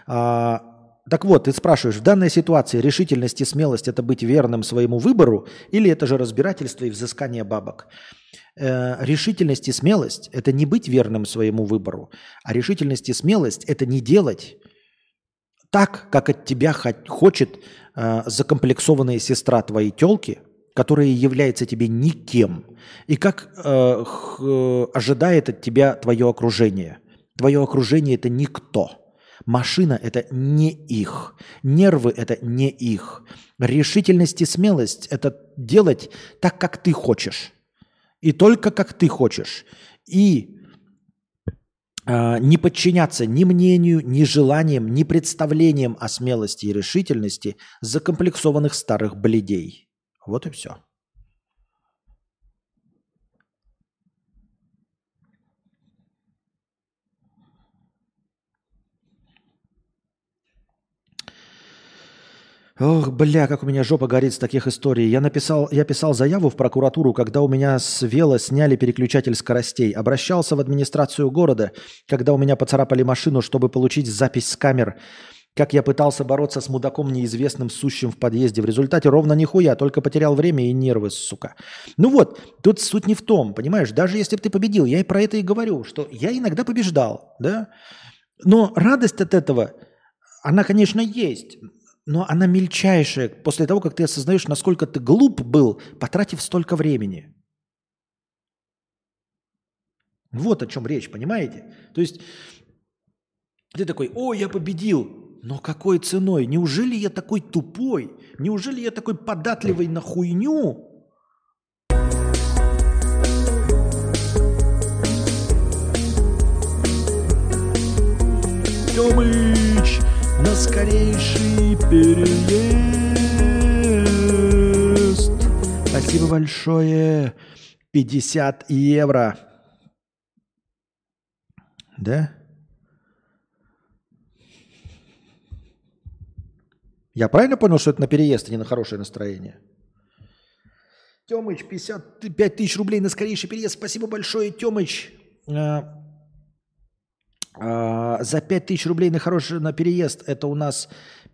А, так вот, ты спрашиваешь, в данной ситуации решительность и смелость – это быть верным своему выбору или это же разбирательство и взыскание бабок? Э, решительность и смелость – это не быть верным своему выбору, а решительность и смелость – это не делать так, как от тебя хо- хочет э, закомплексованная сестра твоей телки, которая является тебе никем, и как э, х- ожидает от тебя твое окружение. Твое окружение это никто. Машина это не их. Нервы это не их. Решительность и смелость это делать так, как ты хочешь. И только как ты хочешь. И а, не подчиняться ни мнению, ни желаниям, ни представлениям о смелости и решительности закомплексованных старых бледей. Вот и все. Ох, бля, как у меня жопа горит с таких историй. Я написал, я писал заяву в прокуратуру, когда у меня с вела сняли переключатель скоростей. Обращался в администрацию города, когда у меня поцарапали машину, чтобы получить запись с камер. Как я пытался бороться с мудаком неизвестным, сущим в подъезде. В результате ровно нихуя, только потерял время и нервы, сука. Ну вот, тут суть не в том, понимаешь? Даже если бы ты победил, я и про это и говорю, что я иногда побеждал, да? Но радость от этого, она, конечно, есть, но она мельчайшая после того, как ты осознаешь, насколько ты глуп был, потратив столько времени. Вот о чем речь, понимаете? То есть ты такой, о, я победил. Но какой ценой? Неужели я такой тупой? Неужели я такой податливый на хуйню? Тёмыч, на скорейший переезд. Спасибо большое. 50 евро. Да? Я правильно понял, что это на переезд, а не на хорошее настроение? Тёмыч, 55 тысяч рублей на скорейший переезд. Спасибо большое, Тёмыч. А, а, за 5 тысяч рублей на хороший на переезд это у нас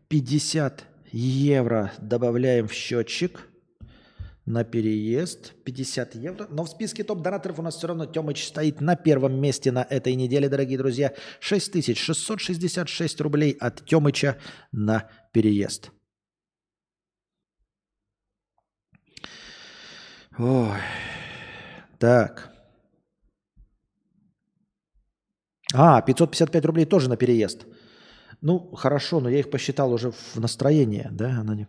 50 евро добавляем в счетчик на переезд. 50 евро. Но в списке топ-донаторов у нас все равно Тёмыч стоит на первом месте на этой неделе, дорогие друзья. 6666 рублей от Тёмыча на переезд. Ой. Так. А, 555 рублей тоже на переезд. Ну, хорошо, но я их посчитал уже в настроении, да? Она не...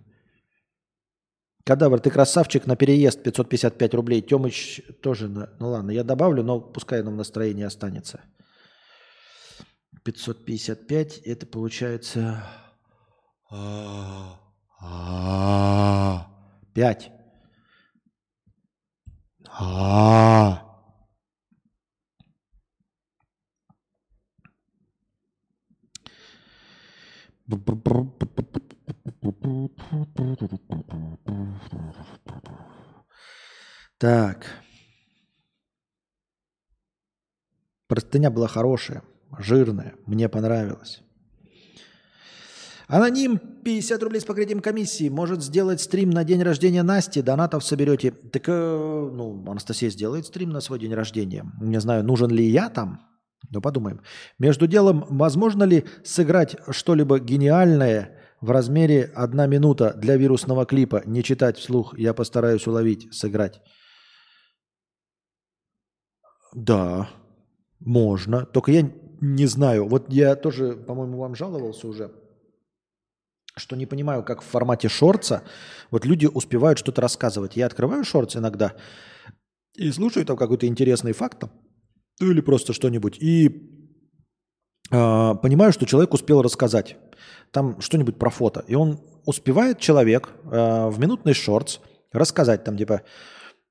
Кадавр, ты красавчик, на переезд 555 рублей. Тёмыч тоже, на... ну ладно, я добавлю, но пускай оно в настроении останется. 555, это получается... 5. А. Так. Простыня была хорошая, жирная, мне понравилось. Аноним 50 рублей с покрытием комиссии. Может сделать стрим на день рождения Насти. Донатов соберете. Так, э, ну, Анастасия сделает стрим на свой день рождения. Не знаю, нужен ли я там. Но подумаем. Между делом, возможно ли сыграть что-либо гениальное в размере одна минута для вирусного клипа? Не читать вслух. Я постараюсь уловить, сыграть. Да, можно. Только я не знаю. Вот я тоже, по-моему, вам жаловался уже что не понимаю, как в формате шорца вот люди успевают что-то рассказывать. Я открываю шорц иногда и слушаю там какой-то интересный факт там, ну или просто что-нибудь, и э, понимаю, что человек успел рассказать там что-нибудь про фото. И он успевает, человек, э, в минутный шортс рассказать там типа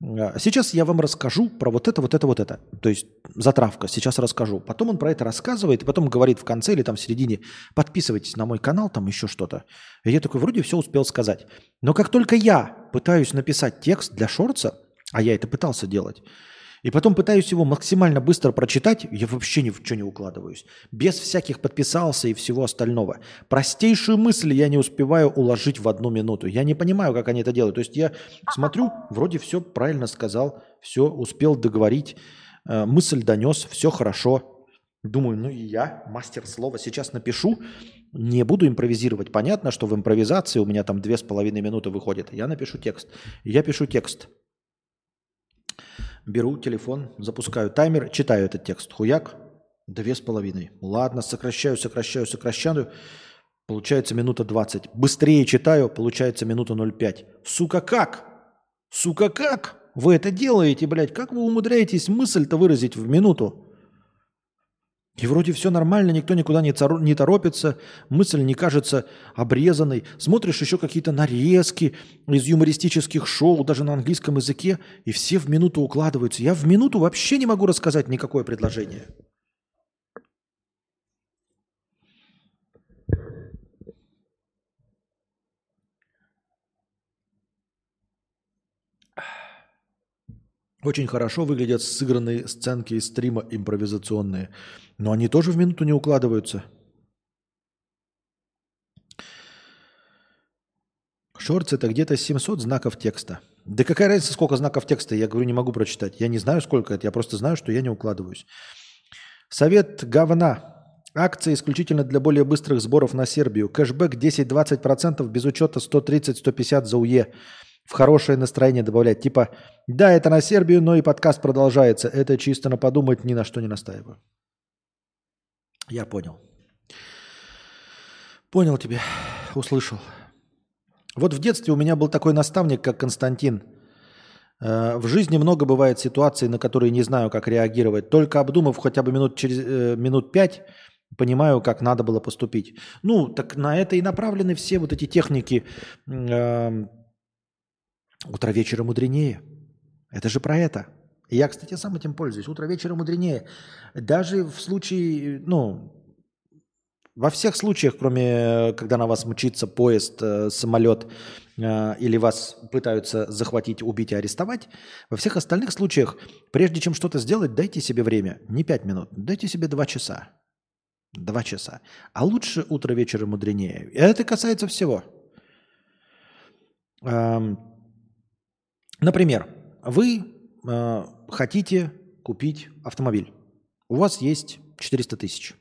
«А, Сейчас я вам расскажу про вот это, вот это, вот это. То есть затравка, сейчас расскажу. Потом он про это рассказывает, и потом говорит в конце или там в середине, подписывайтесь на мой канал, там еще что-то. И я такой, вроде все успел сказать. Но как только я пытаюсь написать текст для шорца, а я это пытался делать, и потом пытаюсь его максимально быстро прочитать, я вообще ни в что не укладываюсь. Без всяких подписался и всего остального. Простейшую мысль я не успеваю уложить в одну минуту. Я не понимаю, как они это делают. То есть я смотрю, вроде все правильно сказал, все успел договорить, э, мысль донес, все хорошо. Думаю, ну и я, мастер слова, сейчас напишу, Не буду импровизировать. Понятно, что в импровизации у меня там две с половиной минуты выходит. Я напишу текст. Я пишу текст. Беру телефон, запускаю таймер, читаю этот текст. Хуяк, две с половиной. Ладно, сокращаю, сокращаю, сокращаю. Получается минута 20. Быстрее читаю, получается минута 0,5. Сука, как? Сука, как? Вы это делаете, блядь? Как вы умудряетесь мысль-то выразить в минуту? И вроде все нормально, никто никуда не, царо- не торопится, мысль не кажется обрезанной. Смотришь еще какие-то нарезки из юмористических шоу, даже на английском языке, и все в минуту укладываются. Я в минуту вообще не могу рассказать никакое предложение. Очень хорошо выглядят сыгранные сценки из стрима импровизационные. Но они тоже в минуту не укладываются. Шортс это где-то 700 знаков текста. Да какая разница, сколько знаков текста? Я говорю, не могу прочитать. Я не знаю, сколько это. Я просто знаю, что я не укладываюсь. Совет говна. Акция исключительно для более быстрых сборов на Сербию. Кэшбэк 10-20% без учета 130-150 за УЕ в хорошее настроение добавлять. Типа, да, это на Сербию, но и подкаст продолжается. Это чисто на подумать, ни на что не настаиваю. Я понял. Понял тебя, услышал. Вот в детстве у меня был такой наставник, как Константин. Э, в жизни много бывает ситуаций, на которые не знаю, как реагировать. Только обдумав хотя бы минут, через, э, минут пять, понимаю, как надо было поступить. Ну, так на это и направлены все вот эти техники э, Утро вечера мудренее. Это же про это. Я, кстати, сам этим пользуюсь. Утро вечера мудренее. Даже в случае, ну, во всех случаях, кроме когда на вас мчится поезд, э, самолет э, или вас пытаются захватить, убить и арестовать, во всех остальных случаях, прежде чем что-то сделать, дайте себе время. Не пять минут, дайте себе два часа. Два часа. А лучше утро вечера мудренее. Это касается всего. Эм, Например, вы э, хотите купить автомобиль. У вас есть 400 тысяч.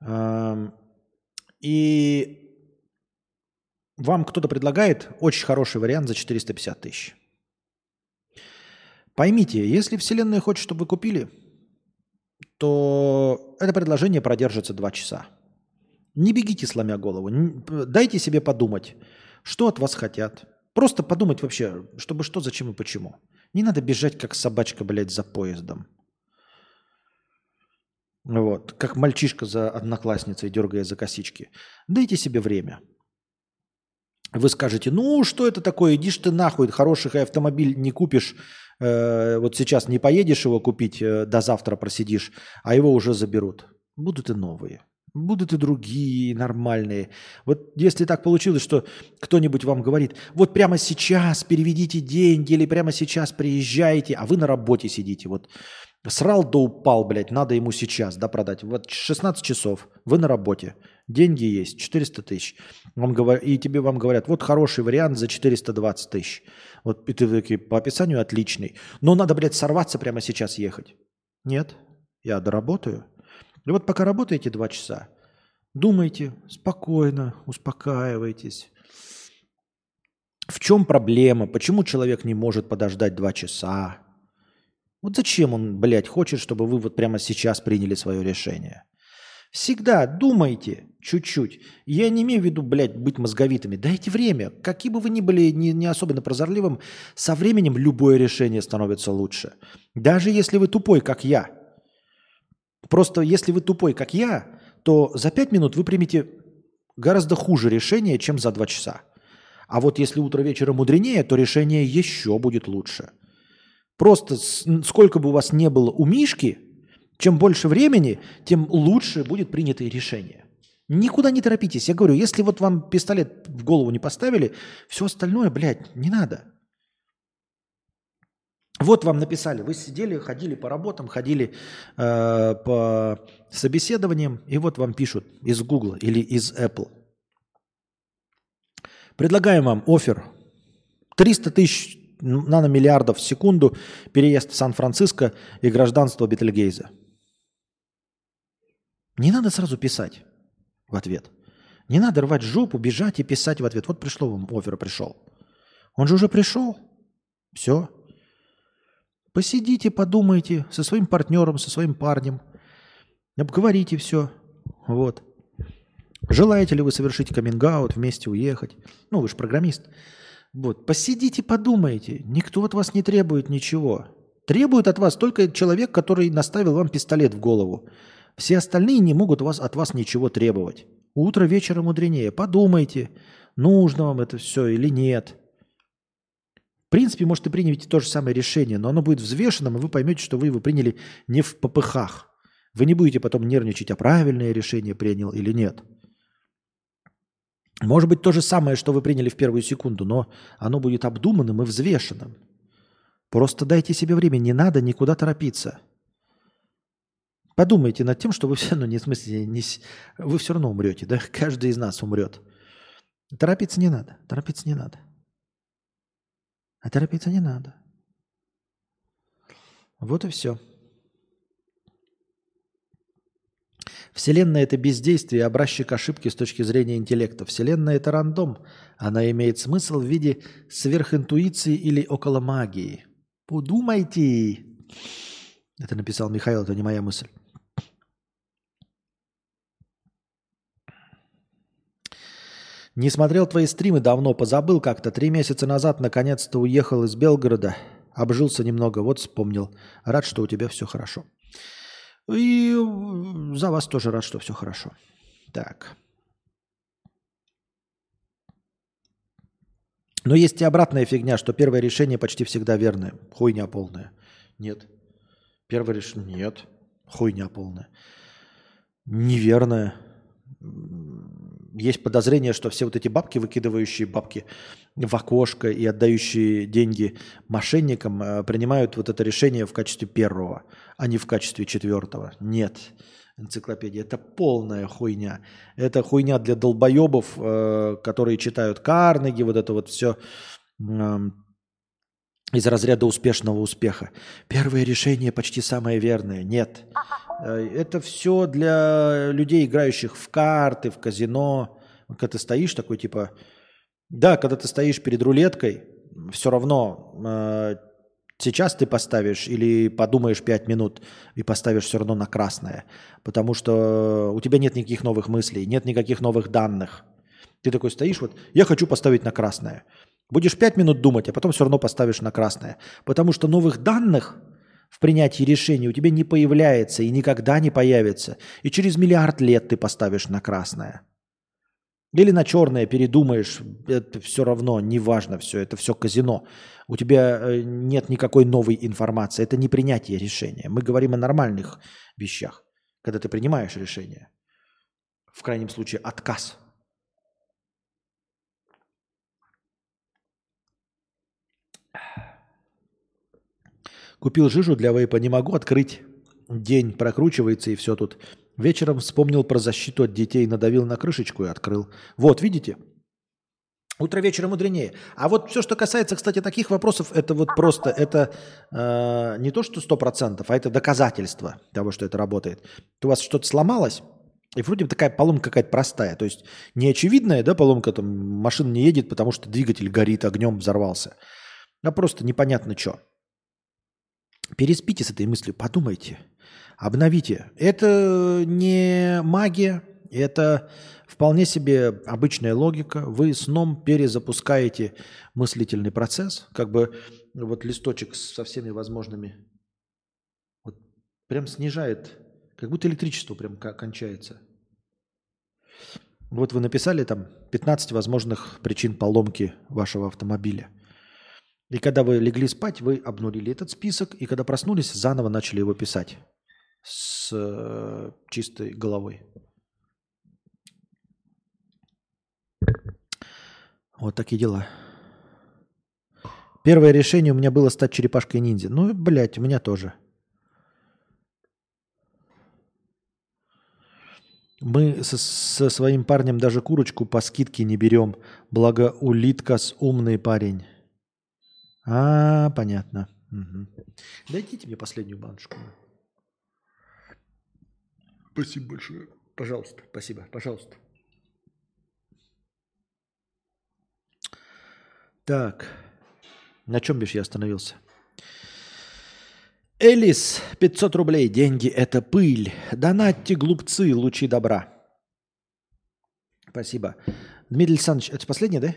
Э, и вам кто-то предлагает очень хороший вариант за 450 тысяч. Поймите, если Вселенная хочет, чтобы вы купили, то это предложение продержится 2 часа. Не бегите, сломя голову. Дайте себе подумать, что от вас хотят, Просто подумать вообще, чтобы что, зачем и почему. Не надо бежать, как собачка, блядь, за поездом. Вот, как мальчишка за одноклассницей, дергая за косички. Дайте себе время. Вы скажете, ну что это такое, идишь ты нахуй, хороший автомобиль не купишь, э, вот сейчас не поедешь его купить, э, до завтра просидишь, а его уже заберут. Будут и новые. Будут и другие нормальные. Вот если так получилось, что кто-нибудь вам говорит, вот прямо сейчас переведите деньги или прямо сейчас приезжайте, а вы на работе сидите. Вот срал да упал, блядь, надо ему сейчас, да, продать. Вот 16 часов, вы на работе, деньги есть, 400 тысяч. Вам говор... И тебе вам говорят, вот хороший вариант за 420 тысяч. Вот и ты такие, по описанию отличный. Но надо, блядь, сорваться прямо сейчас ехать. Нет, я доработаю. И вот пока работаете два часа, думайте спокойно, успокаивайтесь. В чем проблема? Почему человек не может подождать два часа? Вот зачем он, блядь, хочет, чтобы вы вот прямо сейчас приняли свое решение? Всегда думайте чуть-чуть. Я не имею в виду, блядь, быть мозговитыми. Дайте время. Какие бы вы ни были не, не особенно прозорливым, со временем любое решение становится лучше. Даже если вы тупой, как я – Просто если вы тупой, как я, то за 5 минут вы примете гораздо хуже решение, чем за 2 часа. А вот если утро вечера мудренее, то решение еще будет лучше. Просто сколько бы у вас не было у Мишки, чем больше времени, тем лучше будет принято решение. Никуда не торопитесь. Я говорю, если вот вам пистолет в голову не поставили, все остальное, блядь, не надо. Вот вам написали, вы сидели, ходили по работам, ходили э, по собеседованиям, и вот вам пишут из Google или из Apple. Предлагаем вам офер 300 тысяч наномиллиардов в секунду, переезд в Сан-Франциско и гражданство Бетельгейза. Не надо сразу писать. в ответ. Не надо рвать жопу, бежать и писать в ответ. Вот пришло вам, офер пришел. Он же уже пришел. Все. Посидите, подумайте со своим партнером, со своим парнем. Обговорите все. Вот. Желаете ли вы совершить каминг вместе уехать? Ну, вы же программист. Вот. Посидите, подумайте. Никто от вас не требует ничего. Требует от вас только человек, который наставил вам пистолет в голову. Все остальные не могут вас, от вас ничего требовать. Утро вечера мудренее. Подумайте, нужно вам это все или нет. Принципе, может, и примете то же самое решение, но оно будет взвешенным, и вы поймете, что вы его приняли не в попыхах. Вы не будете потом нервничать, а правильное решение принял или нет. Может быть, то же самое, что вы приняли в первую секунду, но оно будет обдуманным и взвешенным. Просто дайте себе время, не надо никуда торопиться. Подумайте над тем, что вы все равно, не в смысле, не, вы все равно умрете, да? Каждый из нас умрет. Торопиться не надо, торопиться не надо. А торопиться не надо. Вот и все. Вселенная – это бездействие, образчик ошибки с точки зрения интеллекта. Вселенная – это рандом. Она имеет смысл в виде сверхинтуиции или около магии. Подумайте. Это написал Михаил, это не моя мысль. Не смотрел твои стримы давно, позабыл как-то. Три месяца назад наконец-то уехал из Белгорода. Обжился немного, вот вспомнил. Рад, что у тебя все хорошо. И за вас тоже рад, что все хорошо. Так. Но есть и обратная фигня, что первое решение почти всегда верное. Хуйня полная. Нет. Первое решение. Нет. Хуйня полная. Неверное есть подозрение, что все вот эти бабки, выкидывающие бабки в окошко и отдающие деньги мошенникам, э, принимают вот это решение в качестве первого, а не в качестве четвертого. Нет, энциклопедия. Это полная хуйня. Это хуйня для долбоебов, э, которые читают Карнеги, вот это вот все из разряда успешного успеха. Первое решение почти самое верное. Нет. Э, это все для людей, играющих в карты, в казино. Когда ты стоишь такой, типа... Да, когда ты стоишь перед рулеткой, все равно э, сейчас ты поставишь или подумаешь 5 минут и поставишь все равно на красное. Потому что у тебя нет никаких новых мыслей, нет никаких новых данных. Ты такой стоишь, вот, я хочу поставить на красное. Будешь 5 минут думать, а потом все равно поставишь на красное. Потому что новых данных в принятии решений у тебя не появляется и никогда не появится. И через миллиард лет ты поставишь на красное. Или на черное передумаешь, это все равно, неважно все, это все казино. У тебя э, нет никакой новой информации, это не принятие решения. Мы говорим о нормальных вещах, когда ты принимаешь решение. В крайнем случае отказ. Купил жижу для вейпа, не могу открыть. День прокручивается и все тут. Вечером вспомнил про защиту от детей, надавил на крышечку и открыл. Вот, видите? Утро вечера мудренее. А вот все, что касается, кстати, таких вопросов, это вот просто, это э, не то, что сто процентов, а это доказательство того, что это работает. У вас что-то сломалось, и вроде бы такая поломка какая-то простая. То есть не очевидная, да, поломка, там машина не едет, потому что двигатель горит огнем, взорвался. А просто непонятно что. Переспите с этой мыслью, подумайте, обновите. Это не магия, это вполне себе обычная логика. Вы сном перезапускаете мыслительный процесс, как бы вот листочек со всеми возможными, вот прям снижает, как будто электричество прям кончается. Вот вы написали там 15 возможных причин поломки вашего автомобиля – и когда вы легли спать, вы обнулили этот список, и когда проснулись, заново начали его писать с э, чистой головой. Вот такие дела. Первое решение у меня было стать черепашкой ниндзя. Ну, блядь, у меня тоже. Мы со, со своим парнем даже курочку по скидке не берем. Благо улиткас умный парень. А, понятно. Угу. Дайте мне последнюю баночку. Спасибо большое. Пожалуйста, спасибо, пожалуйста. Так, на чем бишь я остановился? Элис, 500 рублей, деньги – это пыль. Донатьте, глупцы, лучи добра. Спасибо. Дмитрий Александрович, это последний, да?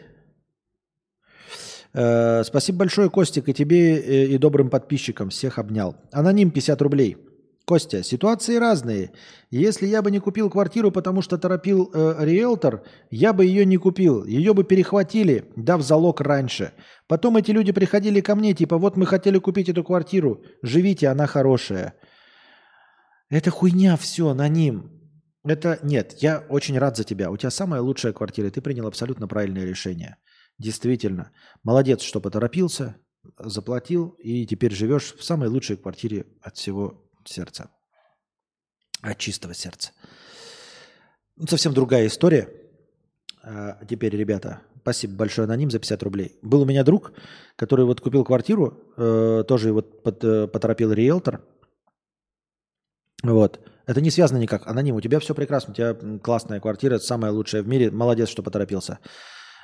Э, спасибо большое, Костик, и тебе, э, и добрым подписчикам. Всех обнял. Аноним 50 рублей. Костя, ситуации разные. Если я бы не купил квартиру, потому что торопил э, риэлтор, я бы ее не купил. Ее бы перехватили, дав залог раньше. Потом эти люди приходили ко мне, типа, вот мы хотели купить эту квартиру, живите, она хорошая. Это хуйня все, аноним. Это нет, я очень рад за тебя. У тебя самая лучшая квартира, ты принял абсолютно правильное решение. Действительно. Молодец, что поторопился, заплатил, и теперь живешь в самой лучшей квартире от всего сердца. От чистого сердца. Ну, совсем другая история. А теперь, ребята, спасибо большое аноним за 50 рублей. Был у меня друг, который вот купил квартиру, э, тоже вот под, э, поторопил риэлтор. Вот. Это не связано никак. Аноним, у тебя все прекрасно, у тебя классная квартира, самая лучшая в мире. Молодец, что поторопился.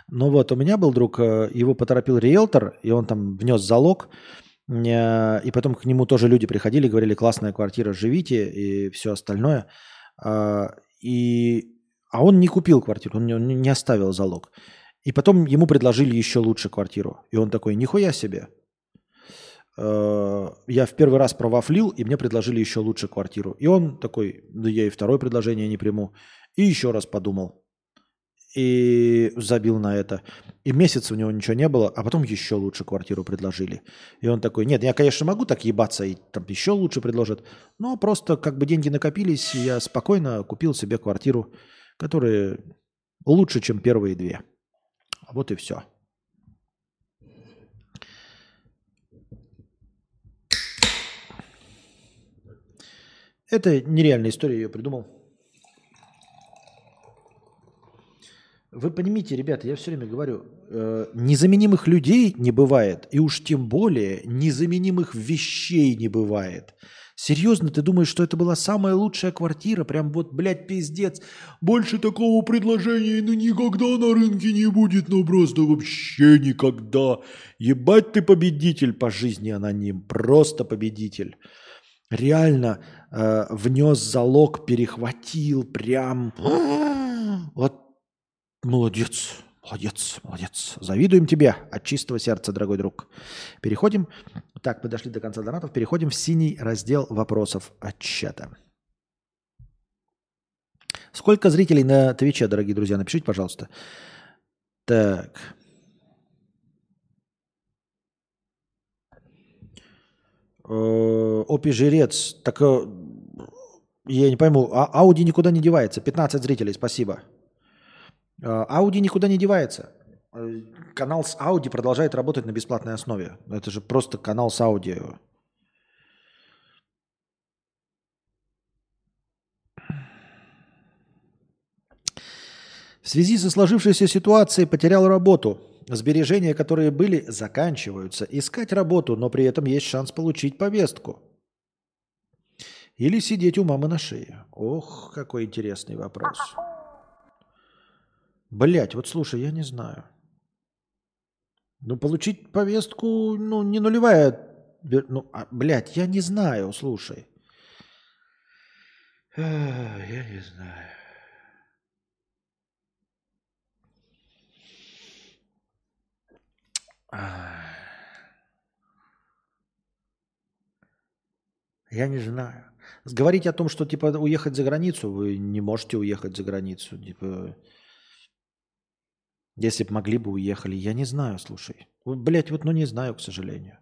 Но вот у меня был друг, э, его поторопил риэлтор, и он там внес залог. Э, и потом к нему тоже люди приходили, говорили, классная квартира, живите и все остальное. А, и, а он не купил квартиру, он не, оставил залог. И потом ему предложили еще лучше квартиру. И он такой, нихуя себе. Э, я в первый раз провафлил, и мне предложили еще лучше квартиру. И он такой, да я и второе предложение не приму. И еще раз подумал и забил на это. И месяц у него ничего не было, а потом еще лучше квартиру предложили. И он такой, нет, я, конечно, могу так ебаться, и там еще лучше предложат, но просто как бы деньги накопились, и я спокойно купил себе квартиру, которая лучше, чем первые две. Вот и все. Это нереальная история, я ее придумал. Вы понимаете, ребята, я все время говорю, э, незаменимых людей не бывает, и уж тем более незаменимых вещей не бывает. Серьезно, ты думаешь, что это была самая лучшая квартира? Прям вот, блядь, пиздец. Больше такого предложения ну никогда на рынке не будет, ну просто вообще никогда. Ебать ты победитель по жизни, аноним. Просто победитель. Реально э, внес залог, перехватил прям. Вот Молодец, молодец, молодец. Завидуем тебе от чистого сердца, дорогой друг. Переходим. Так, мы дошли до конца донатов. Переходим в синий раздел вопросов от чата. Сколько зрителей на Твиче, дорогие друзья? Напишите, пожалуйста. Так. Э, Опи Жрец. Так э, я не пойму. А Ауди никуда не девается. 15 зрителей, спасибо. Ауди никуда не девается. Э, канал с Ауди продолжает работать на бесплатной основе. Это же просто канал с аудио. В связи со сложившейся ситуацией потерял работу. Сбережения, которые были, заканчиваются. Искать работу, но при этом есть шанс получить повестку. Или сидеть у мамы на шее. Ох, какой интересный вопрос. Блять, вот слушай, я не знаю. Ну, получить повестку, ну, не нулевая. Ну, а, блядь, я не знаю, слушай. Я не знаю. Я не знаю. Говорить о том, что типа уехать за границу, вы не можете уехать за границу. Типа, если бы могли бы, уехали. Я не знаю, слушай. Блять, вот ну не знаю, к сожалению.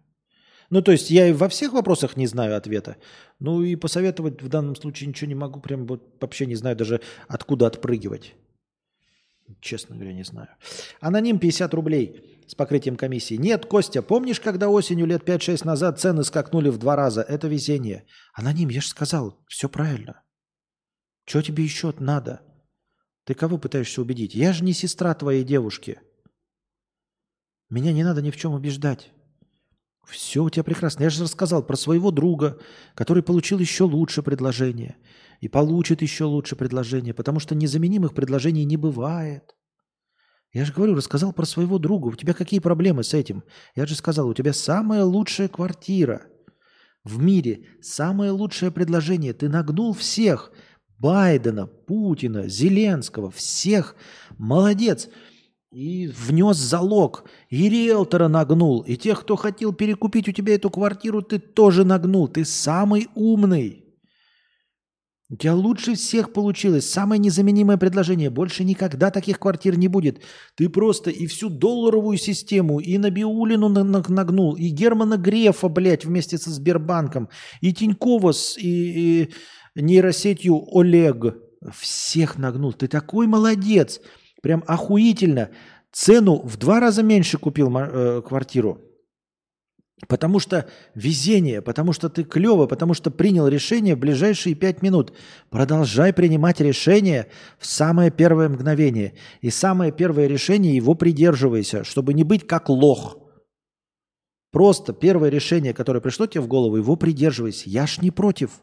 Ну, то есть я и во всех вопросах не знаю ответа. Ну и посоветовать в данном случае ничего не могу. Прям вот вообще не знаю даже, откуда отпрыгивать. Честно говоря, не знаю. Аноним 50 рублей с покрытием комиссии. Нет, Костя, помнишь, когда осенью лет 5-6 назад цены скакнули в два раза? Это везение. Аноним, я же сказал, все правильно. Что тебе еще надо? Ты кого пытаешься убедить? Я же не сестра твоей девушки. Меня не надо ни в чем убеждать. Все у тебя прекрасно. Я же рассказал про своего друга, который получил еще лучше предложение. И получит еще лучше предложение, потому что незаменимых предложений не бывает. Я же говорю, рассказал про своего друга. У тебя какие проблемы с этим? Я же сказал, у тебя самая лучшая квартира в мире, самое лучшее предложение. Ты нагнул всех. Байдена, Путина, Зеленского, всех. Молодец. И внес залог, и риэлтора нагнул, и тех, кто хотел перекупить у тебя эту квартиру, ты тоже нагнул. Ты самый умный. У тебя лучше всех получилось. Самое незаменимое предложение. Больше никогда таких квартир не будет. Ты просто и всю долларовую систему, и Набиулину нагнул, и Германа Грефа, блядь, вместе со Сбербанком, и Тинькова и, и нейросетью Олег. Всех нагнул. Ты такой молодец. Прям охуительно. Цену в два раза меньше купил э, квартиру. Потому что везение, потому что ты клево, потому что принял решение в ближайшие пять минут. Продолжай принимать решение в самое первое мгновение. И самое первое решение его придерживайся, чтобы не быть как лох. Просто первое решение, которое пришло тебе в голову, его придерживайся. Я ж не против.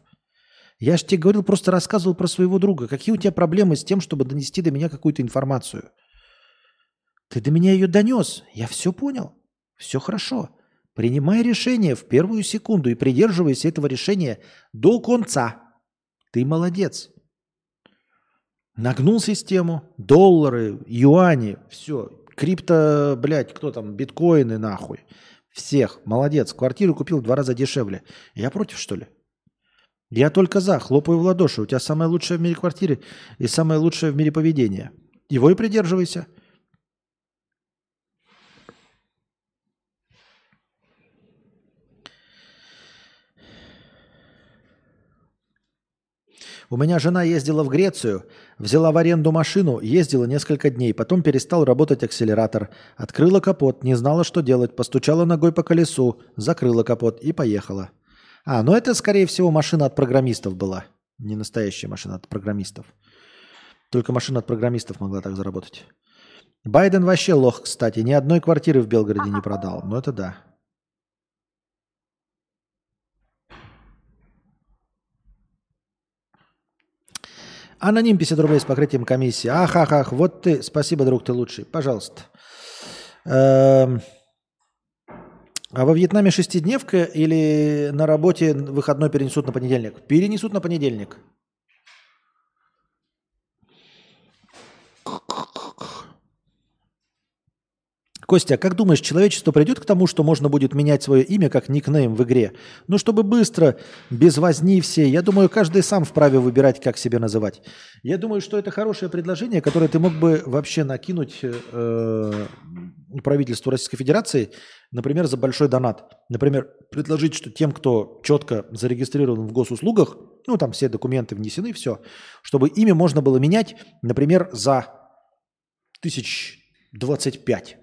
Я же тебе говорил, просто рассказывал про своего друга. Какие у тебя проблемы с тем, чтобы донести до меня какую-то информацию? Ты до меня ее донес. Я все понял. Все хорошо. Принимай решение в первую секунду и придерживайся этого решения до конца. Ты молодец. Нагнул систему, доллары, юани, все. Крипто, блядь, кто там, биткоины нахуй. Всех, молодец. Квартиру купил в два раза дешевле. Я против, что ли? Я только за, хлопаю в ладоши. У тебя самая лучшая в мире квартира и самое лучшее в мире поведение. Его и придерживайся. У меня жена ездила в Грецию, взяла в аренду машину, ездила несколько дней, потом перестал работать акселератор, открыла капот, не знала, что делать, постучала ногой по колесу, закрыла капот и поехала. А, ну это, скорее всего, машина от программистов была. Не настоящая машина от программистов. Только машина от программистов могла так заработать. Байден вообще лох, кстати. Ни одной квартиры в Белгороде не продал. Ну это да. Аноним 50 рублей с покрытием комиссии. Ах, ах, ах, вот ты. Спасибо, друг, ты лучший. Пожалуйста. Эм... А во Вьетнаме шестидневка или на работе выходной перенесут на понедельник? Перенесут на понедельник. Костя, а как думаешь, человечество придет к тому, что можно будет менять свое имя как никнейм в игре? Ну, чтобы быстро, без возни все. Я думаю, каждый сам вправе выбирать, как себя называть. Я думаю, что это хорошее предложение, которое ты мог бы вообще накинуть э, правительству Российской Федерации, например, за большой донат. Например, предложить, что тем, кто четко зарегистрирован в госуслугах, ну, там все документы внесены, все, чтобы имя можно было менять, например, за тысяч двадцать пять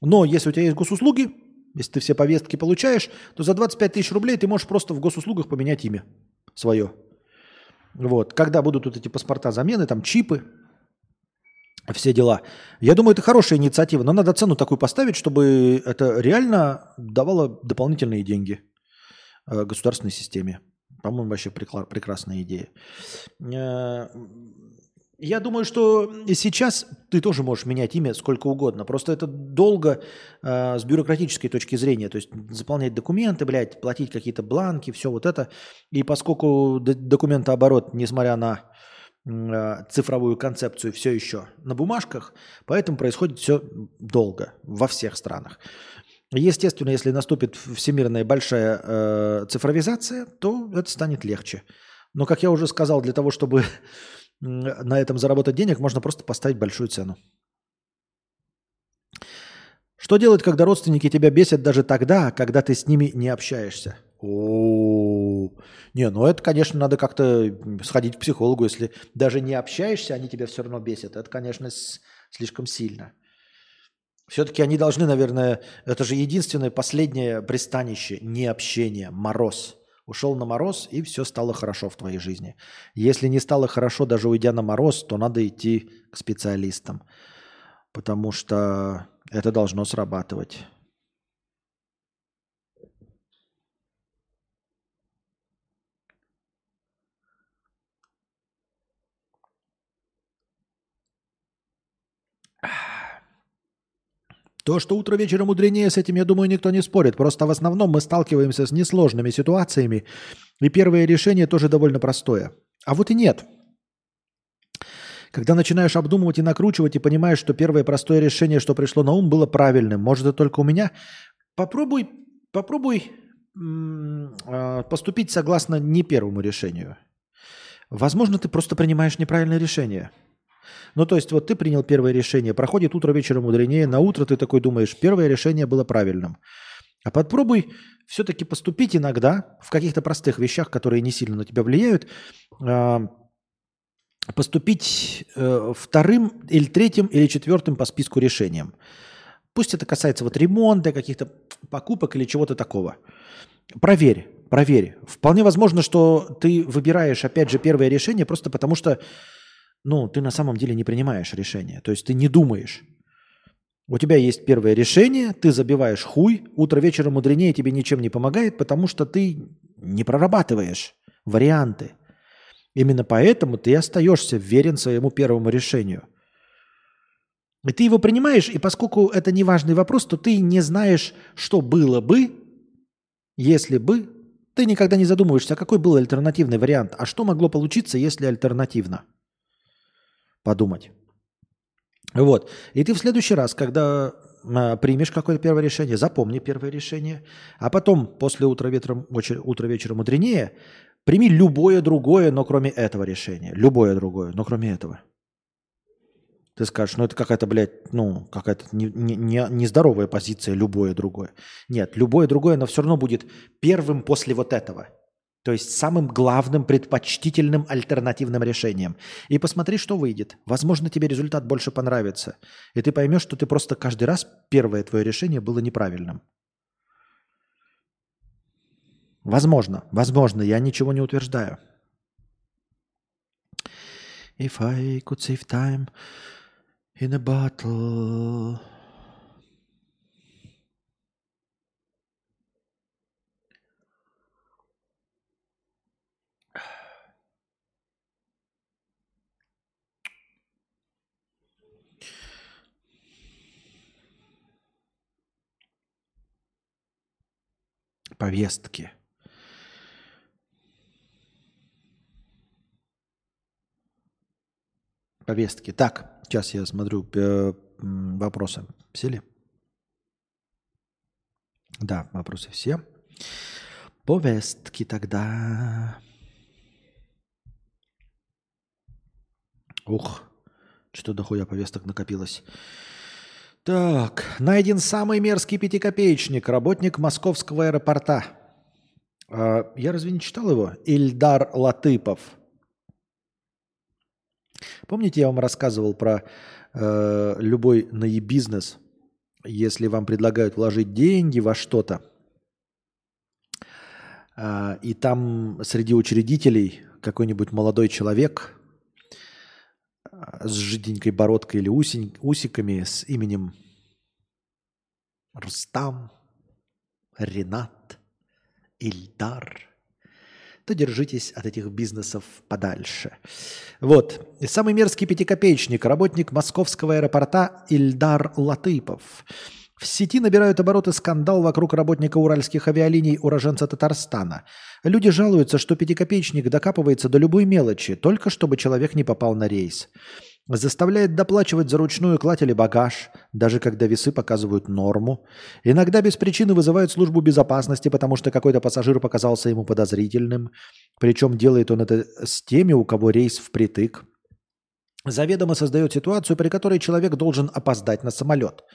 но если у тебя есть госуслуги, если ты все повестки получаешь, то за 25 тысяч рублей ты можешь просто в госуслугах поменять имя свое. Вот. Когда будут вот эти паспорта замены, там чипы, все дела. Я думаю, это хорошая инициатива, но надо цену такую поставить, чтобы это реально давало дополнительные деньги э, государственной системе. По-моему, вообще прекрасная идея. Я думаю, что сейчас ты тоже можешь менять имя сколько угодно. Просто это долго э, с бюрократической точки зрения. То есть заполнять документы, блядь, платить какие-то бланки, все вот это. И поскольку документооборот, несмотря на э, цифровую концепцию, все еще на бумажках, поэтому происходит все долго во всех странах. Естественно, если наступит всемирная большая э, цифровизация, то это станет легче. Но, как я уже сказал, для того, чтобы <laughs> на этом заработать денег, можно просто поставить большую цену. Что делать, когда родственники тебя бесят даже тогда, когда ты с ними не общаешься? О, не, ну это, конечно, надо как-то сходить к психологу, если даже не общаешься, они тебя все равно бесят. Это, конечно, слишком сильно. Все-таки они должны, наверное, это же единственное последнее пристанище, не общение, мороз. Ушел на мороз, и все стало хорошо в твоей жизни. Если не стало хорошо, даже уйдя на мороз, то надо идти к специалистам. Потому что это должно срабатывать. То, что утро вечера мудренее, с этим, я думаю, никто не спорит. Просто в основном мы сталкиваемся с несложными ситуациями, и первое решение тоже довольно простое. А вот и нет. Когда начинаешь обдумывать и накручивать, и понимаешь, что первое простое решение, что пришло на ум, было правильным. Может, это только у меня? Попробуй, попробуй а, поступить согласно не первому решению. Возможно, ты просто принимаешь неправильное решение. Ну, то есть, вот ты принял первое решение, проходит утро вечером мудренее, на утро ты такой думаешь, первое решение было правильным. А попробуй все-таки поступить иногда в каких-то простых вещах, которые не сильно на тебя влияют, а, поступить э, вторым или третьим или четвертым по списку решением. Пусть это касается вот ремонта, каких-то покупок или чего-то такого. Проверь, проверь. Вполне возможно, что ты выбираешь, опять же, первое решение просто потому, что ну, ты на самом деле не принимаешь решение. То есть ты не думаешь. У тебя есть первое решение, ты забиваешь хуй, утро вечером мудренее тебе ничем не помогает, потому что ты не прорабатываешь варианты. Именно поэтому ты остаешься верен своему первому решению. И ты его принимаешь, и поскольку это не важный вопрос, то ты не знаешь, что было бы, если бы ты никогда не задумываешься, а какой был альтернативный вариант, а что могло получиться, если альтернативно. Подумать. Вот. И ты в следующий раз, когда а, примешь какое-то первое решение, запомни первое решение, а потом после утра, ветром, утро вечером мудренее, прими любое другое, но кроме этого решения. Любое другое, но кроме этого. Ты скажешь, ну это какая-то, блядь, ну, какая-то нездоровая не, не, позиция, любое другое. Нет, любое другое, но все равно будет первым после вот этого. То есть самым главным, предпочтительным альтернативным решением. И посмотри, что выйдет. Возможно, тебе результат больше понравится. И ты поймешь, что ты просто каждый раз первое твое решение было неправильным. Возможно, возможно, я ничего не утверждаю. If I could save time in a bottle. Повестки. Повестки. Так, сейчас я смотрю э, вопросы. Все ли? Да, вопросы все. Повестки тогда. Ух, что дохуя повесток накопилось. Так, найден самый мерзкий пятикопеечник, работник московского аэропорта. А, я разве не читал его? Ильдар Латыпов. Помните, я вам рассказывал про э, любой наебизнес, если вам предлагают вложить деньги во что-то, э, и там среди учредителей какой-нибудь молодой человек – с жиденькой бородкой или усень, усиками с именем Рустам, Ренат, Ильдар, то держитесь от этих бизнесов подальше. Вот. Самый мерзкий пятикопеечник, работник московского аэропорта Ильдар Латыпов – в сети набирают обороты скандал вокруг работника уральских авиалиний уроженца Татарстана. Люди жалуются, что пятикопеечник докапывается до любой мелочи, только чтобы человек не попал на рейс. Заставляет доплачивать за ручную кладь или багаж, даже когда весы показывают норму. Иногда без причины вызывают службу безопасности, потому что какой-то пассажир показался ему подозрительным. Причем делает он это с теми, у кого рейс впритык. Заведомо создает ситуацию, при которой человек должен опоздать на самолет –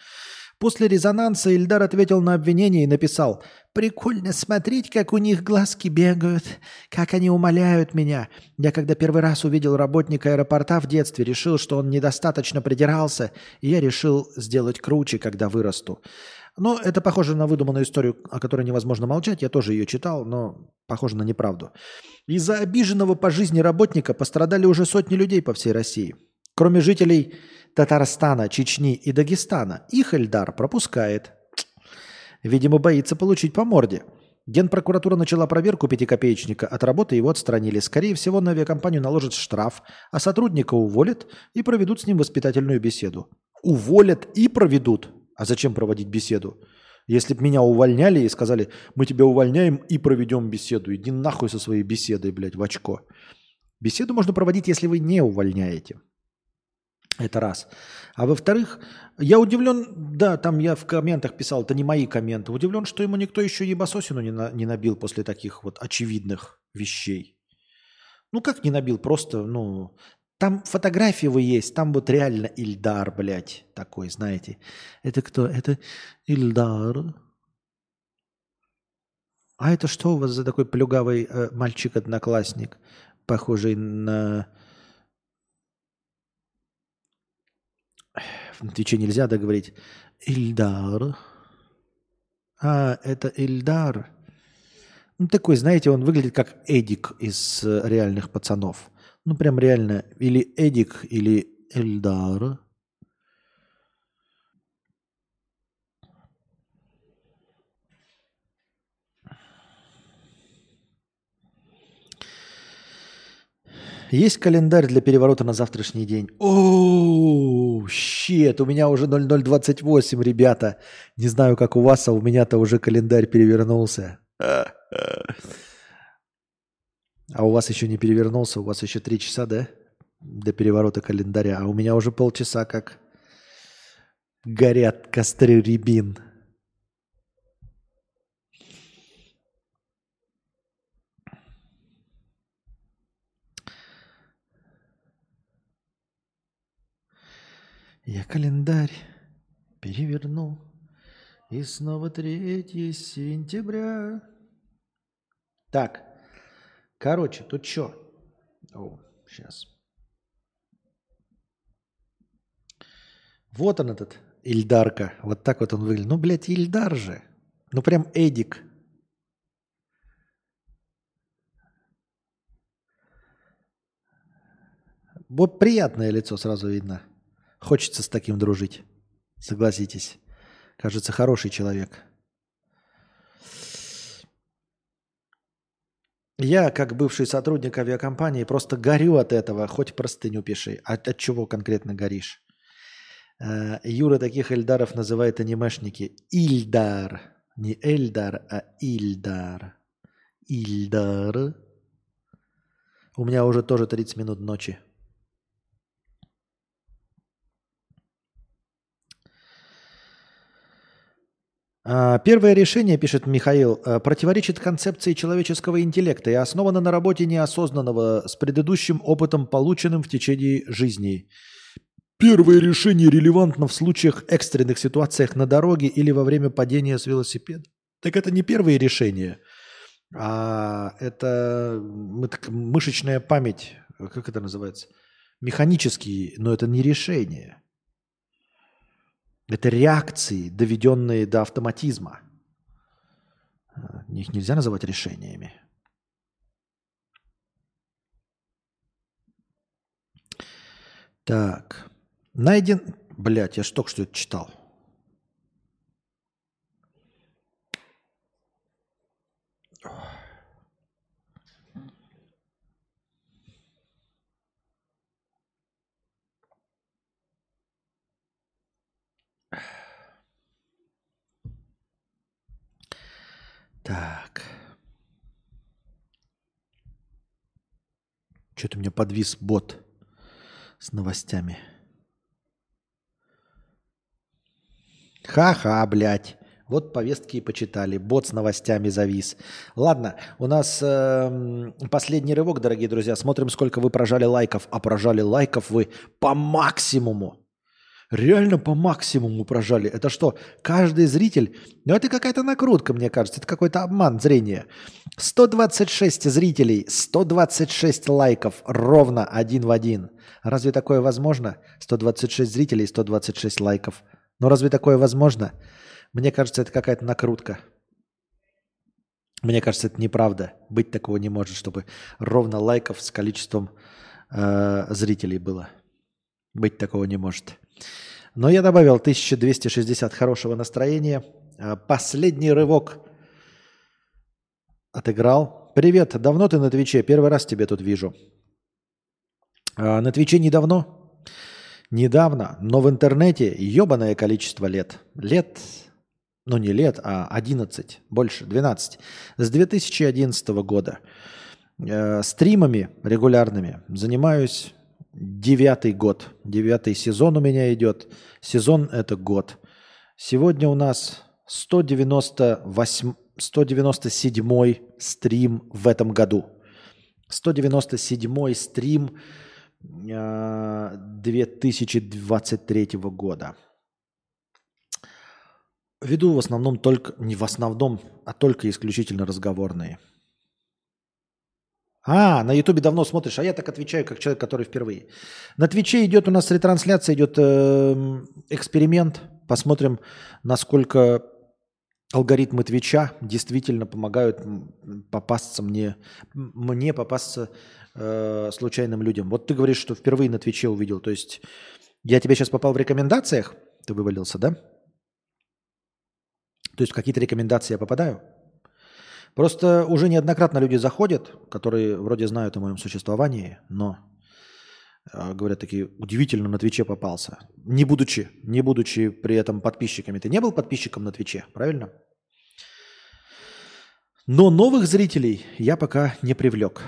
После резонанса Ильдар ответил на обвинение и написал «Прикольно смотреть, как у них глазки бегают, как они умоляют меня. Я когда первый раз увидел работника аэропорта в детстве, решил, что он недостаточно придирался, и я решил сделать круче, когда вырасту». Но это похоже на выдуманную историю, о которой невозможно молчать. Я тоже ее читал, но похоже на неправду. Из-за обиженного по жизни работника пострадали уже сотни людей по всей России. Кроме жителей Татарстана, Чечни и Дагестана. Их Эльдар пропускает. Видимо, боится получить по морде. Генпрокуратура начала проверку пятикопеечника, от работы его отстранили. Скорее всего, на авиакомпанию наложат штраф, а сотрудника уволят и проведут с ним воспитательную беседу. Уволят и проведут. А зачем проводить беседу? Если бы меня увольняли и сказали, мы тебя увольняем и проведем беседу, иди нахуй со своей беседой, блядь, в очко. Беседу можно проводить, если вы не увольняете. Это раз. А во-вторых, я удивлен, да, там я в комментах писал, это не мои комменты, удивлен, что ему никто еще ебасосину не, на, не набил после таких вот очевидных вещей. Ну как не набил, просто, ну, там фотографии вы есть, там вот реально Ильдар, блядь, такой, знаете. Это кто? Это Ильдар. А это что у вас за такой плюгавый э, мальчик-одноклассник, похожий на В Твиче нельзя договорить. Ильдар. А, это Ильдар. Ну, такой, знаете, он выглядит как Эдик из э, реальных пацанов. Ну, прям реально. Или Эдик, или Эльдар. Есть календарь для переворота на завтрашний день. О, щет, у меня уже 0028, ребята. Не знаю, как у вас, а у меня-то уже календарь перевернулся. А у вас еще не перевернулся, у вас еще три часа, да? До переворота календаря. А у меня уже полчаса как горят костры рябин. Я календарь перевернул, и снова 3 сентября. Так, короче, тут что? О, сейчас. Вот он этот Ильдарка. Вот так вот он выглядит. Ну, блядь, Ильдар же. Ну, прям Эдик. Вот приятное лицо сразу видно. Хочется с таким дружить. Согласитесь. Кажется, хороший человек. Я, как бывший сотрудник авиакомпании, просто горю от этого. Хоть простыню пиши. От, от чего конкретно горишь? Э, Юра таких Эльдаров называет анимешники. Ильдар. Не Эльдар, а Ильдар. Ильдар. У меня уже тоже 30 минут ночи. Первое решение, пишет Михаил, э, противоречит концепции человеческого интеллекта и основано на работе неосознанного с предыдущим опытом, полученным в течение жизни. Первое решение релевантно в случаях экстренных ситуациях на дороге или во время падения с велосипеда. Так это не первые решения, а это мышечная память, как это называется, механические, но это не решение. Это реакции, доведенные до автоматизма. Их нельзя называть решениями. Так. Найден... Блять, я ж только что это читал. Так. Что-то у меня подвис бот с новостями. Ха-ха, блядь. Вот повестки и почитали. Бот с новостями завис. Ладно, у нас э, последний рывок, дорогие друзья. Смотрим, сколько вы прожали лайков. А прожали лайков вы по максимуму реально по максимуму прожали. Это что, каждый зритель... Ну, это какая-то накрутка, мне кажется. Это какой-то обман зрения. 126 зрителей, 126 лайков, ровно один в один. Разве такое возможно? 126 зрителей, 126 лайков. Но разве такое возможно? Мне кажется, это какая-то накрутка. Мне кажется, это неправда. Быть такого не может, чтобы ровно лайков с количеством э, зрителей было. Быть такого не может. Но я добавил 1260 хорошего настроения. А, последний рывок отыграл. Привет, давно ты на Твиче? Первый раз тебя тут вижу. А, на Твиче недавно. недавно, но в интернете ебаное количество лет. Лет, ну не лет, а 11, больше, 12. С 2011 года э, стримами регулярными занимаюсь девятый год. Девятый сезон у меня идет. Сезон это год. Сегодня у нас 198, 197 стрим в этом году. 197 стрим 2023 а, года. Веду в основном только, не в основном, а только исключительно разговорные. А, на Ютубе давно смотришь, а я так отвечаю, как человек, который впервые. На Твиче идет у нас ретрансляция, идет э, эксперимент. Посмотрим, насколько алгоритмы Твича действительно помогают попасться мне, мне попасться э, случайным людям. Вот ты говоришь, что впервые на Твиче увидел. То есть я тебе сейчас попал в рекомендациях, ты вывалился, да? То есть в какие-то рекомендации я попадаю? Просто уже неоднократно люди заходят, которые вроде знают о моем существовании, но э, говорят такие, удивительно на Твиче попался. Не будучи, не будучи при этом подписчиками. Ты не был подписчиком на Твиче, правильно? Но новых зрителей я пока не привлек.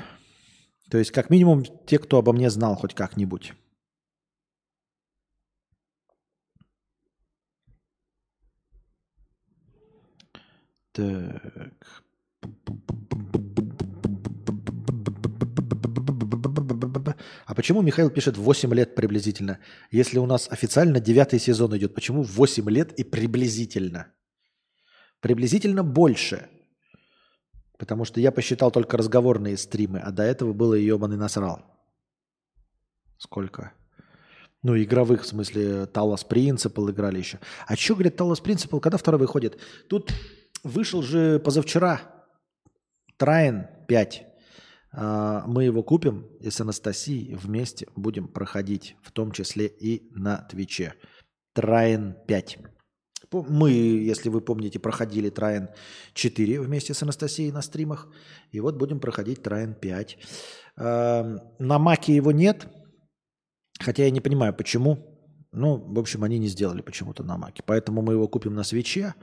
То есть, как минимум, те, кто обо мне знал хоть как-нибудь. Так. А почему Михаил пишет 8 лет приблизительно? Если у нас официально девятый сезон идет, почему 8 лет и приблизительно? Приблизительно больше. Потому что я посчитал только разговорные стримы, а до этого было ебаный насрал. Сколько? Ну, игровых, в смысле, Талос Принципал играли еще. А что, говорит, Talos Principle, когда второй выходит? Тут вышел же позавчера Trine 5. А, мы его купим и с Анастасией вместе будем проходить, в том числе и на Твиче. Trine 5. Мы, если вы помните, проходили Trine 4 вместе с Анастасией на стримах. И вот будем проходить Trine 5. На Маке его нет. Хотя я не понимаю, почему. Ну, в общем, они не сделали почему-то на Маке. Поэтому мы его купим на свече.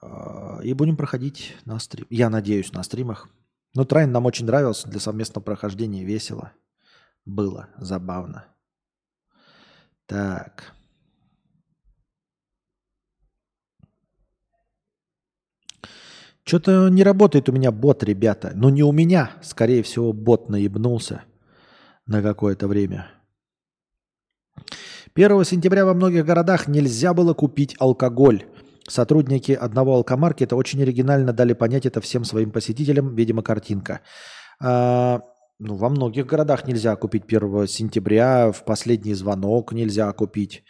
А, и будем проходить на стрим. Я надеюсь, на стримах. Но Трайн нам очень нравился для совместного прохождения. Весело. Было забавно. Так. Что-то не работает у меня бот, ребята. Ну не у меня, скорее всего, бот наебнулся на какое-то время. 1 сентября во многих городах нельзя было купить алкоголь. Сотрудники одного алкомаркета очень оригинально дали понять это всем своим посетителям, видимо, картинка. А, ну, во многих городах нельзя купить 1 сентября, в последний звонок нельзя купить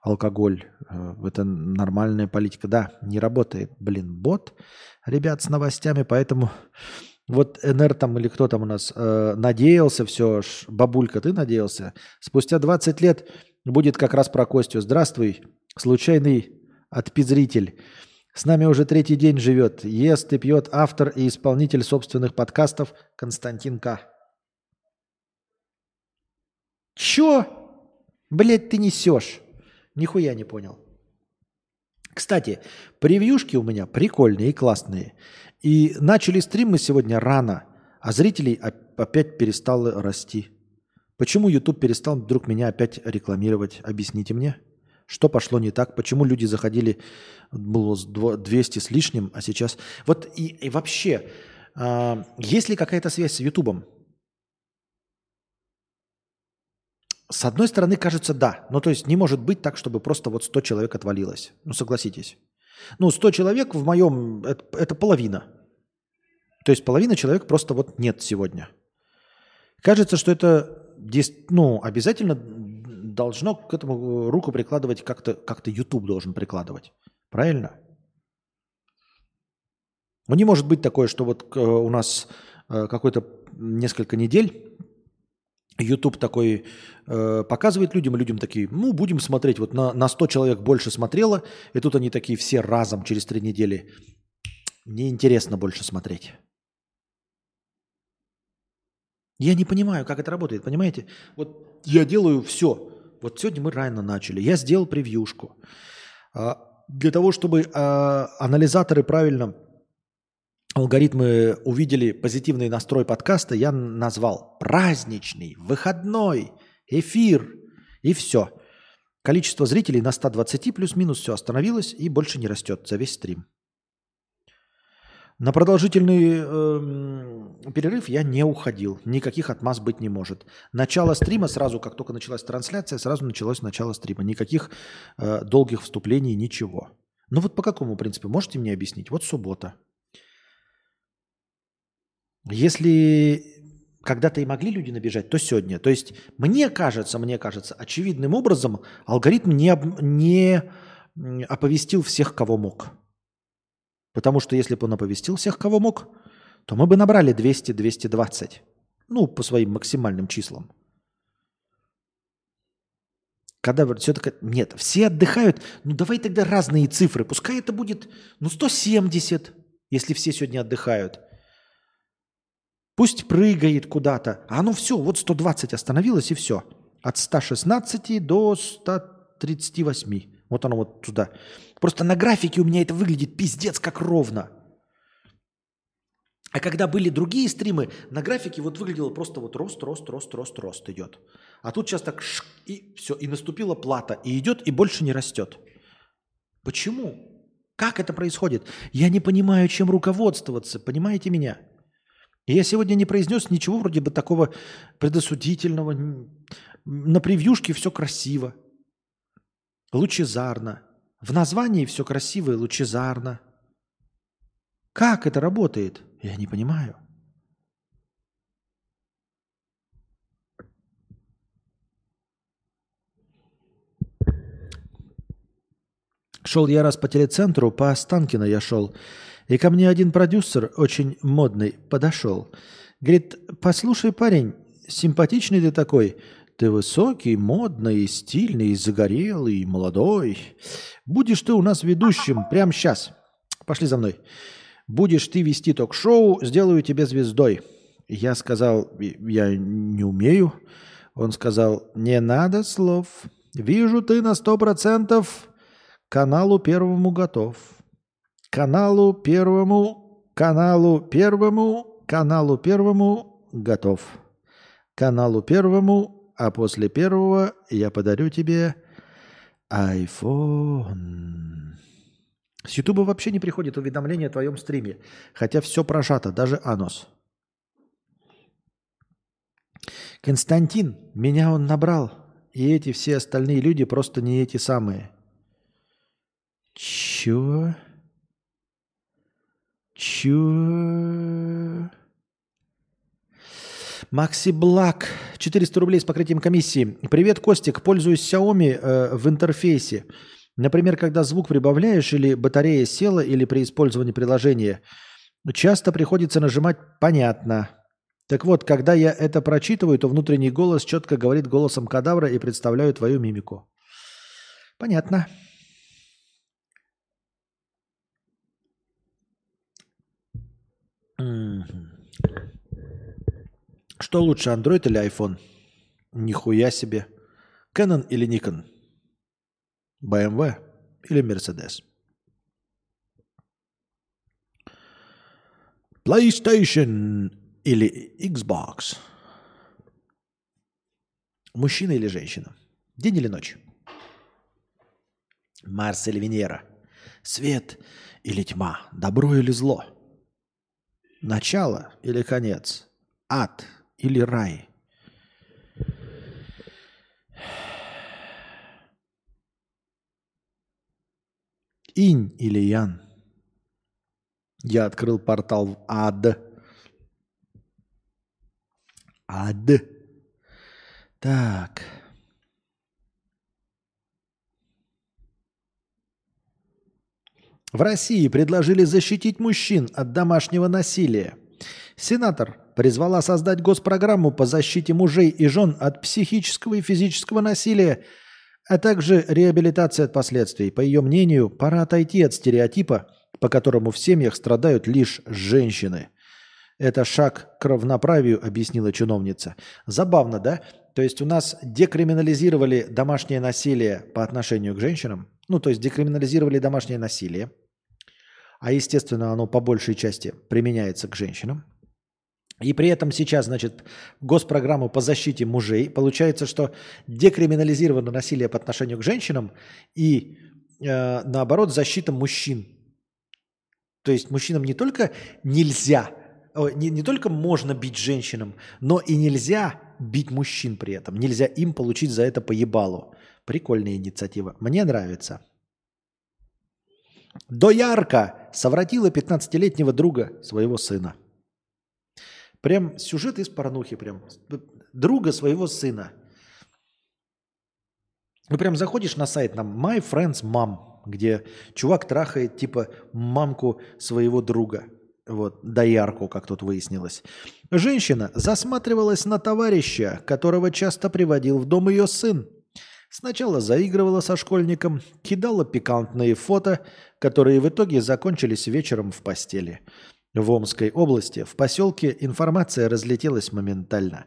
алкоголь. Э, это нормальная политика. Да, не работает, блин, бот ребят с новостями, поэтому вот НР там или кто там у нас э, надеялся все, бабулька, ты надеялся. Спустя 20 лет будет как раз про Костю. Здравствуй, случайный отпизритель. С нами уже третий день живет, ест и пьет автор и исполнитель собственных подкастов Константин К. Чё? Блять, ты несешь? Нихуя не понял. Кстати, превьюшки у меня прикольные и классные. И начали стрим мы сегодня рано, а зрителей опять перестало расти. Почему YouTube перестал вдруг меня опять рекламировать? Объясните мне. Что пошло не так? Почему люди заходили, было 200 с лишним, а сейчас... Вот и, и вообще, э, есть ли какая-то связь с YouTube? С одной стороны, кажется, да. Ну, то есть не может быть так, чтобы просто вот 100 человек отвалилось. Ну, согласитесь. Ну, 100 человек в моем... Это, это половина. То есть половина человек просто вот нет сегодня. Кажется, что это ну, обязательно должно к этому руку прикладывать как-то, как-то YouTube должен прикладывать. Правильно? Ну, не может быть такое, что вот э, у нас э, какой-то несколько недель YouTube такой э, показывает людям, людям такие, ну, будем смотреть. Вот на, на 100 человек больше смотрело, и тут они такие все разом через три недели. Неинтересно больше смотреть. Я не понимаю, как это работает, понимаете? Вот я делаю все, Вот сегодня мы рано начали. Я сделал превьюшку. А, Для того, чтобы а, анализаторы правильно, алгоритмы увидели позитивный настрой подкаста, я назвал праздничный, выходной, эфир и все. Количество зрителей на 120 плюс-минус все остановилось и больше не растет за весь стрим. На продолжительный эм, перерыв я не уходил. Никаких отмаз быть не может. Начало стрима, сразу как только началась трансляция, сразу началось начало стрима. Никаких э, долгих вступлений, ничего. Ну вот по какому принципу? Можете мне объяснить? Вот суббота. Если когда-то и могли люди набежать, то сегодня. То есть мне кажется, мне кажется, очевидным образом алгоритм не, об- не оповестил всех, кого мог. Потому что если бы он оповестил всех, кого мог, то мы бы набрали 200-220. Ну, по своим максимальным числам. Когда все-таки... Нет, все отдыхают. Ну, давай тогда разные цифры. Пускай это будет, ну, 170, если все сегодня отдыхают. Пусть прыгает куда-то. А оно все, вот 120 остановилось и все. От 116 до 138. Вот оно вот туда. Просто на графике у меня это выглядит пиздец как ровно. А когда были другие стримы, на графике вот выглядело просто вот рост, рост, рост, рост, рост идет. А тут сейчас так шк, и все, и наступила плата, и идет, и больше не растет. Почему? Как это происходит? Я не понимаю, чем руководствоваться, понимаете меня? Я сегодня не произнес ничего вроде бы такого предосудительного. На превьюшке все красиво, лучезарно. В названии все красиво и лучезарно. Как это работает? Я не понимаю. Шел я раз по телецентру, по Останкино я шел. И ко мне один продюсер, очень модный, подошел. Говорит, послушай, парень, симпатичный ты такой. Ты высокий, модный, стильный, загорелый, молодой. Будешь ты у нас ведущим прямо сейчас. Пошли за мной. Будешь ты вести ток-шоу, сделаю тебя звездой. Я сказал, я не умею. Он сказал, не надо слов. Вижу, ты на сто процентов каналу первому готов. Каналу первому, каналу первому, каналу первому готов. Каналу первому, а после первого я подарю тебе iPhone. С Ютуба вообще не приходит уведомление о твоем стриме, хотя все прожато, даже анус. Константин, меня он набрал, и эти все остальные люди просто не эти самые. Чё? Чё? Макси Блак, 400 рублей с покрытием комиссии. Привет, Костик, пользуюсь Xiaomi э, в интерфейсе. Например, когда звук прибавляешь или батарея села, или при использовании приложения, часто приходится нажимать «понятно». Так вот, когда я это прочитываю, то внутренний голос четко говорит голосом кадавра и представляю твою мимику. Понятно. Мгм. Что лучше, Android или iPhone? Нихуя себе. Canon или Nikon? BMW или Mercedes? PlayStation или Xbox? Мужчина или женщина? День или ночь? Марс или Венера? Свет или тьма? Добро или зло? Начало или конец? Ад или рай? Инь или Ян? Я открыл портал в ад. Ад. Так. В России предложили защитить мужчин от домашнего насилия. Сенатор призвала создать госпрограмму по защите мужей и жен от психического и физического насилия, а также реабилитации от последствий. По ее мнению, пора отойти от стереотипа, по которому в семьях страдают лишь женщины. Это шаг к равноправию, объяснила чиновница. Забавно, да? То есть у нас декриминализировали домашнее насилие по отношению к женщинам. Ну, то есть декриминализировали домашнее насилие. А, естественно, оно по большей части применяется к женщинам. И при этом сейчас, значит, госпрограмму по защите мужей. Получается, что декриминализировано насилие по отношению к женщинам и, э, наоборот, защита мужчин. То есть мужчинам не только нельзя, не, не только можно бить женщинам, но и нельзя бить мужчин при этом. Нельзя им получить за это поебалу. Прикольная инициатива. Мне нравится. Доярка совратила 15-летнего друга своего сына. Прям сюжет из порнухи, прям друга своего сына. Ну, прям заходишь на сайт нам My Friends Mom, где чувак трахает типа мамку своего друга. Вот, доярку, как тут выяснилось. Женщина засматривалась на товарища, которого часто приводил в дом ее сын. Сначала заигрывала со школьником, кидала пикантные фото, которые в итоге закончились вечером в постели. В Омской области, в поселке, информация разлетелась моментально.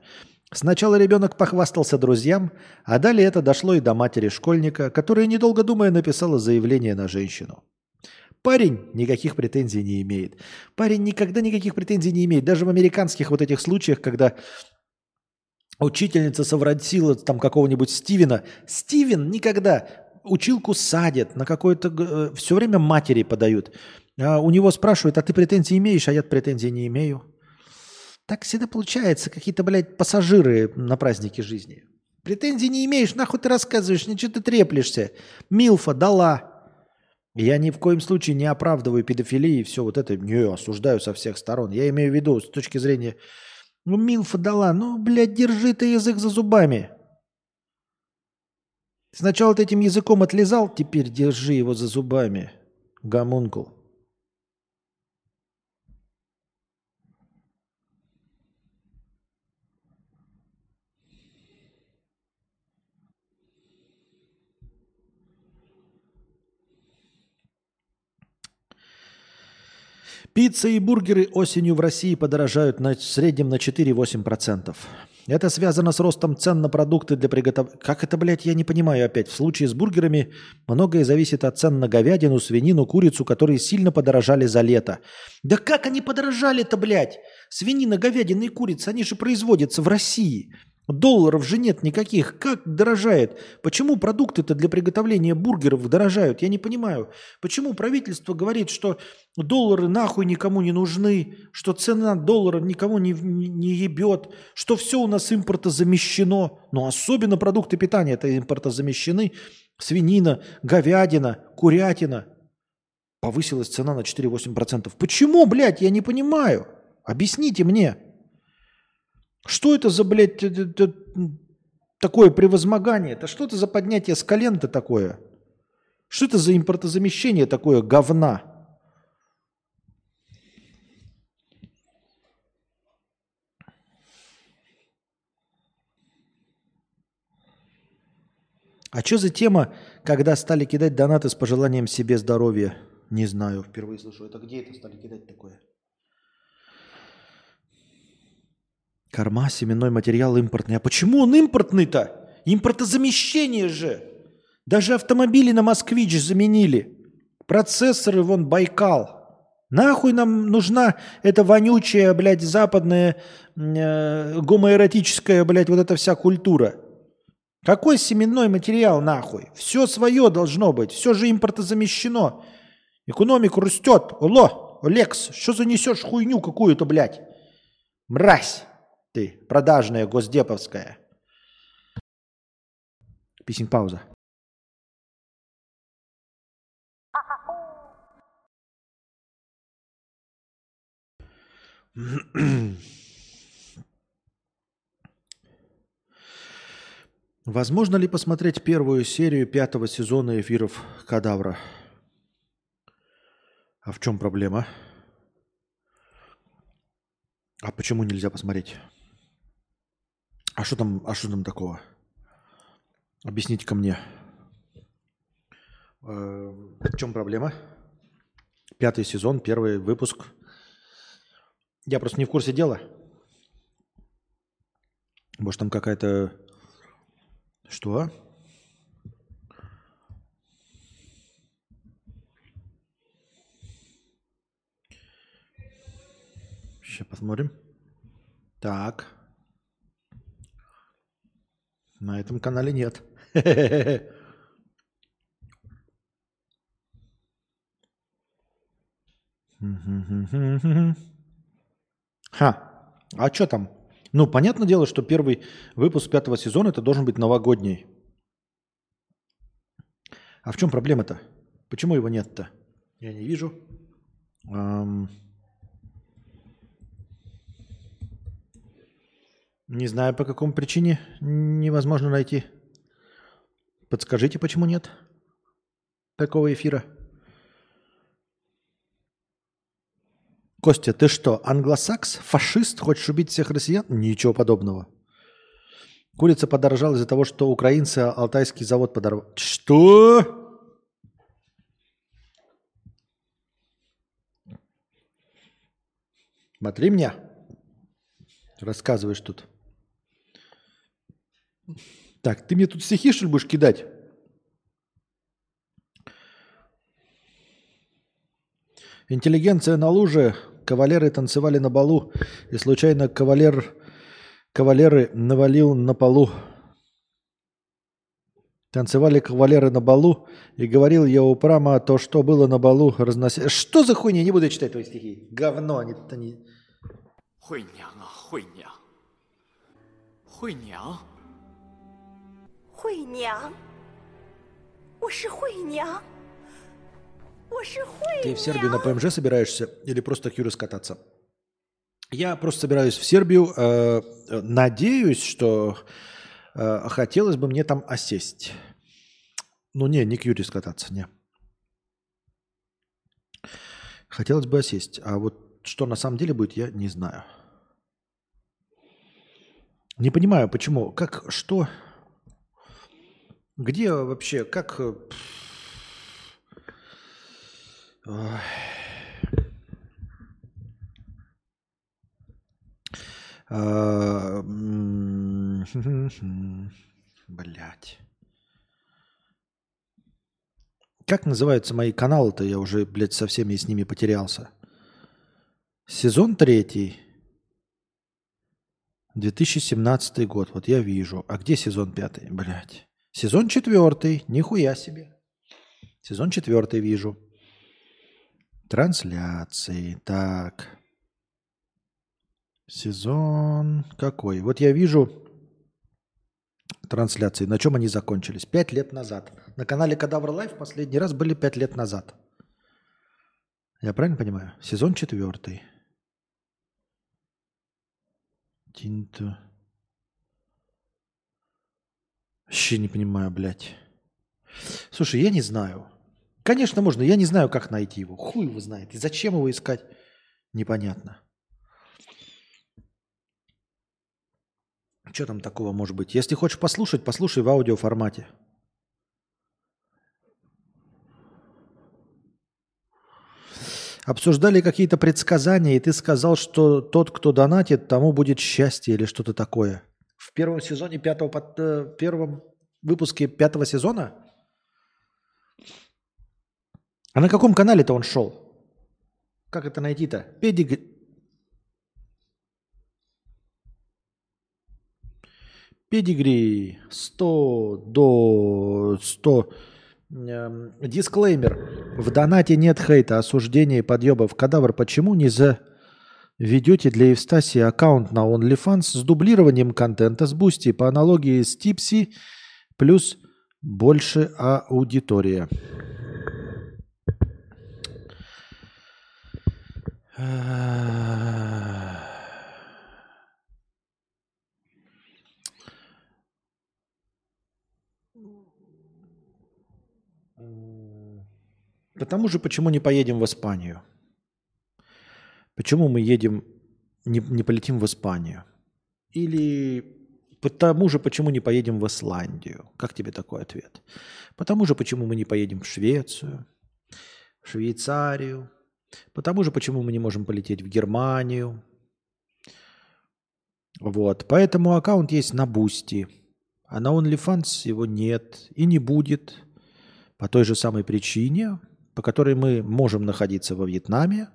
Сначала ребенок похвастался друзьям, а далее это дошло и до матери школьника, которая, недолго думая, написала заявление на женщину. Парень никаких претензий не имеет. Парень никогда никаких претензий не имеет. Даже в американских вот этих случаях, когда учительница совратила там какого-нибудь Стивена. Стивен никогда училку садят, на какое-то... Э, все время матери подают. А у него спрашивают, а ты претензии имеешь? А я претензий не имею. Так всегда получается. Какие-то, блядь, пассажиры на празднике жизни. Претензий не имеешь, нахуй ты рассказываешь, ничего ты треплешься. Милфа дала. Я ни в коем случае не оправдываю педофилии и все вот это не осуждаю со всех сторон. Я имею в виду с точки зрения, ну, Милфа дала, ну, блядь, держи ты язык за зубами. Сначала ты этим языком отлезал, теперь держи его за зубами, гомункул. Пицца и бургеры осенью в России подорожают на, в среднем на 4-8%. Это связано с ростом цен на продукты для приготовления. Как это, блядь, я не понимаю опять. В случае с бургерами многое зависит от цен на говядину, свинину, курицу, которые сильно подорожали за лето. Да как они подорожали-то, блядь? Свинина, говядина и курица, они же производятся в России. Долларов же нет никаких. Как дорожает? Почему продукты-то для приготовления бургеров дорожают? Я не понимаю. Почему правительство говорит, что доллары нахуй никому не нужны, что цена доллара никому не, не, ебет, что все у нас импортозамещено. Но особенно продукты питания это импортозамещены. Свинина, говядина, курятина. Повысилась цена на 4-8%. Почему, блядь, я не понимаю? Объясните мне. Что это за, блядь, это, такое превозмогание? Это что это за поднятие с колен-то такое? Что это за импортозамещение такое говна? А что за тема, когда стали кидать донаты с пожеланием себе здоровья? Не знаю, впервые слышу. Это где это стали кидать такое? Корма, семенной материал импортный. А почему он импортный-то? Импортозамещение же. Даже автомобили на «Москвич» заменили. Процессоры вон Байкал. Нахуй нам нужна эта вонючая, блядь, западная э, гомоэротическая, блядь, вот эта вся культура. Какой семенной материал нахуй? Все свое должно быть. Все же импортозамещено. Экономика растет. Оло, Лекс, что занесешь хуйню какую-то, блядь? Мразь. Ты, продажная, госдеповская. Писинг пауза. Возможно ли посмотреть первую серию пятого сезона эфиров Кадавра? А в чем проблема? А почему нельзя посмотреть? А что там, а что там такого? Объясните ко мне. Э, в чем проблема? Пятый сезон, первый выпуск. Я просто не в курсе дела. Может, там какая-то... Что? Сейчас посмотрим. Так. На этом канале нет. <laughs> Ха. А что там? Ну, понятное дело, что первый выпуск пятого сезона это должен быть новогодний. А в чем проблема-то? Почему его нет-то? Я не вижу. Ам... Не знаю, по какому причине невозможно найти. Подскажите, почему нет такого эфира? Костя, ты что, англосакс, фашист, хочешь убить всех россиян? Ничего подобного. Курица подорожала из-за того, что украинцы алтайский завод подорвали. Что? Смотри меня. Рассказываешь тут. Так, ты мне тут стихи, что ли, будешь кидать? Интеллигенция на луже, кавалеры танцевали на балу, и случайно кавалер, кавалеры навалил на полу. Танцевали кавалеры на балу, и говорил я упрямо то, что было на балу, разнося... Что за хуйня? Не буду читать твои стихи. Говно, они... они... Хуйня, хуйня. Хуйня. 惠娘，惠娘，惠娘，我是惠娘，我是惠 Ты 娘。 в Сербию на ПМЖ собираешься или просто к Юре скататься? Я просто собираюсь в Сербию. э, э, надеюсь, что э, хотелось бы мне там осесть. Ну не, не к Юре скататься, не. Хотелось бы осесть. А вот что на самом деле будет, я не знаю. Не понимаю, почему, как, что, где вообще, как... э. А, <laughs> Блять. Как называются мои каналы-то? Я уже, блядь, со всеми с ними потерялся. Сезон третий. 2017 год. Вот я вижу. А где сезон пятый? Блядь. Сезон четвертый. Нихуя себе. Сезон четвертый вижу. Трансляции. Так. Сезон какой? Вот я вижу трансляции. На чем они закончились? Пять лет назад. На канале Кадавр Live последний раз были пять лет назад. Я правильно понимаю? Сезон четвертый. Тинто. Вообще не понимаю, блядь. Слушай, я не знаю. Конечно, можно. Я не знаю, как найти его. Хуй его знает. И зачем его искать? Непонятно. Что там такого может быть? Если хочешь послушать, послушай в аудиоформате. Обсуждали какие-то предсказания, и ты сказал, что тот, кто донатит, тому будет счастье или что-то такое. Первом сезоне пятого, под- э, первом выпуске пятого сезона? А на каком канале-то он шел? Как это найти-то? Педиг... Педигри 100 до 100. Эм, Дисклеймер. В донате нет хейта, осуждения и подъебов. Кадавр, почему не заведете для Евстасии аккаунт на OnlyFans с дублированием контента с Бусти по аналогии с Типси плюс больше аудитория? Потому же, почему не поедем в Испанию? Почему мы едем, не, не полетим в Испанию? Или потому же, почему не поедем в Исландию? Как тебе такой ответ? Потому же, почему мы не поедем в Швецию, в Швейцарию? Потому же, почему мы не можем полететь в Германию, Вот. Поэтому аккаунт есть на Бусти. А на OnlyFans его нет и не будет. По той же самой причине, по которой мы можем находиться во Вьетнаме,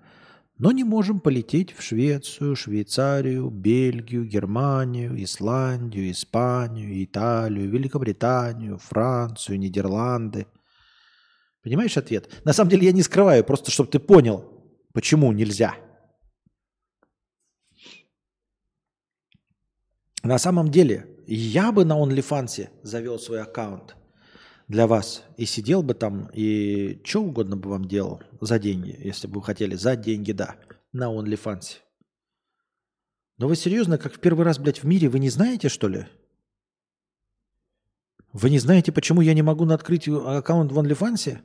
но не можем полететь в Швецию, Швейцарию, Бельгию, Германию, Исландию, Испанию, Италию, Великобританию, Францию, Нидерланды. Понимаешь ответ? На самом деле я не скрываю, просто чтобы ты понял, почему нельзя. На самом деле, я бы на OnlyFans завел свой аккаунт для вас и сидел бы там и что угодно бы вам делал за деньги, если бы вы хотели. За деньги, да, на OnlyFans. Но вы серьезно, как в первый раз, блядь, в мире, вы не знаете, что ли? Вы не знаете, почему я не могу открыть аккаунт в OnlyFans?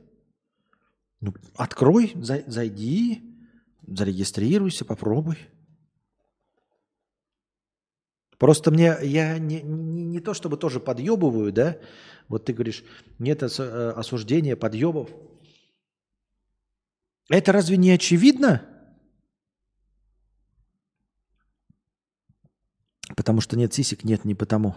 Ну, открой, зайди, зарегистрируйся, попробуй. Просто мне, я не, не, не то чтобы тоже подъебываю, да, вот ты говоришь, нет э, осуждения подъебов. Это разве не очевидно? Потому что нет сисек, нет, не потому.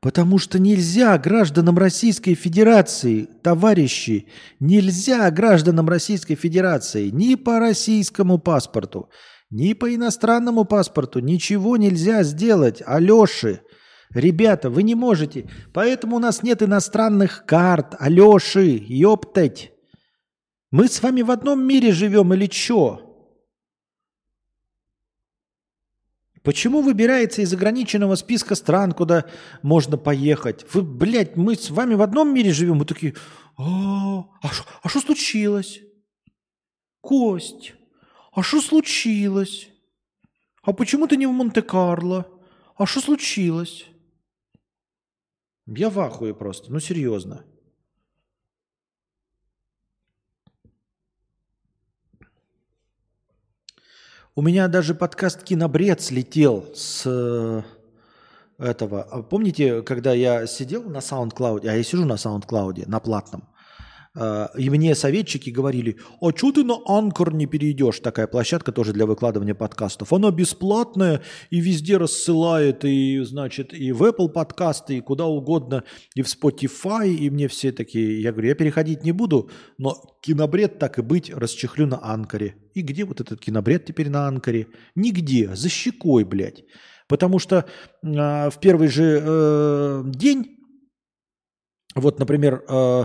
Потому что нельзя гражданам Российской Федерации, товарищи, нельзя гражданам Российской Федерации ни по российскому паспорту, ни по иностранному паспорту ничего нельзя сделать. Алеши, ребята, вы не можете. Поэтому у нас нет иностранных карт. Алеши, ёптать. Мы с вами в одном мире живем или чё? Почему выбирается из ограниченного списка стран, куда можно поехать? Вы, блядь, мы с вами в одном мире живем. Мы такие, а, а что а случилось? Кость. А что случилось? А почему ты не в Монте-Карло? А что случилось? Я в ахуе просто, ну серьезно. У меня даже подкаст «Кинобред» слетел с э, этого. А помните, когда я сидел на SoundCloud, а я сижу на SoundCloud, на платном, и мне советчики говорили, а что ты на Анкор не перейдешь? Такая площадка тоже для выкладывания подкастов. Она бесплатная и везде рассылает, и, значит, и в Apple подкасты, и куда угодно, и в Spotify, и мне все такие, я говорю, я переходить не буду, но кинобред так и быть расчехлю на Анкоре. И где вот этот кинобред теперь на Анкоре? Нигде, за щекой, блядь. Потому что э, в первый же э, день, вот, например, э,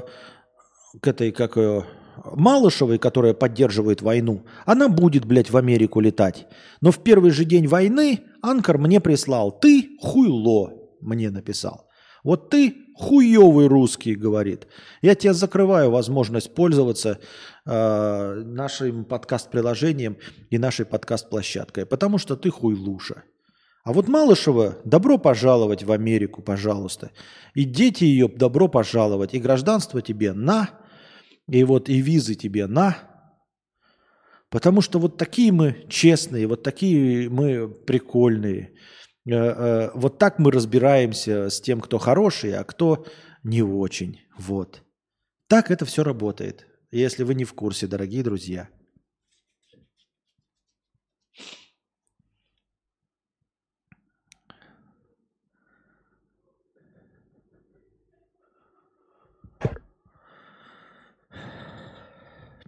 к этой, как ее, Малышевой, которая поддерживает войну, она будет, блядь, в Америку летать. Но в первый же день войны Анкар мне прислал. Ты хуйло, мне написал. Вот ты хуевый русский, говорит. Я тебе закрываю возможность пользоваться э, нашим подкаст-приложением и нашей подкаст-площадкой, потому что ты хуйлуша. А вот Малышева, добро пожаловать в Америку, пожалуйста. И дети ее, добро пожаловать. И гражданство тебе на и вот и визы тебе на. Потому что вот такие мы честные, вот такие мы прикольные. Э, э, вот так мы разбираемся с тем, кто хороший, а кто не очень. Вот. Так это все работает. Если вы не в курсе, дорогие друзья.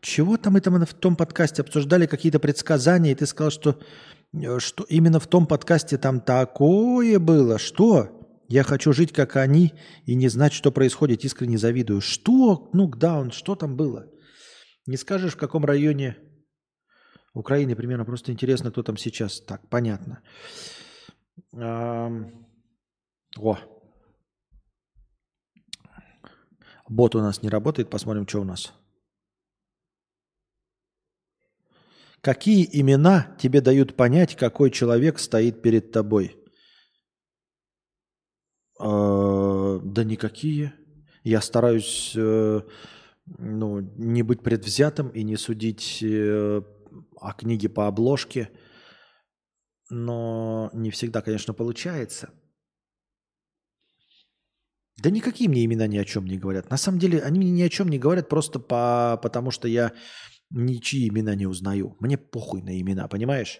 Чего там это мы в том подкасте обсуждали какие-то предсказания, и ты сказал, что, э, что именно в том подкасте там такое было. Что? Я хочу жить, как они, и не знать, что происходит. Искренне завидую. Что? Ну, даун, что там было? Не скажешь, в каком районе Украины примерно. Просто интересно, кто там сейчас. Так, понятно. О. Бот у нас не работает. Посмотрим, что у нас. Какие имена тебе дают понять, какой человек стоит перед тобой? Э, да никакие. Я стараюсь э, ну, не быть предвзятым и не судить э, о книге по обложке, но не всегда, конечно, получается. Да никакие мне имена ни о чем не говорят. На самом деле они ни о чем не говорят просто по, потому что я ничьи имена не узнаю. Мне похуй на имена, понимаешь?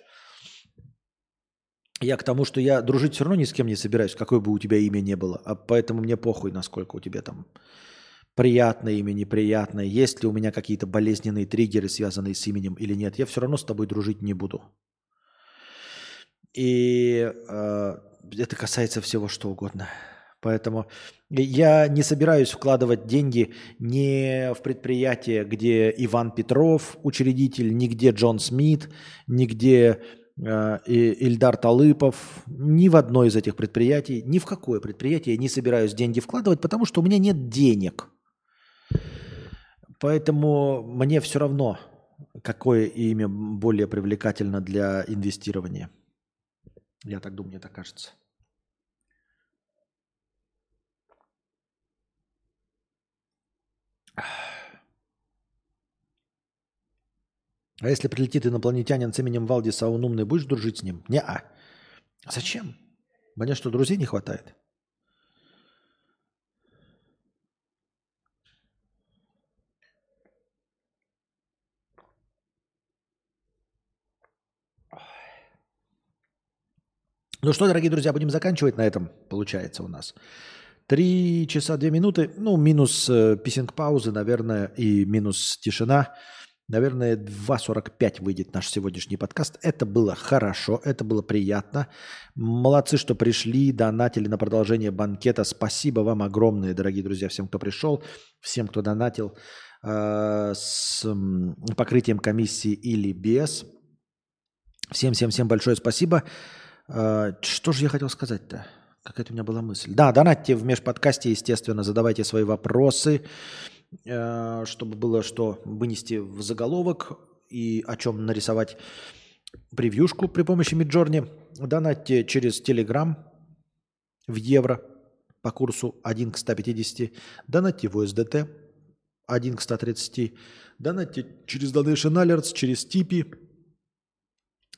Я к тому, что я дружить все равно ни с кем не собираюсь, какое бы у тебя имя не было. А поэтому мне похуй, насколько у тебя там приятное имя, неприятное. Есть ли у меня какие-то болезненные триггеры, связанные с именем или нет. Я все равно с тобой дружить не буду. И э, это касается всего что угодно. Поэтому я не собираюсь вкладывать деньги не в предприятие, где Иван Петров учредитель, нигде Джон Смит, нигде э, Ильдар Талыпов, ни в одно из этих предприятий, ни в какое предприятие я не собираюсь деньги вкладывать, потому что у меня нет денег. Поэтому мне все равно, какое имя более привлекательно для инвестирования. Я так думаю, мне так кажется. А если прилетит инопланетянин с именем Валдис, а он умный, будешь дружить с ним? Не-а. Зачем? Мне что, друзей не хватает? Ну что, дорогие друзья, будем заканчивать на этом, получается у нас. Три часа две минуты, ну, минус э, писинг-паузы, наверное, и минус тишина. Наверное, 2.45 выйдет наш сегодняшний подкаст. Это было хорошо, это было приятно. Молодцы, что пришли, донатили на продолжение банкета. Спасибо вам огромное, дорогие друзья, всем, кто пришел, всем, кто донатил э, с покрытием комиссии или без. Всем-всем-всем большое спасибо. Э, что же я хотел сказать-то? Какая-то у меня была мысль. Да, донатьте в межподкасте, естественно, задавайте свои вопросы. Э, чтобы было что вынести в заголовок и о чем нарисовать превьюшку при помощи Миджорни. Донатьте через Telegram в евро по курсу 1 к 150. Донатьте в USDT 1 к 130. Донатьте через Donation Alerts, через Типи.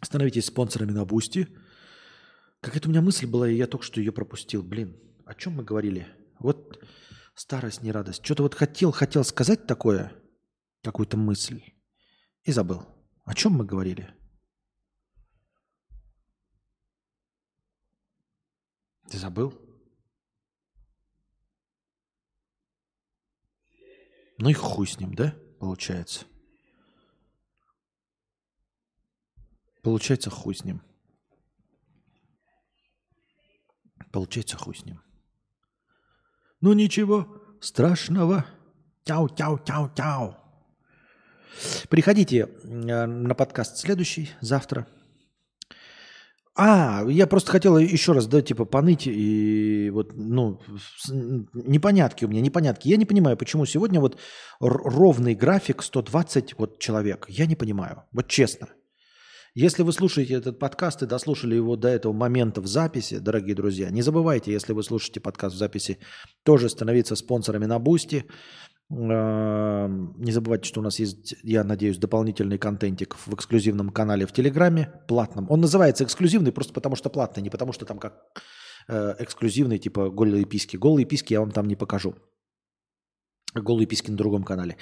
Становитесь спонсорами на Бусти. Какая-то у меня мысль была, и я только что ее пропустил. Блин, о чем мы говорили? Вот Старость, не радость. Что-то вот хотел, хотел сказать такое, какую-то мысль, и забыл. О чем мы говорили? Ты забыл? Ну и хуй с ним, да, получается? Получается хуй с ним. Получается хуй с ним. Ну ничего страшного. Тяу-тяу-тяу-тяу. Приходите э, на подкаст следующий, завтра. А, я просто хотел еще раз, да, типа, поныть и вот, ну, непонятки у меня, непонятки. Я не понимаю, почему сегодня вот ровный график 120 вот человек. Я не понимаю, вот честно. Если вы слушаете этот подкаст и дослушали его до этого момента в записи, дорогие друзья, не забывайте, если вы слушаете подкаст в записи, тоже становиться спонсорами на Бусти. Эм, не забывайте, что у нас есть, я надеюсь, дополнительный контентик в эксклюзивном канале в Телеграме, платном. Он называется эксклюзивный просто потому, что платный, не потому, что там как э, эксклюзивный, типа голые писки. Голые писки я вам там не покажу. Голые писки на другом канале.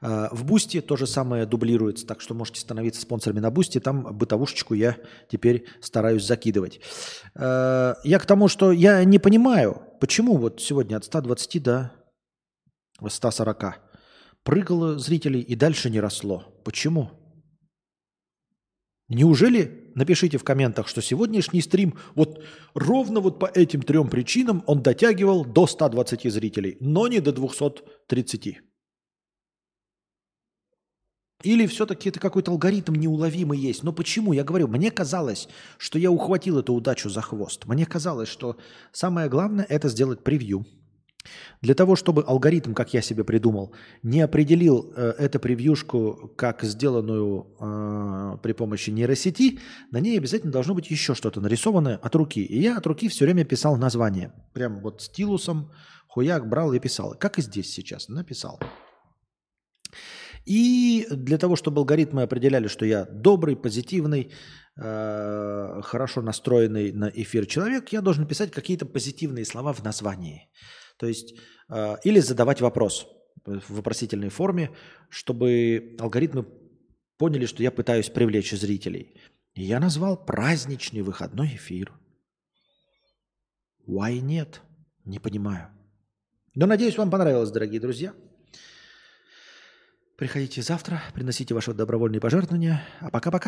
А, в Бусти то же самое дублируется, так что можете становиться спонсорами на Бусти. Там бытовушечку я теперь стараюсь закидывать. А, я к тому, что я не понимаю, почему вот сегодня от 120 до 140 прыгало зрителей и дальше не росло. Почему? Неужели, напишите в комментах, что сегодняшний стрим вот ровно вот по этим трем причинам он дотягивал до 120 зрителей, но не до 230. Или все-таки это какой-то алгоритм неуловимый есть. Но почему? Я говорю, мне казалось, что я ухватил эту удачу за хвост. Мне казалось, что самое главное это сделать превью. Для того, чтобы алгоритм, как я себе придумал, не определил э, эту превьюшку как сделанную э, при помощи нейросети, на ней обязательно должно быть еще что-то нарисованное от руки. И я от руки все время писал название. Прям вот стилусом хуяк брал и писал. Как и здесь сейчас написал. И для того, чтобы алгоритмы определяли, что я добрый, позитивный, э, хорошо настроенный на эфир человек, я должен писать какие-то позитивные слова в названии. То есть, э, или задавать вопрос в вопросительной форме, чтобы алгоритмы поняли, что я пытаюсь привлечь зрителей. И я назвал праздничный выходной эфир. Why нет? Не понимаю. Но надеюсь, вам понравилось, дорогие друзья. Приходите завтра, приносите ваши добровольные пожертвования. А пока-пока.